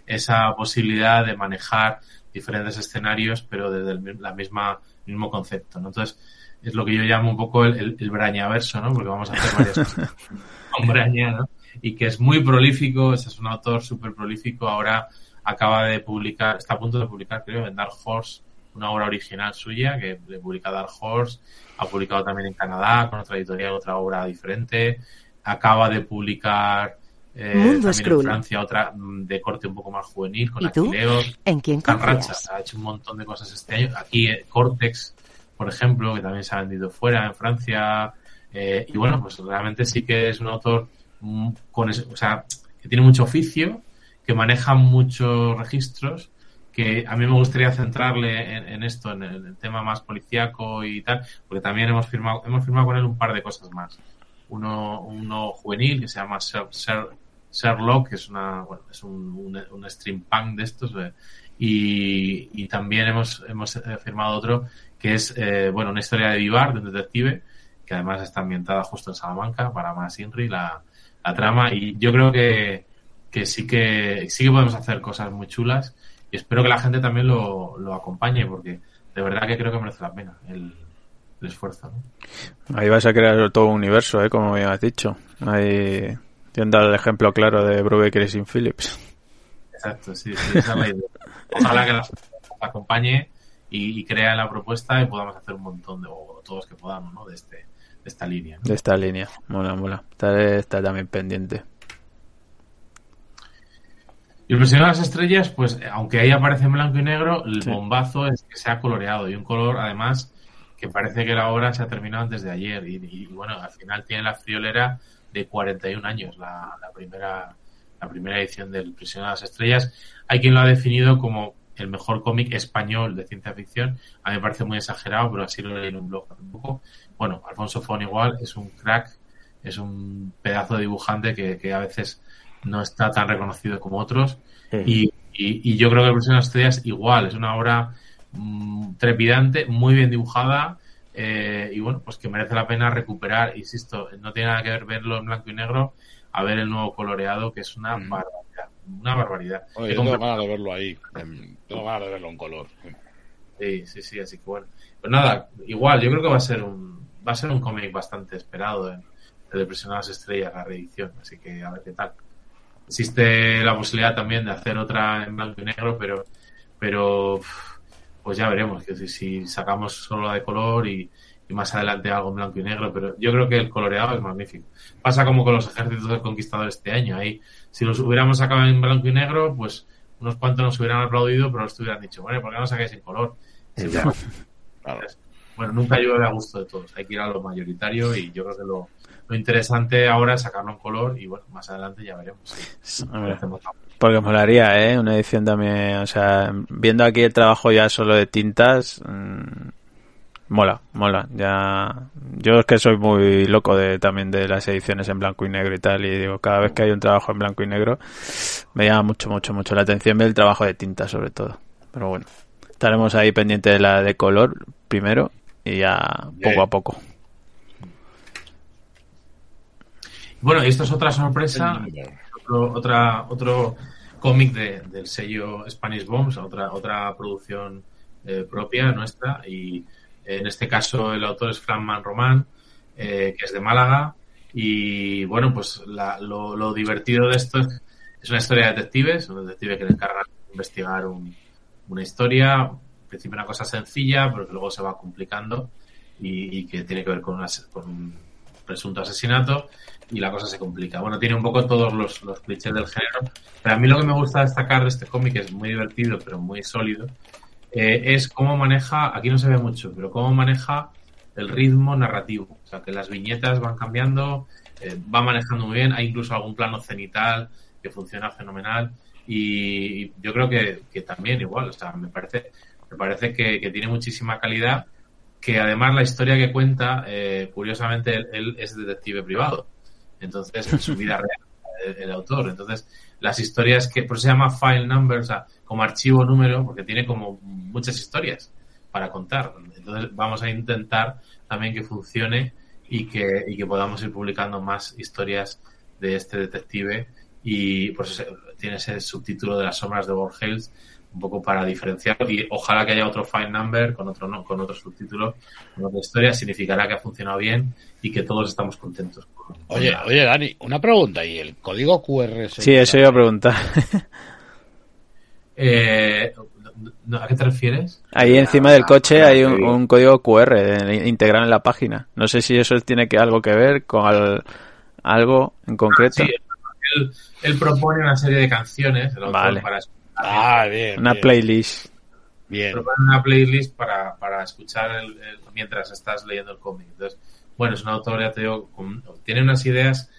S5: esa posibilidad de manejar diferentes escenarios, pero desde el, la misma mismo concepto, ¿no? Entonces, es lo que yo llamo un poco el, el, el brañaverso, ¿no? Porque vamos a hacer varias cosas <laughs> con Braña, ¿no? Y que es muy prolífico, ese es un autor súper prolífico, ahora acaba de publicar, está a punto de publicar, creo, en Dark Horse, una obra original suya, que le publica Dark Horse, ha publicado también en Canadá, con otra editorial, otra obra diferente, acaba de publicar eh,
S3: Mundo
S5: también en. Francia otra mm, de corte un poco más juvenil, con
S3: ¿Y tú?
S5: Aquileos,
S3: ¿En quién
S5: Can Racha,
S3: confías?
S5: ha hecho un montón de cosas este año. Aquí eh, Cortex, por ejemplo, que también se ha vendido fuera, en Francia. eh, y bueno, pues realmente sí que es un autor mm, con o sea, que tiene mucho oficio, que maneja muchos registros, que a mí me gustaría centrarle en, esto, en el, tema más policíaco y tal, porque también hemos firmado, hemos firmado con él un par de cosas más. Uno, uno juvenil que se llama Sher- Sher- Sherlock, que es una, bueno, es un, un, un stream punk de estos, eh, y, y también hemos, hemos eh, firmado otro que es, eh, bueno, una historia de Vivar, de un detective, que además está ambientada justo en Salamanca, para más Inri, la, la trama, y yo creo que, que sí que sí que podemos hacer cosas muy chulas, y espero que la gente también lo, lo acompañe, porque de verdad que creo que merece la pena el, el esfuerzo, ¿no?
S6: Ahí vas a crear todo un universo, ¿eh? como me has dicho. Ahí dado el ejemplo claro de Brubaker Sin Phillips.
S5: Exacto, sí, sí, esa es la idea. Ojalá que la gente nos acompañe y, y crea la propuesta y podamos hacer un montón de, o todos que podamos, ¿no? De este, de esta línea. ¿no?
S6: De esta línea. Mola, mola. Estaré, estaré también pendiente.
S5: Y el Prisionero de las Estrellas, pues, aunque ahí aparece en blanco y negro, el
S6: Sí.
S5: bombazo es que se ha coloreado y un color, además, que parece que la obra se ha terminado antes de ayer. Y, y, bueno, al final tiene la friolera de 41 años, la, la primera la primera edición del Prisionero de las Estrellas. Hay quien lo ha definido como el mejor cómic español de ciencia ficción. A mí me parece muy exagerado, pero así lo leí en un blog hace un poco. Bueno, Alfonso Fon igual es un crack, es un pedazo de dibujante que, que a veces no está tan reconocido como otros. Y, y, y yo creo que el las Estrellas igual, es una obra mm, trepidante, muy bien dibujada. eh, y bueno, pues que merece la pena recuperar, insisto, no tiene nada que ver verlo en blanco y negro a ver el nuevo coloreado, que es una barbaridad. una barbaridad.
S2: Oye, tengo ganas de verlo ahí. em, Tengo ganas de verlo en color.
S5: Sí, sí, sí, así que bueno. Pues nada, igual, yo creo que va a ser un va a ser un cómic bastante esperado en el de Presión a las Estrellas, la reedición, así que a ver qué tal. Existe la posibilidad también de hacer otra en blanco y negro, pero pero pues ya veremos, que si, si sacamos solo la de color y, y más adelante algo en blanco y negro, pero yo creo que el coloreado es magnífico. Pasa como con los ejércitos del conquistador este año, ahí si los hubiéramos sacado en blanco y negro, pues unos cuantos nos hubieran aplaudido, pero los hubieran dicho, bueno, ¿por qué no sacáis en color?
S2: Claro.
S5: Bueno, nunca llueve a gusto de todos. Hay que ir a lo mayoritario y yo creo que lo, lo interesante ahora es sacarlo en color y bueno, más adelante ya veremos. si
S6: Porque molaría, ¿eh? Una edición también, o sea, viendo aquí el trabajo ya solo de tintas, mm, mola, mola. Ya, yo es que soy muy loco de también de las ediciones en blanco y negro y tal, y digo, cada vez que hay un trabajo en blanco y negro, me llama mucho, mucho, mucho la atención el trabajo de tinta sobre todo. Pero bueno, estaremos ahí pendientes de la de color primero y ya poco a poco.
S5: Bueno, y esto es otra sorpresa, otro, otra, otro cómic de- del sello Spanish Bombs, otra, otra producción eh, propia nuestra. Y en este caso el autor es Franman Román, eh, que es de Málaga. Y bueno, pues la- lo, lo divertido de esto es, es una historia de detectives, un detective que le encarga de investigar un- una historia, en principio una cosa sencilla, pero que luego se va complicando y, y que tiene que ver con, una- con un presunto asesinato y la cosa se complica. Bueno, tiene un poco todos los, los clichés del género, pero a mí lo que me gusta destacar de este cómic, es muy divertido pero muy sólido, eh, es cómo maneja, aquí no se ve mucho, pero cómo maneja el ritmo narrativo. O sea, que las viñetas van cambiando, eh, va manejando muy bien, hay incluso algún plano cenital que funciona fenomenal y yo creo que, que también igual, o sea, me parece, me parece que, que tiene muchísima calidad, que además la historia que cuenta, eh, curiosamente, él es detective privado. Entonces, en su vida real, el, autor. Entonces, las historias que, por eso se llama file number, o sea, como archivo número, porque tiene como muchas historias para contar. Entonces, vamos a intentar también que funcione y que, y que podamos ir publicando más historias de este detective y por eso tiene ese subtítulo de las sombras de Borges un poco para diferenciarlo y ojalá que haya otro file number con otro no, con otro subtítulo con otra historia significará que ha funcionado bien y que todos estamos contentos con- con
S2: Oye,
S5: la-
S2: oye, Dani, una pregunta. ¿Y el código QR? se
S6: Sí, eso iba a preguntar.
S5: Eh, no, ¿a qué te refieres?
S6: Ahí encima del coche
S7: Ah,
S6: hay un,
S7: sí.
S6: un código QR eh, integrado en la página. No sé si eso tiene que algo que ver con al- algo en concreto.
S5: Sí, él, él propone una serie de canciones
S6: Vale.
S5: para
S2: Ah, bien.
S6: Una
S2: bien,
S6: playlist.
S2: Bien.
S5: una playlist para, para escuchar el- el- mientras estás leyendo el cómic. Entonces, bueno, es un autor, ya te digo, con- tiene unas ideas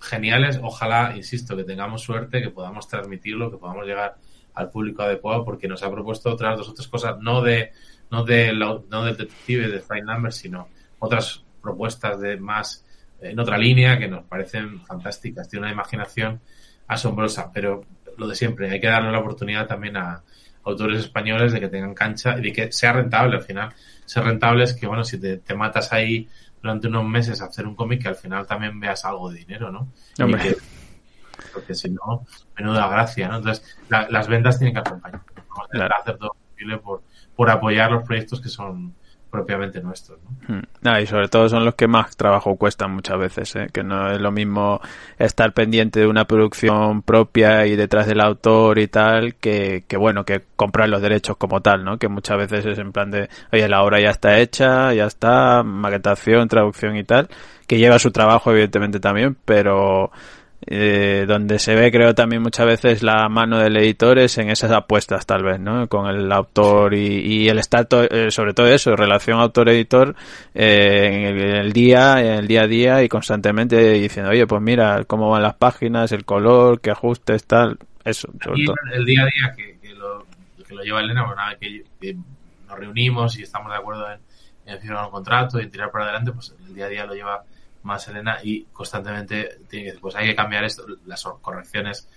S5: geniales. Ojalá, insisto, que tengamos suerte, que podamos transmitirlo, que podamos llegar al público adecuado, porque nos ha propuesto otras dos o tres cosas, no de no de la- no del detective de Fine Number, sino otras propuestas de más en otra línea que nos parecen fantásticas. Tiene una imaginación asombrosa, pero lo de siempre, hay que darle la oportunidad también a autores españoles de que tengan cancha y de que sea rentable al final. Ser rentable es que, bueno, si te, te matas ahí durante unos meses a hacer un cómic, que al final también veas algo de dinero, ¿no? Y
S6: Hombre.
S5: que- porque si no, menuda gracia, ¿no? Entonces, la- las ventas tienen que acompañar. Vamos a hacer todo lo posible por, por apoyar los proyectos que son propiamente nuestros, ¿no?
S6: Nah, y sobre todo son los que más trabajo cuestan muchas veces, ¿eh? que no es lo mismo estar pendiente de una producción propia y detrás del autor y tal, que, que bueno, que comprar los derechos como tal, ¿no? Que muchas veces es en plan de, oye, la obra ya está hecha, ya está, maquetación, traducción y tal, que lleva su trabajo evidentemente también, pero eh, donde se ve creo también muchas veces la mano del editor es en esas apuestas tal vez, ¿no? Con el autor y, y el estar to- eh, sobre todo eso, relación autor-editor eh, en, el, en el día, en el día a día y constantemente diciendo, oye, pues mira cómo van las páginas, el color, qué ajustes, tal, eso, sobre todo.
S5: el día a día que, que lo, que lo lleva Elena, nada, que, que nos reunimos y estamos de acuerdo en, en firmar un contrato y tirar para adelante, pues el día a día lo lleva más Elena y constantemente tiene que decir, pues hay que cambiar esto, las correcciones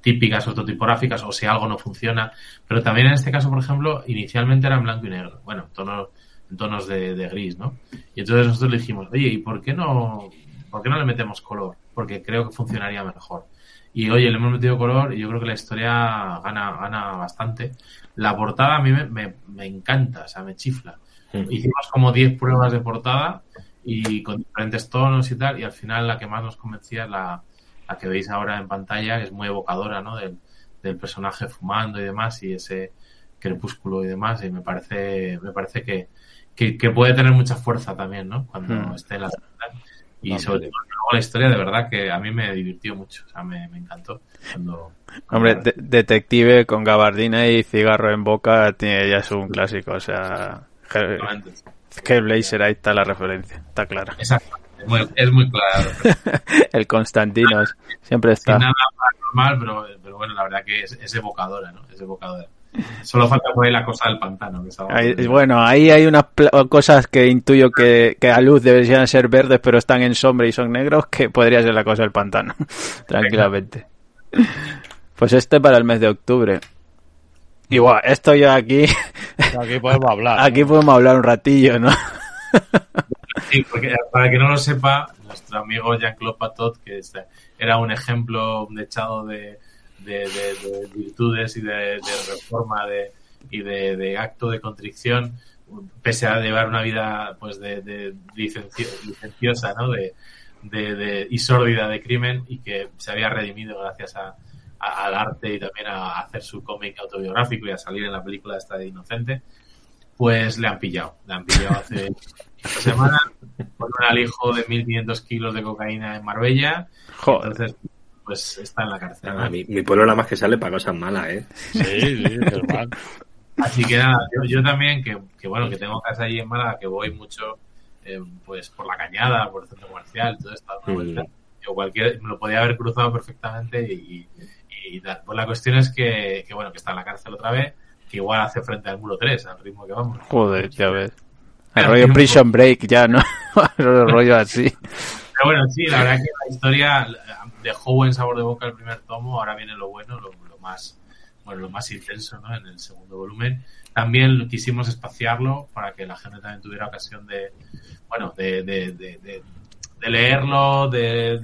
S5: típicas ortotipográficas o si algo no funciona. Pero también en este caso, por ejemplo, inicialmente era en blanco y negro, bueno, tonos, en tonos de, de gris, ¿no? Y entonces nosotros le dijimos, oye, ¿y por qué no, por qué no le metemos color? Porque creo que funcionaría mejor. Y oye, le hemos metido color y yo creo que la historia gana, gana bastante. La portada a mí me, me, me encanta, o sea, me chifla.
S7: Mm.
S5: Hicimos como 10 pruebas de portada y con diferentes tonos y tal, y al final la que más nos convencía es la, la que veis ahora en pantalla, que es muy evocadora, ¿no? Del, del personaje fumando y demás, y ese crepúsculo y demás, y me parece, me parece que, que, que puede tener mucha fuerza también, ¿no? Cuando
S6: Hmm.
S5: esté en la. Y
S2: No,
S5: sobre todo luego la historia, de verdad que a mí me divirtió mucho, o sea, me, me encantó. Cuando,
S6: Hombre, de- detective con gabardina y cigarro en boca tiene, ya es un clásico, o sea... Hell- Hellblazer, ahí está la referencia, está clara.
S5: Exacto, es muy, es muy claro. <laughs>
S6: El Constantino siempre
S5: Sin
S6: está.
S5: nada normal, pero, pero bueno, la verdad que es, es evocadora, ¿no? Es evocadora. Solo falta ahí la cosa del pantano. Que estaba
S6: Ahí- bueno, ahí hay unas cosas que intuyo que, que a luz deberían ser verdes, pero están en sombra y son negros, que podría ser la cosa del pantano, <laughs> tranquilamente. Pues este para el mes de octubre. Igual, esto ya aquí,
S2: Aquí podemos hablar.
S6: aquí
S2: ¿no?
S6: podemos hablar un ratillo, ¿no?
S5: Sí, porque para que no lo sepa, nuestro amigo Jean-Claude Patot, que era un ejemplo dechado de, de, de- de virtudes y de, de reforma de, y de, de acto de contrición, pese a llevar una vida pues de, de licencio- licenciosa ¿no? de, de, de- y sórdida de crimen y que se había redimido gracias a- al arte y también a hacer su cómic autobiográfico y a salir en la película esta de Inocente, pues le han pillado. Le han pillado hace <laughs> esta semana con un alijo de 1.500 kilos de cocaína en Marbella.
S6: Joder.
S5: Entonces, pues está en la cárcel.
S7: Nada, mi, mi pueblo nada más que sale para cosas malas, ¿eh?
S2: Sí, sí, Germán.
S5: Así que nada, yo, yo también, que, que bueno, que tengo casa allí en Málaga, que voy mucho eh, pues por la cañada, por el centro comercial, todo esto. ¿no?
S7: Mm.
S5: Yo cualquier, me lo podía haber cruzado perfectamente y, y, tal. Pues la cuestión es que, que, bueno, que está en la cárcel otra vez, que igual hace frente al muro 3, al ritmo que vamos.
S6: Joder, ya ves. El rollo. Prison Break ya, ¿no? <laughs> el rollo así.
S5: Pero bueno, sí, la verdad que la historia dejó buen sabor de boca el primer tomo, ahora viene lo bueno, lo, lo más bueno, lo más intenso, ¿no? En el segundo volumen. También quisimos espaciarlo para que la gente también tuviera ocasión de, bueno, de, de, de, de, de leerlo, de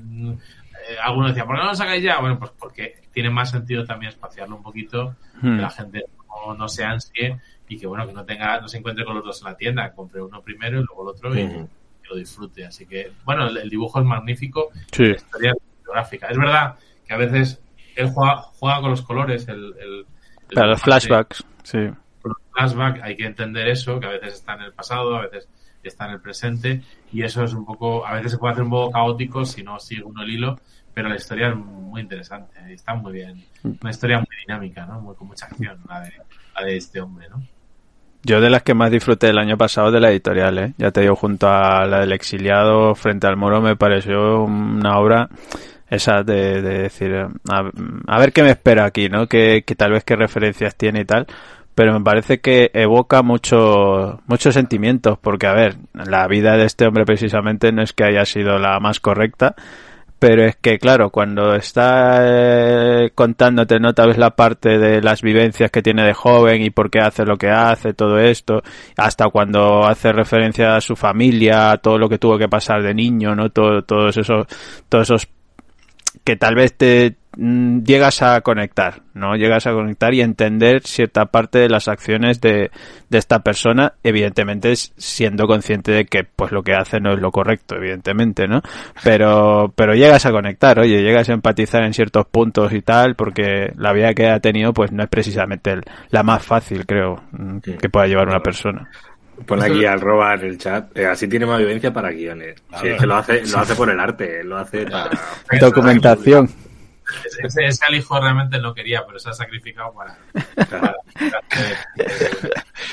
S5: eh, algunos decían, ¿por qué no lo sacáis ya? Bueno, pues porque tiene más sentido también espaciarlo un poquito,
S6: Hmm.
S5: que la gente no, no se ansie y que bueno, que no tenga, no se encuentre con los dos en la tienda, compre uno primero y luego el otro y que lo disfrute. Así que, bueno, el, el dibujo es magnífico,
S6: Sí.
S5: la historia es gráfica. Es verdad que a veces él juega, juega con los colores, el, el,
S6: Para los flashbacks, sí.
S5: con los flashbacks hay que entender eso, que a veces está en el pasado, a veces está en el presente, y eso es un poco, a veces se puede hacer un poco caótico si no sigue uno el hilo, pero la historia es muy interesante, está muy bien. Una historia muy dinámica, ¿no? Muy, con mucha acción, la de, la de este hombre, ¿no?
S6: Yo de las que más disfruté el año pasado de la editorial, ¿eh? Ya te digo, junto a la del exiliado frente al moro me pareció una obra esa de, de decir, a, a ver qué me espera aquí, ¿no? Que, que tal vez qué referencias tiene y tal. Pero me parece que evoca mucho, muchos sentimientos, porque a ver, la vida de este hombre precisamente no es que haya sido la más correcta, pero es que, claro, cuando está eh, contándote, ¿no? Tal vez la parte de las vivencias que tiene de joven y por qué hace lo que hace, todo esto, hasta cuando hace referencia a su familia, a todo lo que tuvo que pasar de niño, ¿no? Todo, todos esos, todos esos que tal vez te llegas a conectar, ¿no? Llegas a conectar y entender cierta parte de las acciones de, de esta persona, evidentemente es siendo consciente de que pues lo que hace no es lo correcto, evidentemente, ¿no? Pero, pero llegas a conectar, oye, llegas a empatizar en ciertos puntos y tal, porque la vida que ha tenido pues no es precisamente el- la más fácil, creo, mm, que pueda llevar una persona.
S7: Pon aquí al roba en el chat. Eh, así tiene más vivencia para guiones.
S2: Claro.
S7: Sí, es que lo hace, lo hace por el arte, lo hace para.
S6: Documentación.
S5: Ese, ese, ese al hijo realmente no quería, pero se ha sacrificado para... para-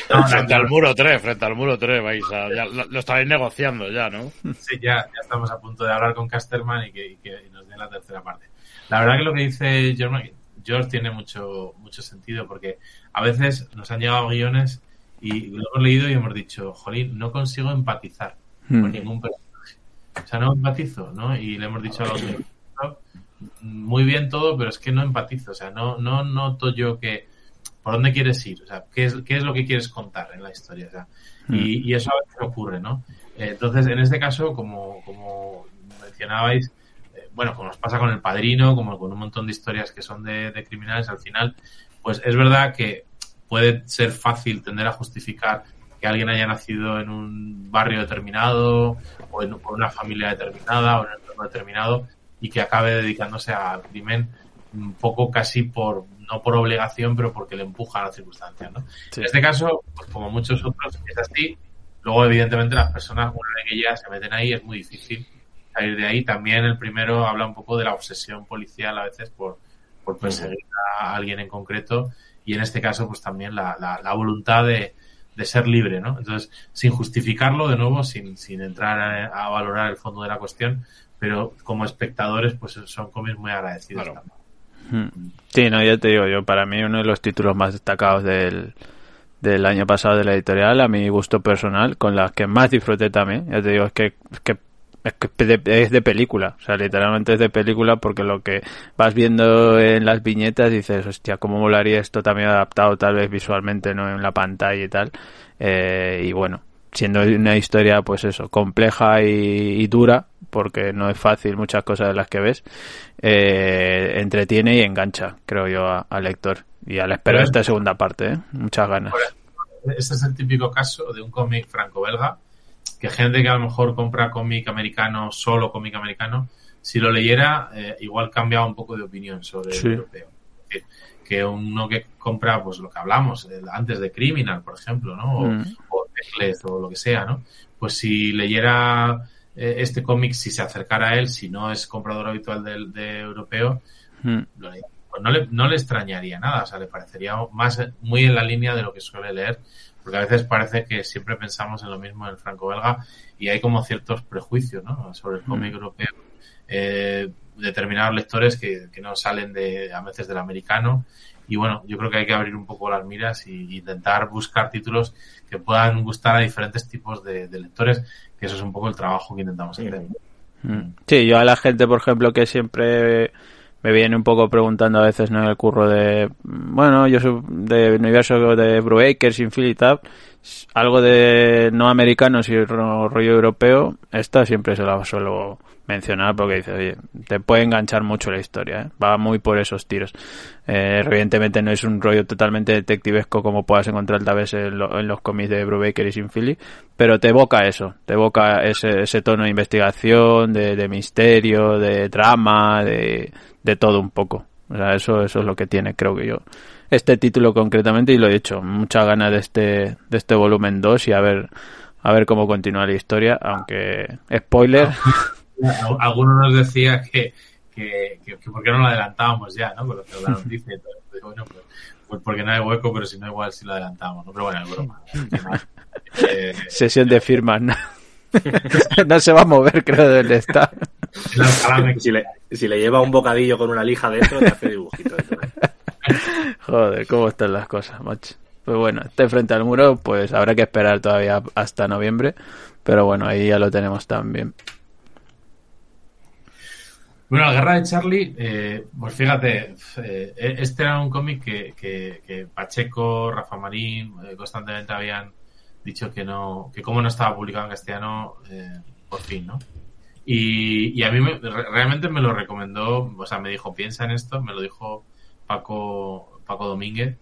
S5: No, no,
S2: Frente
S5: no,
S2: al muro 3, frente al muro 3, vais a, ya, lo, lo estaréis negociando ya, ¿no?
S5: Sí, ya, ya estamos a punto de hablar con Casterman y que, y que nos dé la tercera parte. La verdad que lo que dice George, George tiene mucho, mucho sentido porque a veces nos han llegado guiones y lo hemos leído y hemos dicho, jolín, no consigo empatizar con
S6: Mm.
S5: ningún personaje. O sea, no empatizo, ¿no? Y le hemos dicho autor, "No, muy bien todo, pero es que no empatizo. O sea, no, no noto yo que por dónde quieres ir. O sea, qué es, qué es lo que quieres contar en la historia. O sea, y, y eso a veces ocurre, ¿no? Eh, Entonces, en este caso, como, como mencionabais, eh, bueno, como nos pasa con El Padrino, como con un montón de historias que son de, de criminales, al final, pues es verdad que puede ser fácil tender a justificar que alguien haya nacido en un barrio determinado o en, por una familia determinada o en un entorno determinado y que acabe dedicándose al crimen un poco casi por no por obligación pero porque le empuja a las circunstancias ¿no?
S6: Sí.
S5: en este caso pues como muchos otros es así luego evidentemente las personas una vez que ya se meten ahí es muy difícil salir de ahí también el primero habla un poco de la obsesión policial a veces por, por perseguir a alguien en concreto y en este caso pues también la, la, la voluntad de, de ser libre, ¿no? Entonces, sin justificarlo, de nuevo, sin, sin entrar a, a valorar el fondo de la cuestión, pero como espectadores, pues son cómics muy agradecidos
S2: Claro.
S5: también.
S6: Mm. Sí, no, ya te digo, yo para mí uno de los títulos más destacados del, del año pasado de la editorial, a mi gusto personal, con las que más disfruté también, ya te digo, es que, es que es que de- es de película, o sea, literalmente es de película porque lo que vas viendo en las viñetas dices, hostia, cómo molaría esto también adaptado tal vez visualmente, ¿no? En la pantalla y tal. Eh, y bueno, siendo una historia, pues eso, compleja y, y dura, porque no es fácil muchas cosas de las que ves, eh, entretiene y engancha, creo yo, al lector. Y a la espera de esta segunda parte, ¿eh? Muchas ganas.
S5: Este es el típico caso de un cómic franco-belga, que gente que a lo mejor compra cómic americano, solo cómic americano, si lo leyera, eh, igual cambia un poco de opinión sobre
S6: Sí.
S5: el europeo. Es decir, que uno que compra, pues lo que hablamos, antes de Criminal, por ejemplo, ¿no? O,
S6: Mm.
S5: o O lo que sea, ¿no? Pues si leyera eh, este cómic, si se acercara a él, si no es comprador habitual del de europeo,
S6: Mm.
S5: lo leía. Pues no le, no le extrañaría nada, o sea, le parecería más muy en la línea de lo que suele leer, porque a veces parece que siempre pensamos en lo mismo en el franco-belga y hay como ciertos prejuicios, ¿no? Sobre el cómic europeo, eh, determinados lectores que, que no salen de, a veces del americano y bueno, yo creo que hay que abrir un poco las miras y intentar buscar títulos que puedan gustar a diferentes tipos de, de lectores, que eso es un poco el trabajo que intentamos hacer.
S6: Mm. Sí, yo a la gente, por ejemplo, que siempre me viene un poco preguntando a veces ¿no? en el curro de, bueno, yo soy de universo de Brubaker, Infinity Tab, algo de no americano, ro- rollo europeo, esta siempre se la suelo mencionar porque dice, oye, te puede enganchar mucho la historia, ¿eh? va muy por esos tiros. Eh, evidentemente no es un rollo totalmente detectivesco como puedas encontrar tal vez en, lo- en los cómics de Brubaker y Sin Philly, pero te evoca eso, te evoca ese, ese tono de investigación, de, de misterio, de drama, de, de todo un poco. O sea, eso, eso es lo que tiene, creo que yo. Este título concretamente, y lo he dicho, muchas ganas de este, de este volumen 2 y a ver, a ver cómo continúa la historia, aunque, spoiler,
S5: Al- <laughs> Alguno nos decía que, que, que, que por qué no lo adelantábamos ya, ¿no? Con lo que la noticia y todo. Pues, bueno, pues, pues porque no hay hueco, pero si no, igual sí lo adelantamos, ¿no? Pero bueno, es broma. <laughs> Eh,
S6: sesión de firmas, ¿no? <laughs> no se va a mover, creo, del está.
S5: el Alcalá me-
S7: Si le, si le lleva un bocadillo con una lija dentro, te hace dibujito. dentro.
S6: Joder, cómo están las cosas, macho. Pues bueno, este frente al muro, pues habrá que esperar todavía hasta noviembre. Pero bueno, ahí ya lo tenemos también.
S5: Bueno, la guerra de Charlie, eh, pues fíjate, eh, este era un cómic que, Pacheco, Rafa Marín, eh, constantemente habían dicho que no, que como no estaba publicado en castellano, eh, por fin, ¿no? Y, y a mí me- re- realmente me lo recomendó, o sea, me dijo, piensa en esto, me lo dijo Paco, Paco Domínguez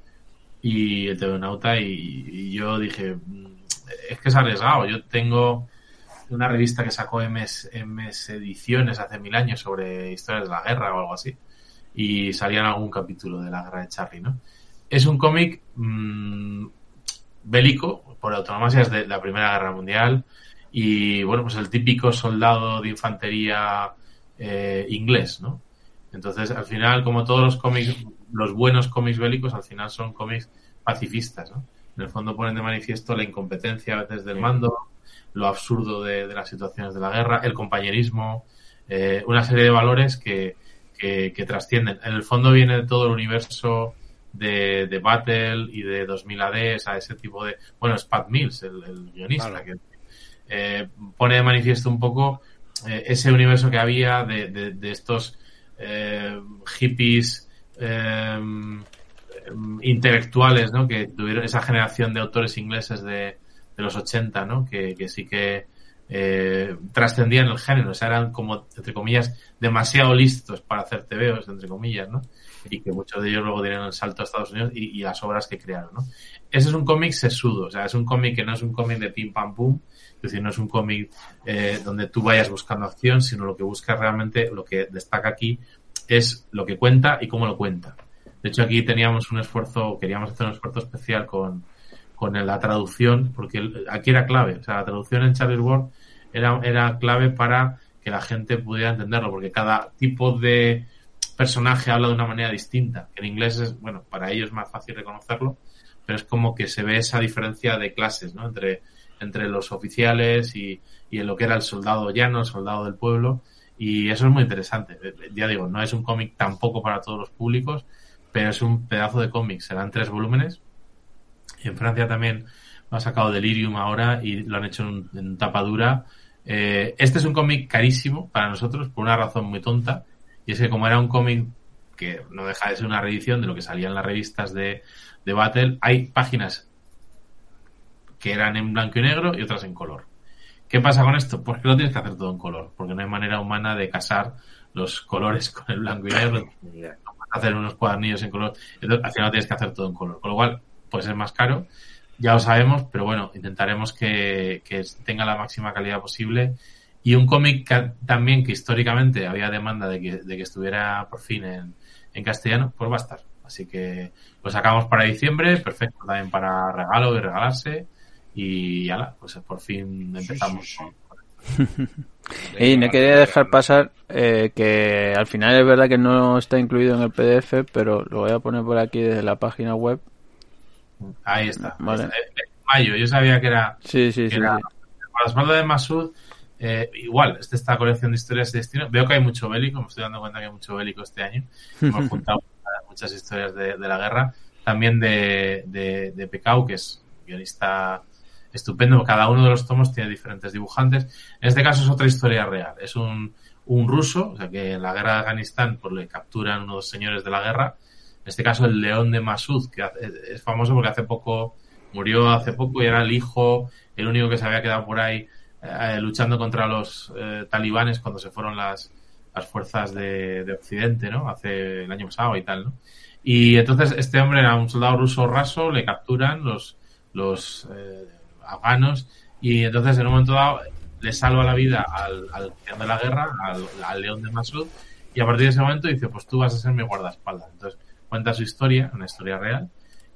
S5: y el TV Nauta y, y yo dije, "Mm, es que es arriesgado, yo tengo una revista que sacó MS, MS Ediciones hace mil años sobre historias de la guerra o algo así. Y salía en algún capítulo de la guerra de Charlie, ¿no? Es un cómic mm, bélico, por autonomía es de la Primera Guerra Mundial. Y bueno, pues el típico soldado de infantería eh, inglés, ¿no? Entonces, al final, como todos los cómics, los buenos cómics bélicos, al final son cómics pacifistas, ¿no? En el fondo ponen de manifiesto la incompetencia a veces del mando, lo absurdo de, de las situaciones de la guerra, el compañerismo, eh, una serie de valores que, que, que trascienden. En el fondo viene de todo el universo de, de Battle y de 2000 AD, a ese tipo de... Bueno, es Pat Mills, el, el guionista,
S2: Claro.
S5: que eh, pone de manifiesto un poco eh, ese universo que había de, de, de estos eh, hippies eh, intelectuales, ¿no? Que tuvieron esa generación de autores ingleses de, de los 80, ¿no? Que, que sí que eh, trascendían el género, o sea, eran como, entre comillas, demasiado listos para hacer TVOs, entre comillas, ¿no? Y que muchos de ellos luego dieron el salto a Estados Unidos y, y las obras que crearon, ¿no? Ese es un cómic sesudo, o sea, es un cómic que no es un cómic de pim pam pum, es decir, no es un cómic eh, donde tú vayas buscando acción, sino lo que busca realmente, lo que destaca aquí es lo que cuenta y cómo lo cuenta. De hecho, aquí teníamos un esfuerzo, queríamos hacer un esfuerzo especial con, con la traducción, porque aquí era clave. O sea, la traducción en Charles Ward era, era clave para que la gente pudiera entenderlo, porque cada tipo de personaje habla de una manera distinta. En inglés es, bueno, para ellos es más fácil reconocerlo, pero es como que se ve esa diferencia de clases, ¿no? Entre, entre los oficiales y, en lo que era el soldado llano, el soldado del pueblo. Y eso es muy interesante. Ya digo, no es un cómic tampoco para todos los públicos, pero es un pedazo de cómic. Serán tres volúmenes. En Francia también lo ha sacado Delirium ahora y lo han hecho en, en tapa dura. Eh, este es un cómic carísimo para nosotros por una razón muy tonta. Y es que como era un cómic que no deja de ser una reedición de lo que salía en las revistas de, de Battle, hay páginas que eran en blanco y negro y otras en color. ¿Qué pasa con esto? Pues que lo tienes que hacer todo en color, porque no hay manera humana de casar los colores <laughs> con el blanco y <laughs> negro. Hacer unos cuadernillos en color. Entonces, al final tienes que hacer todo en color. Con lo cual, puede ser más caro. Ya lo sabemos, pero bueno, intentaremos que, que tenga la máxima calidad posible. Y un cómic que- también que históricamente había demanda de que, de que estuviera por fin en, en castellano, pues va a estar. Así que lo sacamos para diciembre, perfecto también para regalo y regalarse. Y ya, pues por fin empezamos. <laughs>
S6: Y no quería dejar pasar eh, que al final es verdad que no está incluido en el PDF, pero lo voy a poner por aquí desde la página web.
S5: Ahí está.
S6: Vale.
S5: Está. Eh, eh, Mayo, yo sabía que era
S6: Sí, sí, sí.
S5: Era-
S6: sí.
S5: Con la espalda de Masud, eh, igual, esta, esta colección de historias de destino. Veo que hay mucho bélico, me estoy dando cuenta que hay mucho bélico este año. <laughs> Hemos juntado muchas historias de, de la guerra. También de, de, de Pecau, que es guionista estupendo. Cada uno de los tomos tiene diferentes dibujantes. En este caso es otra historia real. Es un, un ruso, o sea que en la guerra de Afganistán pues, le capturan unos señores de la guerra. En este caso el león de Masud, que es famoso porque hace poco murió hace poco y era el hijo, el único que se había quedado por ahí eh, luchando contra los eh, talibanes cuando se fueron las, las fuerzas de, de Occidente, ¿no? Hace el año pasado y tal, ¿no? Y entonces este hombre era un soldado ruso raso, le capturan los, los eh, afganos y entonces en un momento dado le salva la vida al, al de la guerra, al, al león de Masud, y a partir de ese momento dice, pues tú vas a ser mi guardaespaldas. Entonces cuenta su historia, una historia real,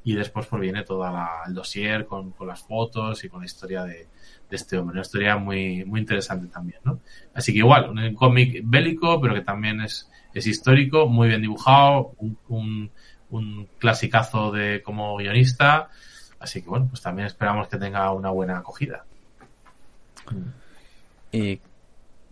S5: y después pues viene todo el dossier con, con las fotos y con la historia de, de este hombre. Una historia muy, muy interesante también, ¿no? Así que igual, un cómic bélico, pero que también es, es histórico, muy bien dibujado, un, un, un clasicazo de como guionista. Así que bueno, pues también esperamos que tenga una buena acogida.
S6: Y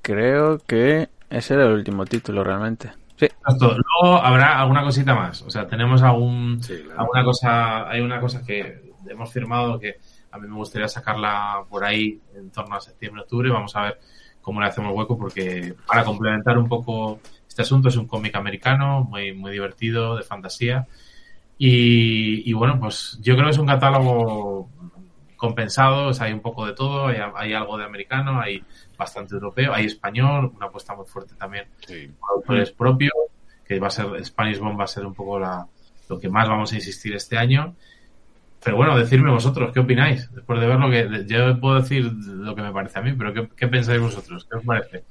S6: creo que ese era el último título realmente. Sí.
S5: Luego habrá alguna cosita más. O sea, tenemos algún,
S7: Sí, claro.
S5: alguna cosa, hay una cosa que hemos firmado que a mí me gustaría sacarla por ahí en torno a septiembre, octubre. Vamos a ver cómo le hacemos hueco porque para complementar un poco este asunto es un cómic americano muy, muy divertido, de fantasía. Y, y bueno, pues yo creo que es un catálogo compensado, o sea, hay un poco de todo, hay, hay algo de americano, hay bastante europeo, hay español, una apuesta muy fuerte también
S2: Sí.
S5: autores propios, que va a ser Spanish Bomb va a ser un poco la, lo que más vamos a insistir este año. Pero bueno, decirme vosotros, ¿qué opináis? Después de ver lo que yo puedo decir lo que me parece a mí, pero ¿qué, qué pensáis vosotros? ¿Qué os parece?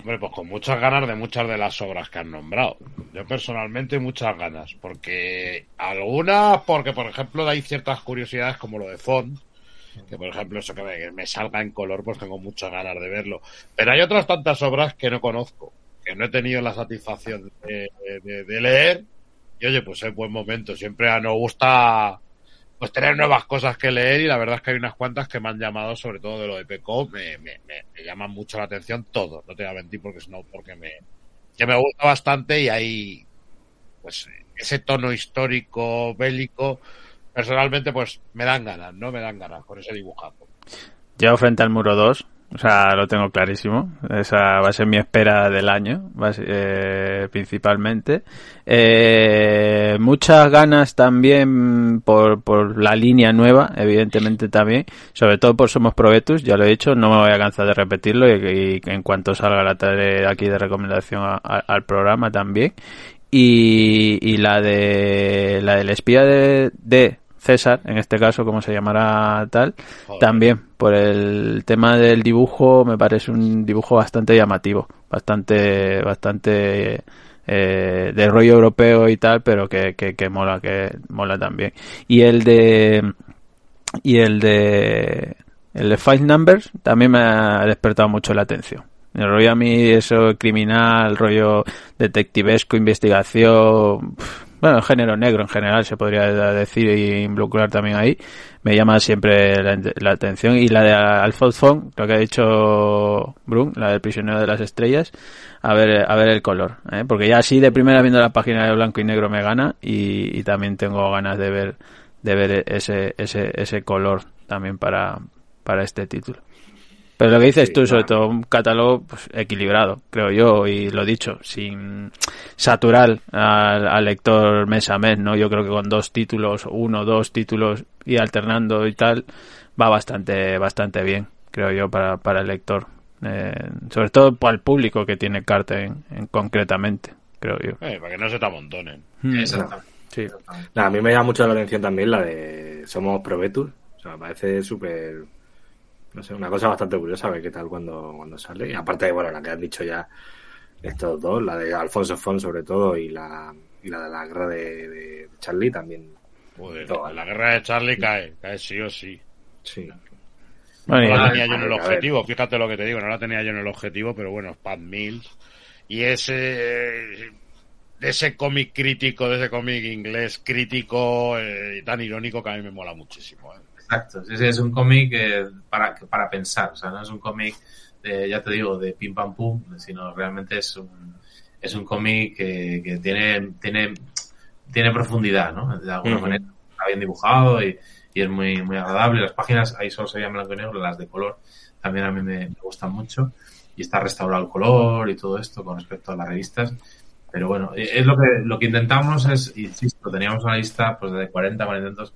S2: Hombre, pues con muchas ganas de muchas de las obras que han nombrado. Yo personalmente muchas ganas, porque algunas, porque por ejemplo hay ciertas curiosidades como lo de Font, que por ejemplo eso que me, salga en color, pues tengo muchas ganas de verlo. Pero hay otras tantas obras que no conozco, que no he tenido la satisfacción de leer, y oye, pues es buen momento. Siempre nos gusta pues tener nuevas cosas que leer y la verdad es que hay unas cuantas que me han llamado, sobre todo de lo de Peco, me, me, me, llaman mucho la atención todo, no te voy a mentir porque no, porque me, que me gusta bastante y hay pues ese tono histórico, bélico, personalmente pues me dan ganas, ¿no? Me dan ganas con ese dibujazo.
S6: yo frente al muro 2, O sea, lo tengo clarísimo. Esa va a ser mi espera del año, eh, principalmente. Eh, muchas ganas también por, por la línea nueva, evidentemente también. Sobre todo por Somos Probetus, ya lo he dicho, no me voy a cansar de repetirlo y, y en cuanto salga la tarea aquí de recomendación al programa también. Y, y la de la del espía de, de César, en este caso, como se llamará tal,
S2: Joder.
S6: también por el tema del dibujo me parece un dibujo bastante llamativo, bastante bastante eh, de rollo europeo y tal, pero que, que, que mola, que mola también. Y el de y el de el de Five Numbers también me ha despertado mucho la atención. El rollo a mí, eso criminal, rollo detectivesco, investigación, bueno, género negro en general se podría decir y involucrar también ahí, me llama siempre la, la atención. Y la de Alphonse Fong, lo que ha dicho Brun, la del prisionero de las estrellas, a ver, a ver el color, ¿eh? porque ya así de primera viendo la página de blanco y negro me gana y, y también tengo ganas de ver de ver ese, ese, ese color también para, para este título. Pero lo que dices
S7: Sí,
S6: tú, sobre todo un catálogo pues, equilibrado, creo yo, y lo dicho, sin saturar al, al lector mes a mes, ¿no? Yo creo que con dos títulos, uno, dos títulos y alternando y tal, va bastante, bastante bien, creo yo, para, para el lector. Eh, sobre todo para el público que tiene carta en, en concretamente, creo yo.
S2: Eh, para que no se te amontonen.
S5: Exactamente.
S6: Sí.
S7: a mí me llama mucho la atención también la de Somos Probetus. O sea, me parece súper. No sé, una cosa bastante curiosa a ver qué tal cuando, cuando sale. Y aparte, de, bueno, la que han dicho ya estos dos, la de Alfonso Fon sobre todo y la, y la de la guerra de, de Charlie también.
S2: Joder,
S7: Todo.
S2: la guerra de Charlie cae, cae sí o sí.
S7: Sí.
S6: Bueno,
S2: No la tenía yo en el objetivo, fíjate lo que te digo, no la tenía yo en el objetivo, pero bueno, Pat Mills. Y ese de ese cómic crítico, de ese cómic inglés crítico eh, tan irónico que a mí me mola muchísimo. eh.
S5: Exacto, sí, sí, es un cómic eh, para, para pensar, o sea, no es un cómic, de, ya te digo, de pim pam pum, sino realmente es un, es un cómic que, que tiene, tiene, tiene profundidad, ¿no? De alguna manera está bien dibujado y, y es muy, muy agradable. Las páginas ahí solo se veían blanco y negro, las de color también a mí me, me gustan mucho y está restaurado el color y todo esto con respecto a las revistas. Pero bueno, eh, es lo que, lo que intentamos es, insisto, teníamos una lista pues de 40, 40 tantos,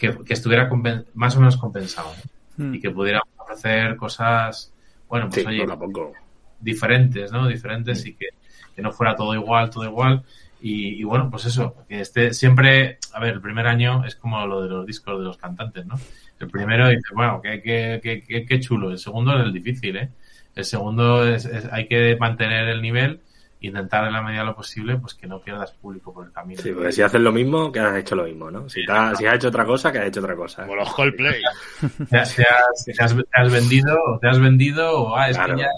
S5: que, que estuviera compen- más o menos compensado ¿no?
S6: Mm.
S5: y que pudiera ofrecer cosas, bueno, pues
S7: Sí,
S5: oye,
S7: poco a poco.
S5: diferentes, ¿no? Diferentes y que, que no fuera todo igual, todo igual. Y, y bueno, pues eso, que esté siempre, a ver, el primer año es como lo de los discos de los cantantes, ¿no? El primero dice, bueno, qué, qué, qué, qué, qué chulo. El segundo es el difícil, ¿eh? El segundo es, es- hay que mantener el nivel intentar en la medida de lo posible, pues que no pierdas público por el camino.
S7: Sí, porque si haces lo mismo, que has hecho lo mismo, ¿no? Si, te has, si has hecho otra cosa, que has hecho otra cosa.
S2: Como los Coldplay. <laughs>
S5: te, has, te has- te has- te has vendido o te has vendido o ah, es
S7: Claro.
S5: que ya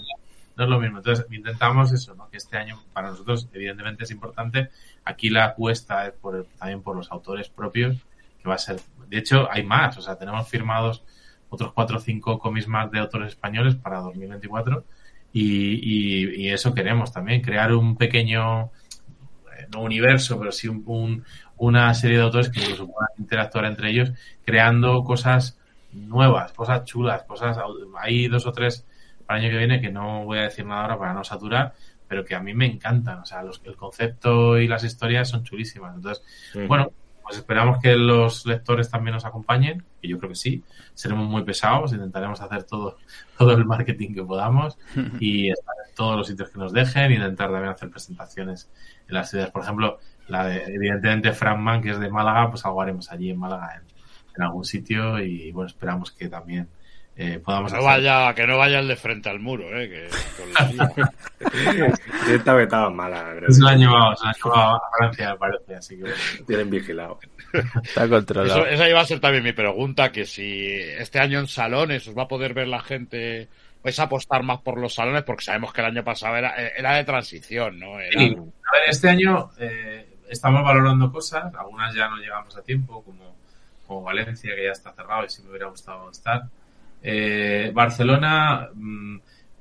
S5: no es lo mismo. Entonces intentamos eso, ¿no? Que este año para nosotros evidentemente es importante. Aquí la apuesta es por el- también por los autores propios, que va a ser, de hecho hay más, o sea, tenemos firmados otros cuatro o cinco cómics más de autores españoles para 2024 y, y, y eso queremos también, crear un pequeño eh, no universo, pero sí un, un- una serie de autores que incluso puedan interactuar entre ellos, creando cosas nuevas, cosas chulas, cosas. Hay dos o tres para el año que viene que no voy a decir nada ahora para no saturar, pero que a mí me encantan. O sea, los, el concepto y las historias son chulísimas. Entonces, bueno, pues esperamos que los lectores también nos acompañen, que yo creo que sí. Seremos muy pesados, intentaremos hacer todo, todo el marketing que podamos <laughs> y estar en todos los sitios que nos dejen, intentar también hacer presentaciones en las ciudades. Por ejemplo, la de, evidentemente, Frank Mann, que es de Málaga, pues algo haremos allí en Málaga, en, en algún sitio y bueno, esperamos que también eh, podamos
S2: No
S5: hacer.
S2: vaya, que no vaya el de frente al muro, eh, que con la <laughs>
S7: vetado en mala.
S5: Se lo han llevado, se lo han llevado a Francia, me parece, así que. <laughs>
S7: Tienen vigilado.
S6: Está controlado.
S2: Eso- esa iba a ser también mi pregunta, que si este año en salones os va a poder ver la gente, vais a apostar más por los salones, porque sabemos que el año pasado era, era de transición, ¿no? Era,
S5: Sí, a ver, este año eh, estamos valorando cosas, algunas ya no llegamos a tiempo, como, como Valencia, que ya está cerrado y sí me hubiera gustado estar. Eh, Barcelona, mm,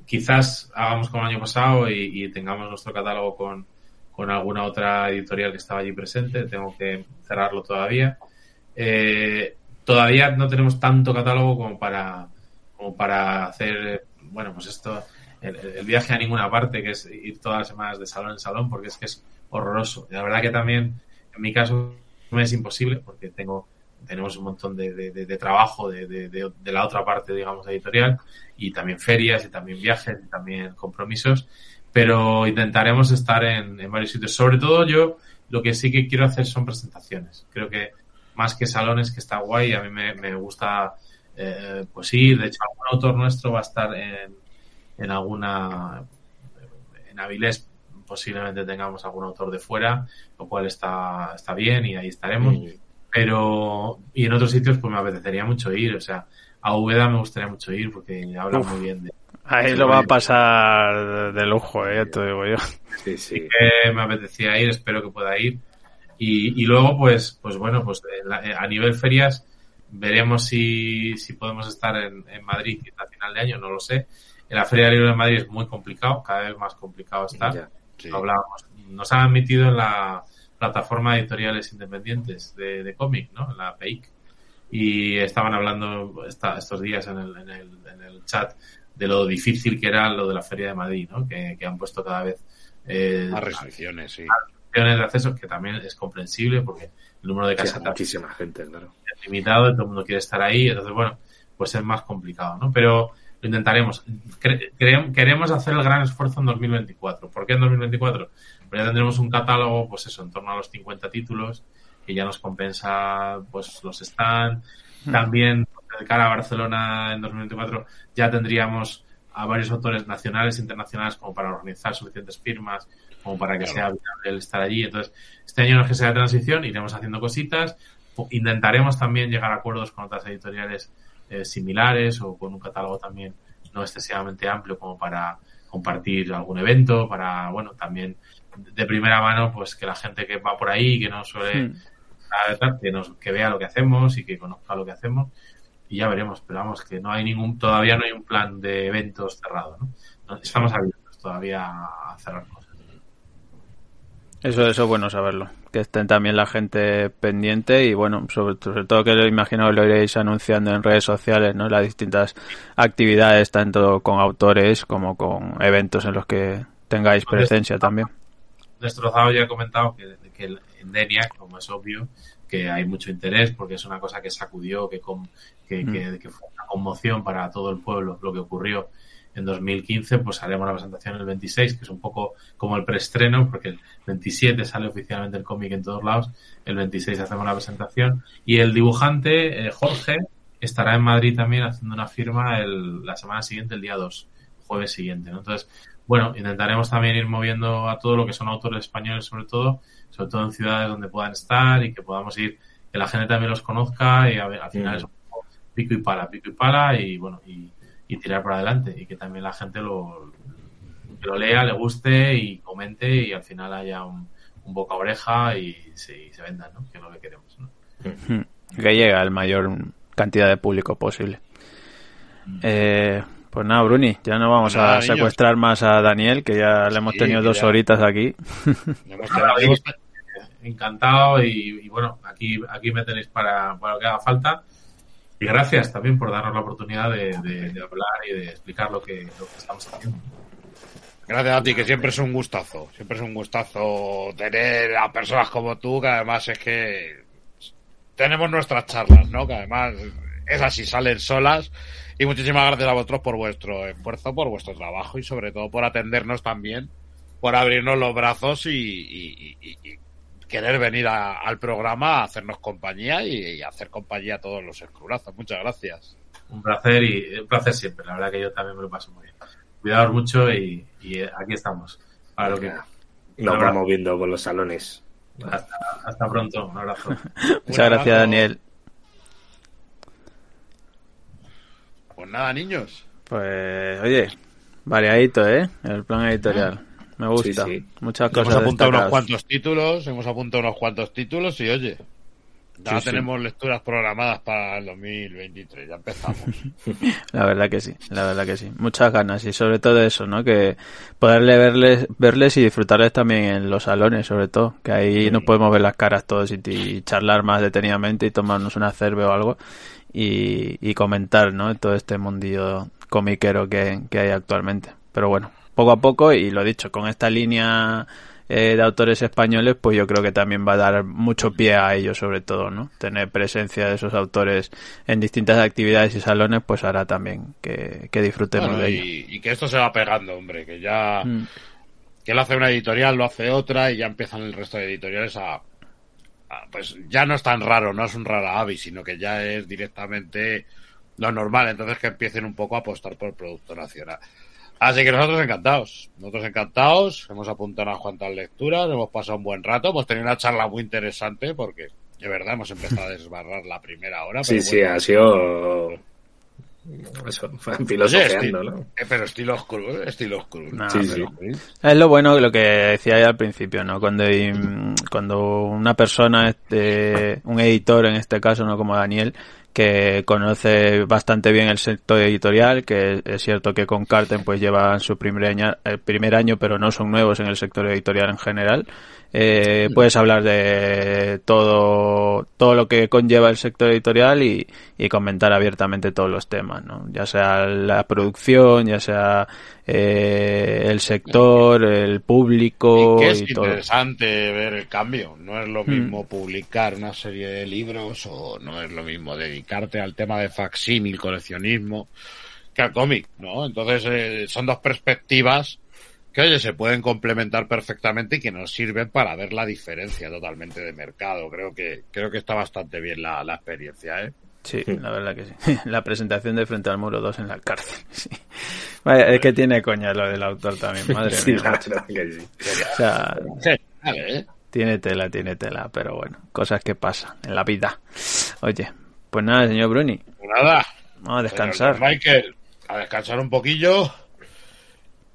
S5: quizás hagamos como el año pasado y, tengamos nuestro catálogo con, con alguna otra editorial que estaba allí presente, tengo que cerrarlo todavía. Eh, todavía no tenemos tanto catálogo como para, como para hacer bueno, pues esto, el, el viaje a ninguna parte, que es ir todas las semanas de salón en salón, porque es que es horroroso. Y la verdad que también, en mi caso, me es imposible, porque tengo tenemos un montón de, de, de- de trabajo de, la otra parte, digamos, editorial, y también ferias, y también viajes, y también compromisos, pero intentaremos estar en, en varios sitios. Sobre todo yo, lo que sí que quiero hacer son presentaciones. Creo que más que salones, que está guay, a mí me, me gusta eh, pues ir. De hecho, algún autor nuestro va a estar en, en alguna, en Avilés posiblemente tengamos algún autor de fuera, lo cual está, está bien y ahí estaremos. Pero y en otros sitios pues me apetecería mucho ir, o sea, a Úbeda me gustaría mucho ir porque habla
S6: Uf.
S5: muy bien de
S6: Ahí lo va a pasar de lujo, eh, ya te digo yo.
S7: Sí, sí.
S5: que me apetecía ir, espero que pueda ir. Y, y luego, pues, pues bueno, pues en la- a nivel ferias veremos si, si podemos estar en, en Madrid a final de año, no lo sé. En la Feria del Libro de Madrid es muy complicado, cada vez más complicado estar.
S7: Ya.
S2: Sí.
S5: Hablábamos. Nos han admitido en la plataforma de editoriales independientes de, de cómic, ¿no? La PEIC. Y estaban hablando esta- estos días en el, en, el, en el chat de lo difícil que era lo de la Feria de Madrid, ¿no? Que, que han puesto cada vez eh,
S2: Más restricciones, sí.
S5: restricciones de acceso, que también es comprensible porque el número de
S7: Sí,
S5: casetas
S7: muchísima gente, claro.
S5: es limitado todo el mundo quiere estar ahí, entonces bueno, pues es más complicado, ¿no? Pero lo intentaremos. Cre- queremos hacer el gran esfuerzo en 2024. ¿Por qué en 2024? Porque ya tendremos un catálogo, pues eso, en torno a los 50 títulos, que ya nos compensa, pues los stands. También, de cara a Barcelona en 2024, ya tendríamos a varios autores nacionales e internacionales como para organizar suficientes firmas, como para que
S2: Claro.
S5: sea viable el estar allí. Entonces, este año no es que sea de transición, iremos haciendo cositas. Intentaremos también llegar a acuerdos con otras editoriales eh, similares o con un catálogo también no excesivamente amplio como para compartir algún evento, para, bueno, también de primera mano, pues que la gente que va por ahí, que no suele
S6: Hmm.
S5: a ver, que, nos, que vea lo que hacemos y que conozca lo que hacemos y ya veremos, pero vamos, que no hay ningún, todavía no hay un plan de eventos cerrado, ¿no? No, Estamos abiertos todavía a cerrar cosas.
S6: Eso, eso es bueno saberlo. Que estén también la gente pendiente y bueno, sobre, sobre todo que lo imagino que lo iréis anunciando en redes sociales, ¿no? Las distintas actividades, tanto con autores como con eventos en los que tengáis presencia también.
S5: Destrozado ya he comentado que, que en Denia, como es obvio, que hay mucho interés porque es una cosa que sacudió, que, con- que, que- que fue una conmoción para todo el pueblo lo que ocurrió en 2015, pues haremos la presentación el 26, que es un poco como el preestreno, porque el 27 sale oficialmente el cómic en todos lados, el 26 hacemos la presentación y el dibujante, eh, Jorge, estará en Madrid también haciendo una firma el- la semana siguiente, el día 2, jueves siguiente, ¿no? Entonces, bueno, intentaremos también ir moviendo a todo lo que son autores españoles, sobre todo, sobre todo en ciudades donde puedan estar y que podamos ir, que la gente también los conozca y a ver, al final
S7: Mm.
S5: es un poco pico y pala, pico y pala y bueno, y, y tirar para adelante y que también la gente lo, que lo lea, le guste y comente y al final haya un, un boca a oreja y se, y se venda, ¿no? Que es lo que queremos, ¿no?
S6: Que llegue al mayor cantidad de público posible. Eh, pues nada, Bruni, ya no vamos
S2: nada,
S6: a
S2: niños.
S6: secuestrar más a Daniel, que ya le hemos
S2: Sí,
S6: tenido dos
S2: ya.
S6: horitas aquí. <laughs>
S2: Hemos tenido-
S5: encantado y, y bueno, aquí, aquí me tenéis para, para lo que haga falta. Y gracias también por darnos la oportunidad de, de- de hablar y de explicar lo que, lo que estamos haciendo.
S2: Gracias a ti, que siempre es un gustazo. Siempre es un gustazo tener a personas como tú, que además es que tenemos nuestras charlas, ¿no? Que además es así, salen solas. Y muchísimas gracias a vosotros por vuestro esfuerzo, por vuestro trabajo y sobre todo por atendernos también, por abrirnos los brazos y, y- y- y querer venir a- al programa a hacernos compañía y, y hacer compañía a todos los escrulazos. Muchas gracias.
S5: Un placer y un placer siempre. La verdad que yo también me lo paso muy bien. Cuidaos mucho y, y aquí estamos. Para lo que,
S7: Nos vamos viendo por los salones.
S5: hasta, hasta pronto. Un abrazo. <laughs>
S6: Muchas gracias. Daniel.
S2: Pues nada, niños.
S6: Pues, oye, variadito, ¿eh? El plan editorial. Me gusta.
S7: Sí, sí.
S6: Muchas
S2: Hemos
S6: cosas
S2: apuntado unos cuantos títulos, hemos apuntado unos cuantos títulos y oye, Ya
S6: Sí, sí.
S2: tenemos lecturas programadas para el 2023, ya empezamos. <laughs>
S6: La verdad que sí, la verdad que sí. Muchas ganas y sobre todo eso, ¿no? Que poderle verles, verles y disfrutarles también en los salones, sobre todo. Que ahí nos podemos ver las caras todos y, y charlar más detenidamente y tomarnos una cerve o algo y, y comentar, ¿no? Todo este mundillo comiquero que, que hay actualmente. Pero bueno, poco a poco y lo dicho, con esta línea eh, de autores españoles, pues yo creo que también va a dar mucho pie a ello, sobre todo, ¿no? Tener presencia de esos autores en distintas actividades y salones, pues hará también que, que disfrutemos
S2: Bueno,
S6: de ello.
S2: y, y que esto se va pegando, hombre, que ya
S6: Mm.
S2: que él hace una editorial, lo hace otra y ya empiezan el resto de editoriales a- pues ya no es tan raro, no es un rara avis, sino que ya es directamente lo normal, entonces que empiecen un poco a apostar por el producto nacional. Así que nosotros encantados, nosotros encantados, hemos apuntado unas cuantas lecturas, hemos pasado un buen rato, hemos tenido una charla muy interesante porque de verdad hemos empezado a desbarrar la primera hora.
S7: Sí,
S2: pero
S7: sí,
S2: bueno.
S7: ha sido. Eso, <laughs> filosofiando, ¿no?
S2: eh, pero estilo oscuro, ¿eh? estilo oscuro.
S7: Sí,
S6: pero-
S7: sí.
S6: Es lo bueno lo que decía ya al principio, ¿no? Cuando, cuando una persona, este, un editor en este caso, no como Daniel, que conoce bastante bien el sector editorial, que es cierto que con Carten pues llevan su primer año, el primer año, pero no son nuevos en el sector editorial en general. Eh, puedes hablar de todo, todo lo que conlleva el sector editorial y, y comentar abiertamente todos los temas, ¿no? Ya sea la producción, ya sea eh, el sector, el público
S2: Y que es
S6: y todo.
S2: interesante ver el cambio. No es lo
S6: Mm.
S2: mismo publicar una serie de libros o no es lo mismo dedicarte al tema de facsímil, coleccionismo, que al cómic, ¿no? Entonces eh, son dos perspectivas que, oye, se pueden complementar perfectamente y que nos sirven para ver la diferencia totalmente de mercado. Creo que creo que está bastante bien la, la experiencia, ¿eh?
S6: Sí, la verdad que sí. <laughs> La presentación de Frente al Muro 2 en la cárcel. <laughs> Sí. Vaya, es que tiene coña lo del autor también, <laughs> madre
S7: Sí,
S6: mía.
S7: la verdad que sí.
S6: O sea,
S2: Sí, vale, ¿eh?
S6: tiene tela, tiene tela, pero bueno, cosas que pasan en la vida. Oye, pues nada, señor Bruni,
S2: Pues nada,
S6: vamos a descansar.
S2: Michael, a descansar un poquillo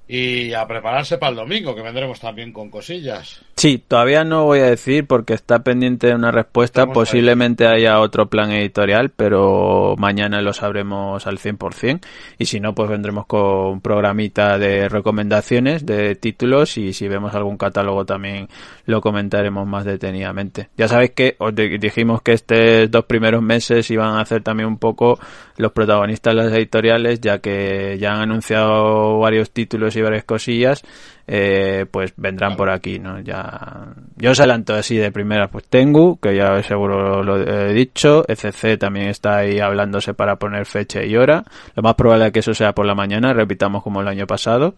S2: y a prepararse para el domingo, que vendremos también con cosillas.
S6: Sí, todavía no voy a decir porque está pendiente de una respuesta.
S2: Estamos ahí.
S6: Posiblemente haya otro plan editorial, pero mañana lo sabremos al 100%. Y si no, pues vendremos con un programita de recomendaciones de títulos y si vemos algún catálogo también lo comentaremos más detenidamente. Ya sabéis que os di- dijimos que estos dos primeros meses iban a hacer también un poco los protagonistas de las editoriales, ya que ya han anunciado varios títulos y varias cosillas eh, pues vendrán por aquí, ¿no? Ya, yo os adelanto así de primera, pues Tengu, que ya seguro lo he dicho, ECC también está ahí hablándose para poner fecha y hora, lo más probable es que eso sea por la mañana, repitamos como el año pasado,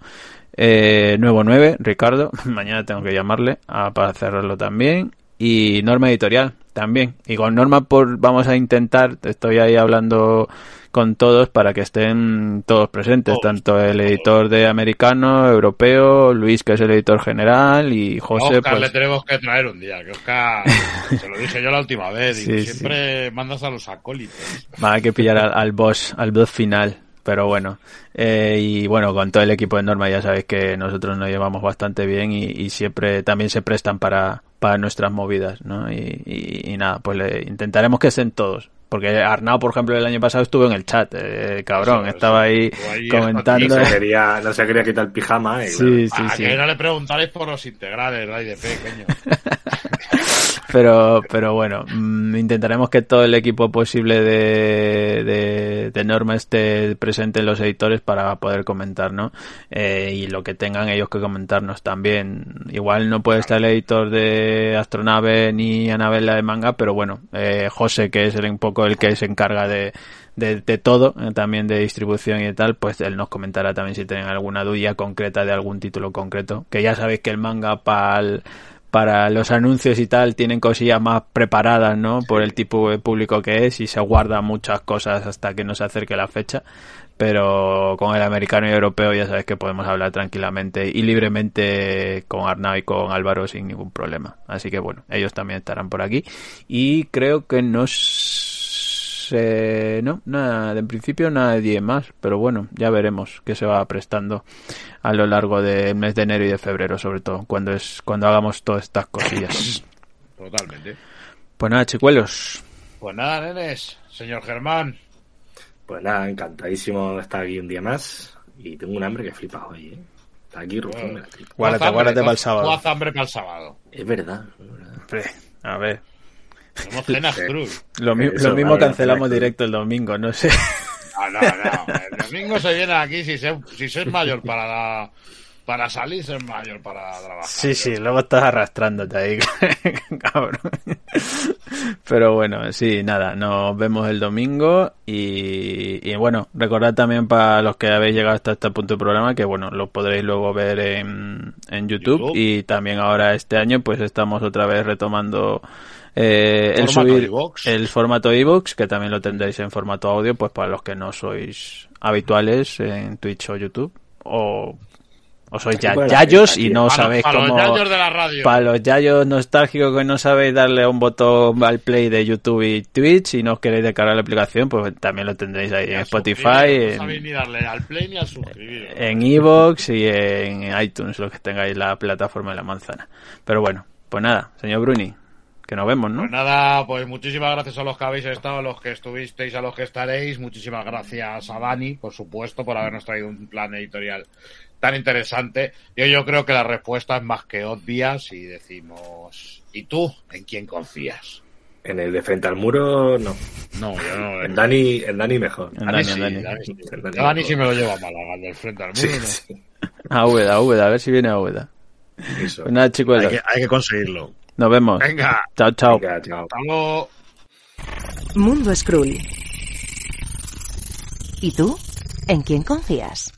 S6: eh, Nuevo 9, Ricardo, <laughs> mañana tengo que llamarle a, para cerrarlo también, y Norma Editorial también, y con Norma por, vamos a intentar, estoy ahí hablando con todos para que estén todos presentes,
S2: Todos,
S6: tanto el
S2: todos.
S6: editor de americano, europeo, Luis que es el editor general y
S2: A
S6: José
S2: Oscar
S6: pues
S2: le tenemos que traer un día, que Oscar, <laughs> se lo dije yo la última vez,
S6: Sí, sí.
S2: siempre mandas a los acólitos.
S6: va a que pillar al, al boss, al boss final. Pero bueno, eh, y bueno, con todo el equipo de Norma ya sabéis que nosotros nos llevamos bastante bien y, y siempre también se prestan para, para nuestras movidas, ¿no? Y, y- y nada, pues le, intentaremos que estén todos. Porque Arnau, por ejemplo, el año pasado estuvo en el chat, eh, cabrón, estaba ahí comentando.
S7: No se quería, no se quería quitar el pijama. Y
S6: Sí, sí,
S2: a
S6: sí.
S2: que no le preguntaréis por los integrales, la IDP, coño. <laughs>
S6: Pero, pero bueno, mm, intentaremos que todo el equipo posible de, de, de Norma esté presente en los editores para poder comentar, ¿no? Eh, y lo que tengan ellos que comentarnos también. Igual no puede estar el editor de Astronave ni Anabela de manga, pero bueno, eh, José, que es el, un poco el que se encarga de, de, de todo, eh, también de distribución y tal, pues él nos comentará también si tienen alguna duda concreta de algún título concreto. Que ya sabéis que el manga para para los anuncios y tal tienen cosillas más preparadas, ¿no? Por el tipo de público que es y se guarda muchas cosas hasta que no se acerque la fecha. Pero con el americano y europeo ya sabes que podemos hablar tranquilamente y libremente con Arnau y con Álvaro sin ningún problema. Así que bueno, ellos también estarán por aquí. Y creo que no sé, no, nada, en principio nadie más, pero bueno, ya veremos qué se va prestando a lo largo del mes de enero y de febrero, sobre todo, cuando es cuando hagamos todas estas cosillas. <coughs>
S2: Totalmente.
S6: Pues nada, chicuelos.
S2: Pues nada, nenes, señor Germán.
S7: Pues nada, encantadísimo de estar aquí un día más. Y tengo un hambre que flipa hoy, ¿eh? Está aquí Rufín, tripa.
S6: Guárdate, guárdate para el sábado.
S2: hambre para el sábado.
S7: Es verdad, es verdad.
S6: A ver.
S2: Somos cenas cruz.
S6: Lo, mi-
S7: Eso,
S6: lo mismo cancelamos directo el domingo, no sé.
S2: No, no, no. El domingo se viene aquí si se, si mayor para la- para salir, se es mayor para trabajar.
S6: Sí, sí, luego estás arrastrándote ahí, <laughs> cabrón. Pero bueno, sí, nada, nos vemos el domingo y, y bueno, recordad también para los que habéis llegado hasta este punto del programa que bueno, lo podréis luego ver en, en YouTube,
S2: YouTube.
S6: y también ahora este año pues estamos otra vez retomando eh, el
S2: Formato
S6: subir
S2: iVoox.
S6: el formato iVoox, que también lo tendréis en formato audio, pues para los que no sois habituales en Twitch o YouTube o o sois ya yayos y no sabéis
S2: para
S6: cómo
S2: los yayos de la radio.
S6: para los yayos nostálgicos que no sabéis darle un botón al play de YouTube y Twitch y no os queréis descargar la aplicación, pues también lo tendréis ahí en Spotify,
S2: No sabéis
S6: en,
S2: ni darle al play ni al suscribir.
S6: en Evox y en iTunes, los que tengáis la plataforma de la manzana. Pero bueno, pues nada, señor Bruni, que nos vemos, ¿no?
S2: Pues nada, pues muchísimas gracias a los que habéis estado, a los que estuvisteis, a los que estaréis. Muchísimas gracias a Dani, por supuesto, por habernos traído un plan editorial tan interesante. Yo, yo creo que la respuesta es más que obvia si decimos, ¿y tú en quién confías?
S7: En el de frente al muro, no.
S2: No, yo no.
S7: En Dani, en Dani mejor.
S6: En
S2: Dani sí,
S6: Dani.
S2: Dani sí.
S7: Dani
S2: sí me lo lleva a Málaga, al del frente al muro.
S7: Sí,
S2: no.
S7: sí,
S6: A Úbeda, a Úbeda, a ver si viene a Úbeda.
S7: eso.
S6: Pues nada, chicos,
S2: Hay que, hay que conseguirlo.
S6: Nos vemos.
S2: Venga,
S6: Chao, chao.
S7: Venga, chao.
S2: hasta luego.
S3: Mundo Skrull. ¿Y tú? ¿En quién confías?